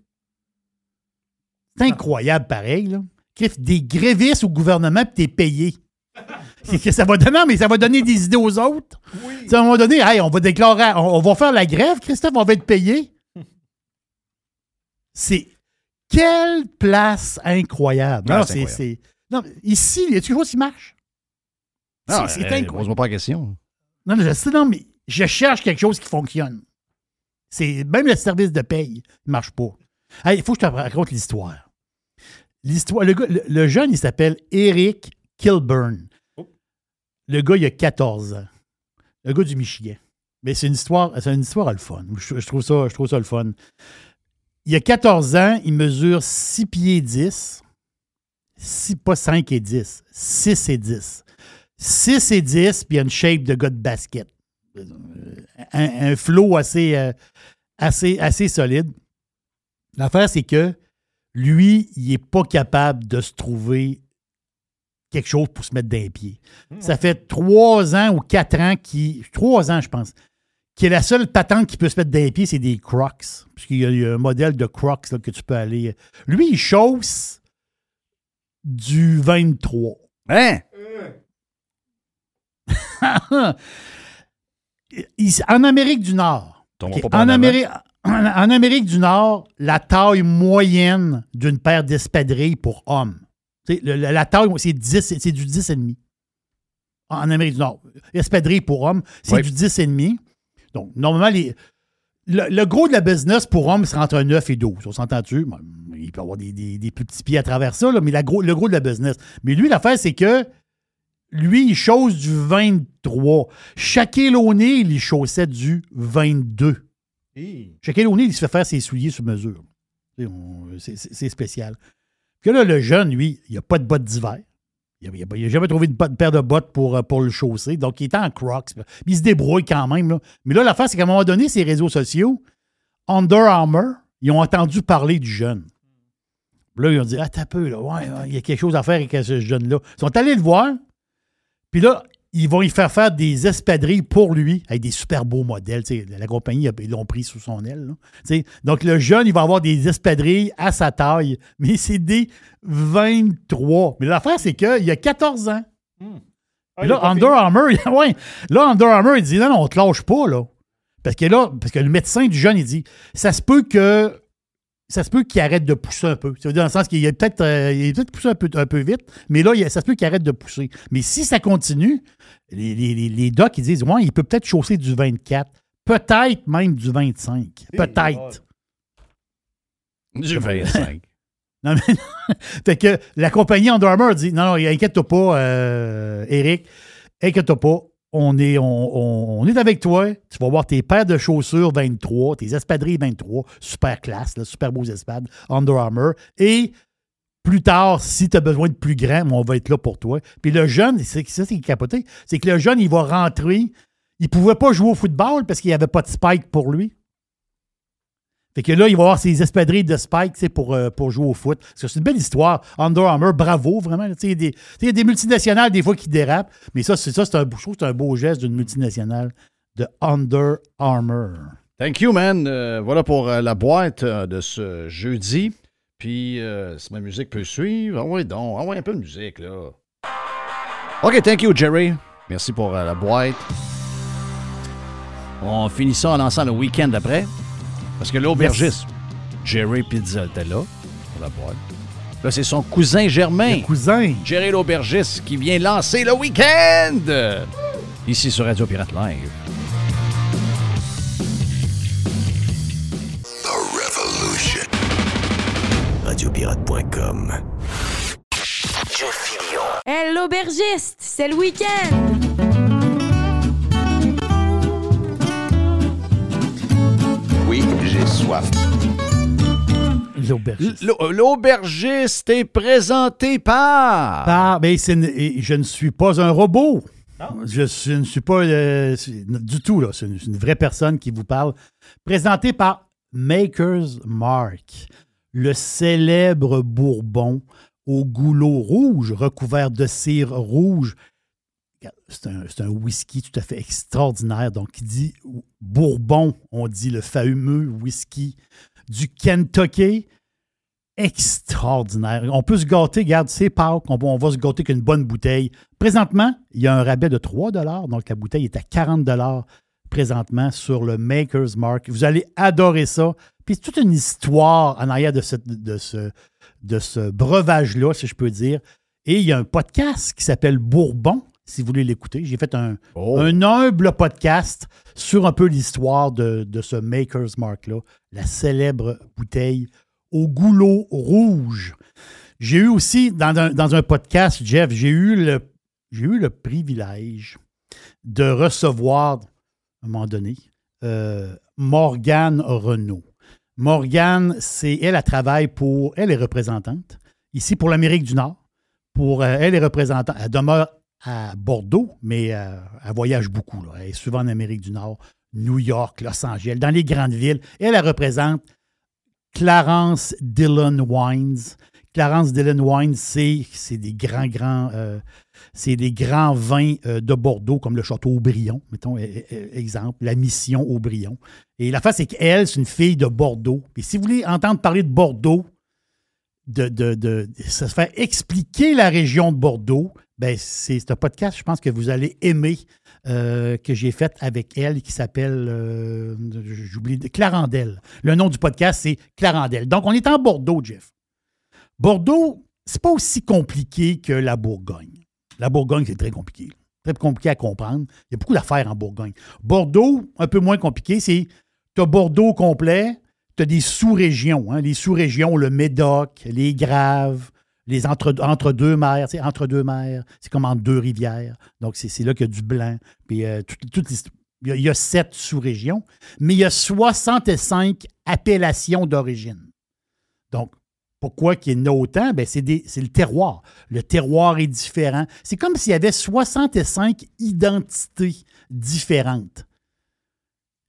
C'est incroyable, pareil. Là. Des grévistes au gouvernement, puis t'es payé. Que ça va donner, mais ça va donner des idées aux autres. Sais, À un moment donné, hey, on va déclarer, on, on va faire la grève, Christophe, on va être payé. C'est quelle place incroyable. Ah, Non, c'est c'est, non, ici, il y a quelque chose qui marche? Non, c'est, c'est euh, incroyable. Pose-moi pas la question. Non, non, je sais, non, mais je cherche quelque chose qui fonctionne. C'est même le service de paye ne marche pas. Hey, Il faut que je te raconte l'histoire. L'histoire, le, gars- le- le jeune, il s'appelle Eric Kilburn. Le gars, il a 14 ans. Le gars du Michigan. Mais c'est une histoire, c'est une histoire à le fun. Je, je trouve ça, je trouve ça le fun. Il a 14 ans, il mesure 6 pieds 10. Six- pas 5 et 10, 6 et 10. 6 et 10, puis il a une shape de gars de basket. Un, un flow assez, euh, assez, assez solide. L'affaire, c'est que lui, il n'est pas capable de se trouver quelque chose pour se mettre d'un pied. Ça fait trois ans ou quatre ans qu'il. Trois ans, je pense. Que la seule patente qui peut se mettre d'un pied, c'est des Crocs. Puisqu'il y a- il y a un modèle de Crocs là, que tu peux aller. Lui, il chausse du 23. Hein? Il- en Amérique du Nord. En. Amérique, en, en Amérique du Nord, la taille moyenne d'une paire d'espadrilles pour hommes. Le- la taille, c'est 10, c'est du 10,5. En en Amérique du Nord. Espadrilles pour hommes, c'est Oui. du 10,5. Donc, normalement, les, le, le gros de la business pour hommes, c'est entre 9 et 12. On s'entend-tu? Bon, Il peut y avoir des, des- des plus petits pieds à travers ça, là, mais la gros, le gros de la business. Mais lui, l'affaire, c'est que lui, il chausse du 23. Shaquille O'Neal, il chaussait du 22. Shaquille O'Neal, il se fait faire ses souliers sur mesure. C'est spécial. Que là, le jeune, lui, il n'a pas de bottes d'hiver. Il n'a jamais trouvé de paire de bottes pour, euh, pour le chausser. Donc, il est en crocs. Il se débrouille quand même. Mais là, l'affaire, c'est qu'à un moment donné, ces réseaux sociaux, Under Armour, ils ont entendu parler du jeune. Là, ils ont dit Ah, t'as peu, là. Ouais, il y a quelque chose à faire avec ce jeune-là. Ils sont allés le voir. Puis là, ils vont y faire faire des espadrilles pour lui, avec des super beaux modèles. La compagnie, ils l'ont pris sous son aile. Donc, le jeune, il va avoir des espadrilles à sa taille, mais c'est des 23. Mais l'affaire, c'est qu'il a 14 ans. Ah, il là, Under Armour, ouais, là, Under Armour, il dit non, non, on te lâche pas, là. Parce que là, parce que le médecin du jeune, il dit ça se peut que. Ça se peut qu'il arrête de pousser un peu. Ça veut dire dans le sens qu'il a peut-être euh, peut-être poussé un peu, un peu vite, mais là, il ça se peut qu'il arrête de pousser. Mais si ça continue, les, les, les- les docs, ils disent ouais, il peut peut-être chausser du 24, peut-être même du 25. Peut-être. Du 25. Non, mais fait que la compagnie Under Armour dit Non, non, inquiète-toi pas, euh, Eric, inquiète-toi pas. On est, on, on- est avec toi. Tu vas voir tes paires de chaussures 23, tes espadrilles 23, super classe, super beaux espades, Under Armour. Et plus tard, si tu as besoin de plus grand, on va être là pour toi. Puis le jeune, c'est ça, c'est capoté, c'est que le jeune, il va rentrer. Il pouvait pas jouer au football parce qu'il n'y avait pas de spike pour lui. Fait que là, il va avoir ses espadrilles de Spike pour, euh, pour jouer au foot. Parce que c'est une belle histoire. Under Armour, bravo, vraiment. Il y, a des- y a des multinationales, des fois, qui dérapent. Mais ça, c'est ça, c'est un, je trouve c'est un beau geste d'une multinationale de Under Armour. Thank you, man. Euh, voilà pour euh, la boîte de ce jeudi. Puis, si ma musique peut suivre, ah ouais, donc, ah ouais, un peu de musique, là. OK, thank you, Jerry. Merci pour la boîte. On finit ça en lançant le week-end d'après. Parce que l'aubergiste, Jerry Pizza était là, pour la boîte. Là, c'est son cousin Germain. cousin. Jerry l'aubergiste qui vient lancer le week-end. Ici sur Radio Pirate Live. The Revolution. Radiopirate.com. Hey, l'aubergiste, c'est le week-end! Soif. L'aubergiste. L'au- L'aubergiste est présenté par. Par- ben, une- je ne suis pas un robot. Je, ne suis pas euh, du tout, là. C'est une, c'est une vraie personne qui vous parle. Présenté par Maker's Mark, le célèbre bourbon au goulot rouge, recouvert de cire rouge. C'est un, whisky tout à fait extraordinaire. Donc, qui dit bourbon, on dit le fameux whisky du Kentucky extraordinaire. On peut se gâter, regarde, c'est Pâques, on, va se gâter qu'une bonne bouteille. Présentement, il y a un rabais de 3 donc la bouteille est à 40 présentement sur le Maker's Mark. Vous allez adorer ça. Puis c'est toute une histoire en arrière de de ce, de ce breuvage-là, si je peux dire. Et il y a un podcast qui s'appelle Bourbon, si vous voulez l'écouter. J'ai fait un, un humble podcast sur un peu l'histoire de, de ce Maker's Mark-là, la célèbre bouteille au goulot rouge. J'ai eu aussi, dans un, dans un podcast, Jeff, j'ai eu le, j'ai eu le privilège de recevoir, à un moment donné, euh, Morgane Renault. Morgane, c'est elle, elle travaille pour, elle est représentante ici pour l'Amérique du Nord. Pour, euh, elle est représentante, elle demeure à Bordeaux, mais euh, elle voyage beaucoup. Elle est souvent en Amérique du Nord, New York, Los Angeles, dans les grandes villes. Elle, représente Clarence Dillon Wines. Clarence Dillon Wines, c'est des grands, grands, euh, vins euh, de Bordeaux, comme le Château Aubryon, mettons, e- e- exemple, la Mission Aubryon. Et la face, c'est qu'elle, c'est une fille de Bordeaux. Et si vous voulez entendre parler de Bordeaux, de, de, de, se faire expliquer la région de Bordeaux, ben c'est un podcast, je pense que vous allez aimer, euh, que j'ai fait avec elle, qui s'appelle, euh, j'oublie, Clarandelle. Le nom du podcast, c'est Clarandelle. Donc, on est en Bordeaux, Jeff. Bordeaux, c'est pas aussi compliqué que la Bourgogne. La Bourgogne, c'est très compliqué. Très compliqué à comprendre. Il y a beaucoup d'affaires en Bourgogne. Bordeaux, un peu moins compliqué, c'est tu as Bordeaux complet, tu as des sous-régions. hein, les sous-régions, le Médoc, les Graves, les entre, entre deux mers, entre deux mers, c'est comme entre deux rivières. Donc, c'est là qu'il y a du blanc. Euh, tout- il, y a, sept sous-régions, mais il y a 65 appellations d'origine. Donc, pourquoi qu'il y en a autant? Ben, c'est le terroir. Le terroir est différent. C'est comme s'il y avait 65 identités différentes.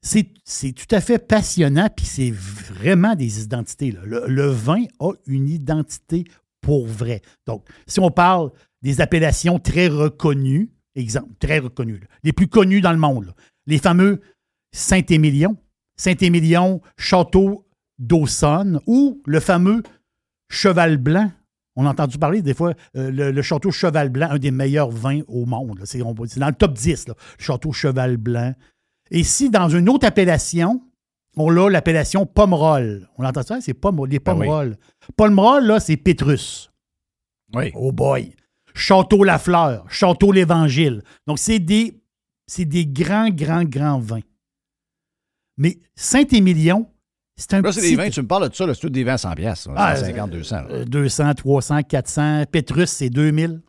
C'est tout à fait passionnant, puis c'est vraiment des identités. Le, vin a une identité pour vrai. Donc, si on parle des appellations très reconnues, Exemple, très reconnu. là. Les plus connus dans le monde. Les fameux Saint-Émilion, Saint-Émilion, Château d'Aussonne ou le fameux Cheval Blanc. On a entendu parler des fois, euh, le, Château Cheval Blanc, un des meilleurs vins au monde. C'est dans le top 10, là, le Château Cheval Blanc. Et si dans une autre appellation, on a l'appellation Pomerol. On entend ça? C'est Pomerol, les oui. Pomerol. Pomerol, là, c'est Pétrus. Oui. Oh boy. Château Lafleur, Château l'Évangile. Donc, c'est des, c'est des grands, grands, grands vins. Mais Saint-Émilion, c'est un Là, c'est des vins, tu me parles de ça, là, c'est tous des vins à 100 pièces. Ah, 150, 200. là. Euh, 200, 300, 400. Pétrus, c'est 2000.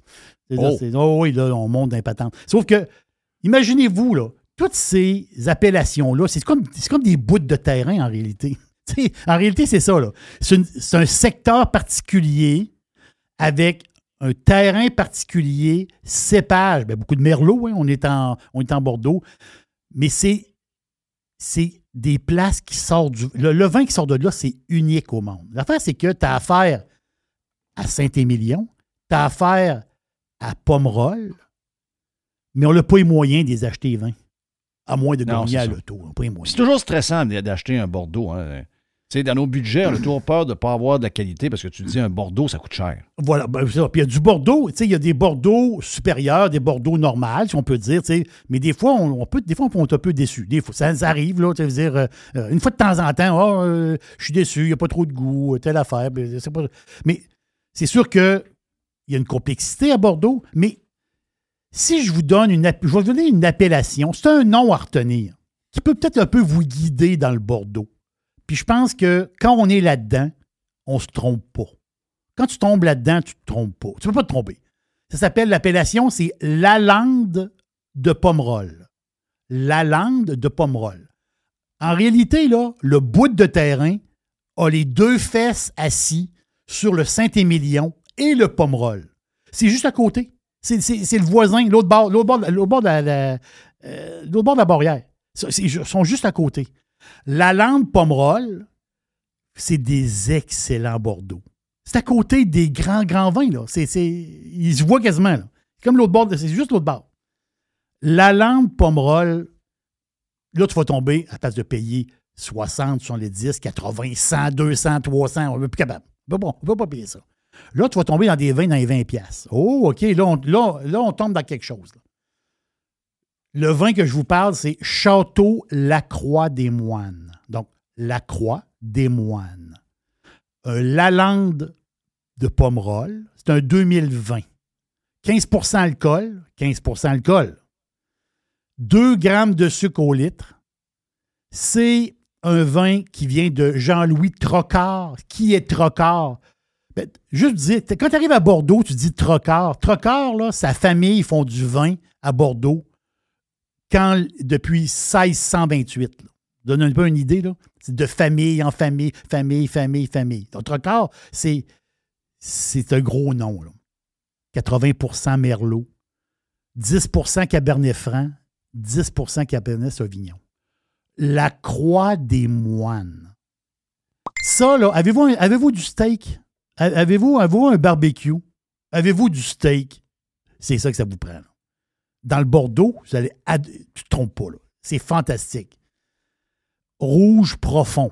C'est Oh. c'est- oh oui, là, on monte d'un patente. Sauf que, imaginez-vous, là, toutes ces appellations-là, c'est comme, des bouts de terrain en réalité. En réalité, c'est ça. C'est un secteur particulier avec un terrain particulier, cépage. Ben, beaucoup de merlot, hein, on, est en, on est en Bordeaux. Mais c'est c'est des places qui sortent du. Le, le vin qui sort de là, c'est unique au monde. L'affaire, c'est que tu as affaire à Saint-Émilion, tu as affaire à Pomerol, mais on n'a pas les moyens de les acheter les vins. À moins de gagner à l'auto. C'est toujours stressant d'acheter un Bordeaux. hein. Dans nos budgets, on a toujours peur de ne pas avoir de la qualité parce que tu dis un Bordeaux, ça coûte cher. Voilà, ben. Puis il y a du Bordeaux, il y a des Bordeaux supérieurs, des Bordeaux normales, si on peut dire. Mais des fois, on, on peut, des fois, on est un peu déçu. Des fois, ça, ça arrive, là, veux dire, euh, euh, une fois de temps en temps, euh, je suis déçu, il n'y a pas trop de goût, telle affaire. ben, pas- Mais c'est sûr qu'il y a une complexité à Bordeaux, mais si je vous donne une, je une appellation, c'est un nom à retenir qui peut peut-être un peu vous guider dans le Bordeaux. Puis je pense que quand on est là-dedans, on se trompe pas. Quand tu tombes là-dedans, tu te trompes pas. Tu peux pas te tromper. Ça s'appelle, l'appellation, c'est Lalande de Pomerol. Lalande de Pomerol. En réalité, là, le bout de terrain a les deux fesses assis sur le Saint-Émilion et le Pomerol. C'est juste à côté. C'est le voisin, l'autre bord, bord, bord de la, euh, bord de la barrière. Ils sont juste à côté. La lande Pomerol, c'est des excellents Bordeaux. C'est à côté des grands, grands vins. Là. Ils se voient quasiment. C'est comme l'autre bord, c'est juste l'autre bord. La lande Pomerol, là, tu vas tomber à place de payer 60, 70, 80, 100, 200, 300. On n'est plus capable. On ne peut pas payer ça. Là, tu vas tomber dans des vins dans les 20 piastres. Oh, OK, là, on, là, là, on tombe dans quelque chose. Le vin que je vous parle, c'est Château Lacroix des Moines. Donc, Lacroix des Moines. Un Lalande de Pomerol. C'est un 2020. 15% alcool. 15% alcool. 2 grammes de sucre au litre. C'est un vin qui vient de Jean-Louis Trocard. Qui est Trocard? Ben, juste dire, quand tu arrives à Bordeaux, tu dis Trocard. Trocard, là, sa famille font du vin à Bordeaux quand, depuis 1628. Là. Donne un peu une idée, là. De famille en famille, famille, famille, famille. Donc, Trocard, c'est, c'est un gros nom, là. 80% Merlot, 10% Cabernet Franc, 10% Cabernet Sauvignon. La Croix des Moines. Ça, là, avez-vous, avez-vous du steak? Avez-vous, un barbecue? Avez-vous du steak? C'est ça que ça vous prend. Dans le Bordeaux, vous allez tu te trompes pas. C'est fantastique. Rouge profond.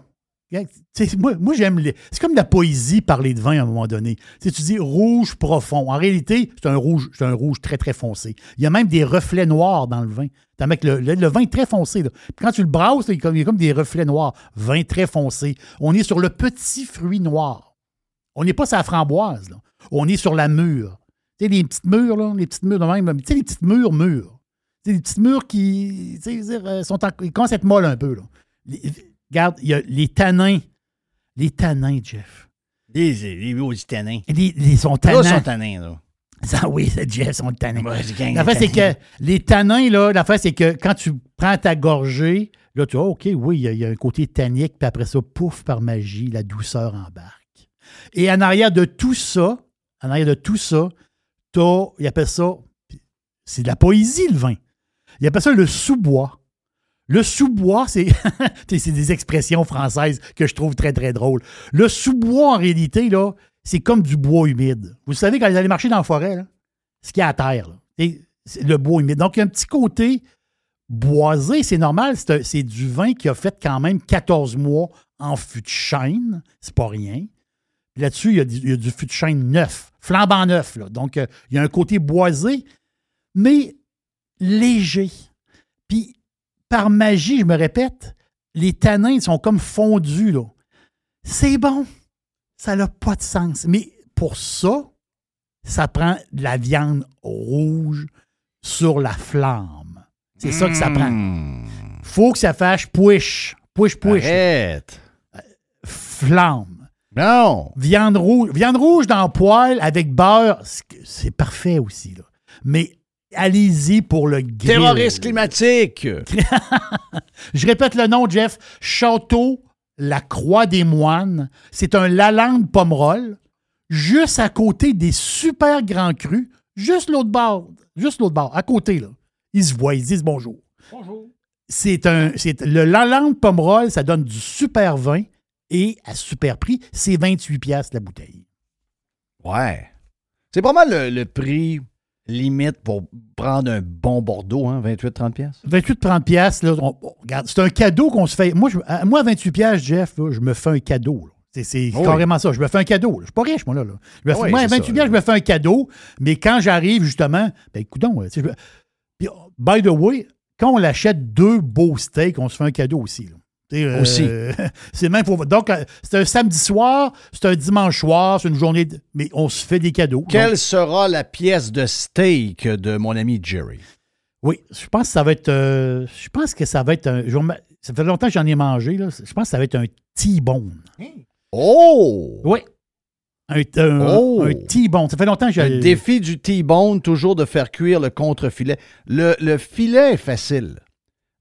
Moi, j'aime les. C'est comme de la poésie parler de vin à un moment donné. Tu sais, tu dis rouge profond. En réalité, c'est un rouge, très, très foncé. Il y a même des reflets noirs dans le vin. Le, le- vin est très foncé. Quand tu le brasses, il y a comme des reflets noirs. Vin très foncé. On est sur le petit fruit noir. On n'est pas sur la framboise. là. On est sur la mûre. Tu sais, les petites mûres, là, les petites mûres de même. Tu sais, les petites mûres mûres. Tu sais, les petites mûres qui tu sais, euh, sont en, ils commencent à être molles un peu. Là. Les- regarde, il y a les tanins. Les tanins, Jeff. Les, les maudits tanins. Les, les sont Là, tannants. ils sont tannins, là. Ça, oui, c'est Jeff, sont tannins. Ouais, L'affaire, c'est que tanins. les tanins, là, l'affaire, c'est que quand tu prends ta gorgée, là, tu vois, OK, oui, il y, y a un côté tannique, puis après ça, pouf, par magie, la douceur embarque. Et en arrière de tout ça, en arrière de tout ça, t'as, il appelle ça, c'est de la poésie, le vin. Il appelle ça le sous-bois. Le sous-bois, c'est des expressions françaises que je trouve très, très drôles. Le sous-bois, en réalité, là, c'est comme du bois humide. Vous savez, quand vous allez marcher dans la forêt, ce qu'il y a à terre, c'est- le bois humide. Donc, il y a un petit côté boisé, c'est normal. C'est du vin qui a fait quand même 14 mois en fût de chêne. C'est pas rien. Là-dessus, il y, a du, il y a du fût de chêne neuf, flambant neuf. là. Donc, euh, il y a un côté boisé, mais léger. Puis, par magie, je me répète, les tanins sont comme fondus. là. C'est bon. Ça n'a pas de sens. Mais pour ça, ça prend de la viande rouge sur la flamme. C'est ça que ça prend. faut que ça fasse push. Push, push. Arrête. Flamme. Non. Viande rouge. Viande rouge dans le poêle avec beurre, c'est- parfait aussi. Là. Mais allez-y pour le grill. Terroriste climatique. Je répète le nom, Jeff. Château La Croix des Moines. C'est un Lalande Pomerol, juste à côté des super grands crus, juste l'autre bord. Juste l'autre bord, à côté, là. Ils se voient, ils se disent bonjour. Bonjour. C'est un. C'est, le Lalande Pomerol, ça donne du super vin et à super prix, c'est 28$ piastres la bouteille. Ouais. C'est pas mal le, le prix limite pour prendre un bon Bordeaux, hein, 28-30 pièces. 28-30$, piastres, là, on- on- regarde, c'est un cadeau qu'on se fait. Moi, je, à- moi à 28$, piastres, Jeff, là, je me fais un cadeau. là. C'est, Oui. carrément ça. Je me fais un cadeau. là. Je suis pas riche, moi, là. là. Je me Ah fais- oui, moi, à c'est 28$, ça, piastres, je me fais un cadeau. Mais quand j'arrive, justement, ben, me- Puis, by the way, quand on l'achète deux beaux steaks, on se fait un cadeau aussi. là. Euh, Aussi. c'est même pour. Donc, euh, c'est un samedi soir, c'est un dimanche soir, c'est une journée. de- Mais on se fait des cadeaux. Quelle Donc, sera la pièce de steak de mon ami Jerry? Oui, je pense que ça va être. euh, je pense que ça va être un. Ça fait longtemps que j'en ai mangé. Là. Je pense que ça va être un T-bone. Oh! Oui. Un, un, Oh! un T-bone. Ça fait longtemps que j'ai. Le défi du T-bone, toujours de faire cuire le contre-filet. Le, le filet est facile.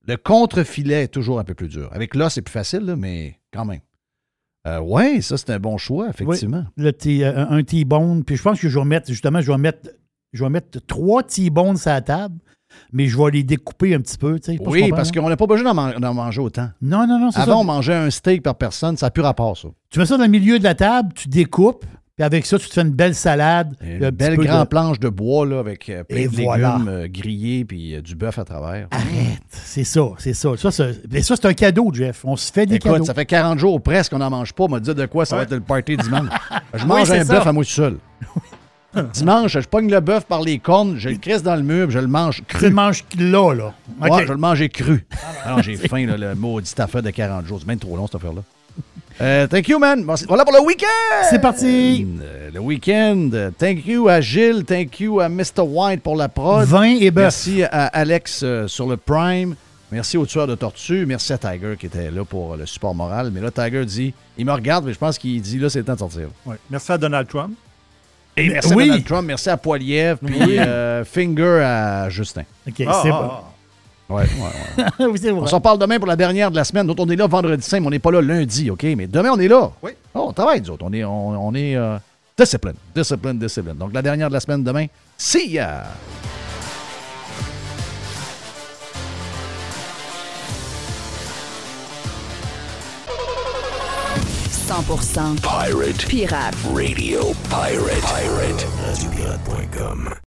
Le contre-filet est toujours un peu plus dur. Avec l'os, c'est plus facile, là, mais quand même. Euh, oui, ça, c'est un bon choix, effectivement. Oui, le T- euh, un T-bone. Puis je pense que je vais mettre, justement, je vais mettre, je vais mettre trois T-bones sur la table, mais je vais les découper un petit peu. tu sais, pas Oui, parce qu'on n'a pas besoin d'en man- d'en manger autant. Non, non, non, ça. Avant, on mangeait un steak par personne, ça n'a plus rapport, ça. Tu mets ça dans le milieu de la table, tu découpes, puis avec ça, tu te fais une belle salade. Une un belle grande de- planche de bois là, avec euh, plein Et de voilà. légumes euh, grillés puis euh, du bœuf à travers. C'est ça, c'est ça. Ça, ça, c'est un cadeau, Jeff. On se fait des Écoute, cadeaux. ça fait 40 jours presque qu'on n'en mange pas. On m'a dit de quoi ça va être le party dimanche. Je mange un bœuf à moi tout seul. dimanche, je pogne le bœuf par les cornes, je le crisse dans le mur, je le mange Tu cru. le manges là, là. OK. Ouais, je le mangeais cru. Alors, j'ai faim, là, le maudit affaire de 40 jours. C'est même trop long, cette affaire-là. Euh, thank you, man. Bon, voilà pour le week-end. C'est parti. Euh, le week-end. Thank you à Gilles. Thank you à Mr. White pour la prod. Vin et bœuf. Merci à Alex euh, sur le Prime. Merci au tueur de tortue. Merci à Tiger qui était là pour le support moral. Mais là, Tiger dit, il me regarde, mais je pense qu'il dit là, c'est le temps de sortir. Ouais. Merci à Donald Trump. Et merci Oui. à Donald Trump, merci à Poiliev, puis Oui. euh, Finger à Justin. OK, Ah, c'est ah, bon. ah. Ouais, ouais, ouais. Oui, c'est vrai. On s'en parle demain pour la dernière de la semaine. Autres, on est là vendredi saint, mais on n'est pas là lundi, OK? Mais demain, on est là. Oui. Oh, on travaille, nous autres. On est, on, on est euh, discipline, discipline, discipline. Donc, la dernière de la semaine demain, see ya! 100% Pirate pirate. Radio Pirate. Pirate. RadioPirate.com.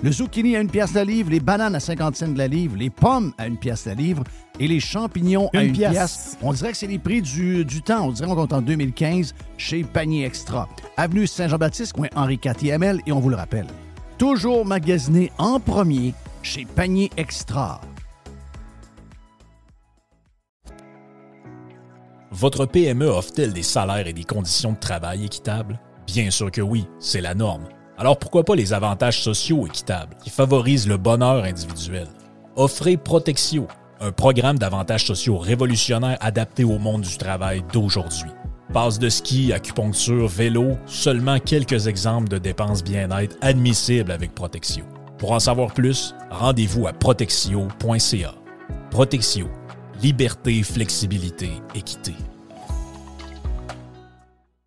Le zucchini à une pièce la livre, les bananes à 50 cents de la livre, les pommes à une pièce la livre et les champignons à une pièce. On dirait que c'est les prix du, du temps. On dirait qu'on compte en 2015 chez Panier Extra. Avenue Saint-Jean-Baptiste, coin Henri IML et on vous le rappelle. Toujours magasiné en premier chez Panier Extra. Votre PME offre-t-elle des salaires et des conditions de travail équitables? Bien sûr que oui, c'est la norme. Alors pourquoi pas les avantages sociaux équitables qui favorisent le bonheur individuel? Offrez Protexio, un programme d'avantages sociaux révolutionnaire adapté au monde du travail d'aujourd'hui. Passe de ski, acupuncture, vélo, seulement quelques exemples de dépenses bien-être admissibles avec Protexio. Pour en savoir plus, rendez-vous à protexio.ca. Protexio. Liberté, flexibilité, équité.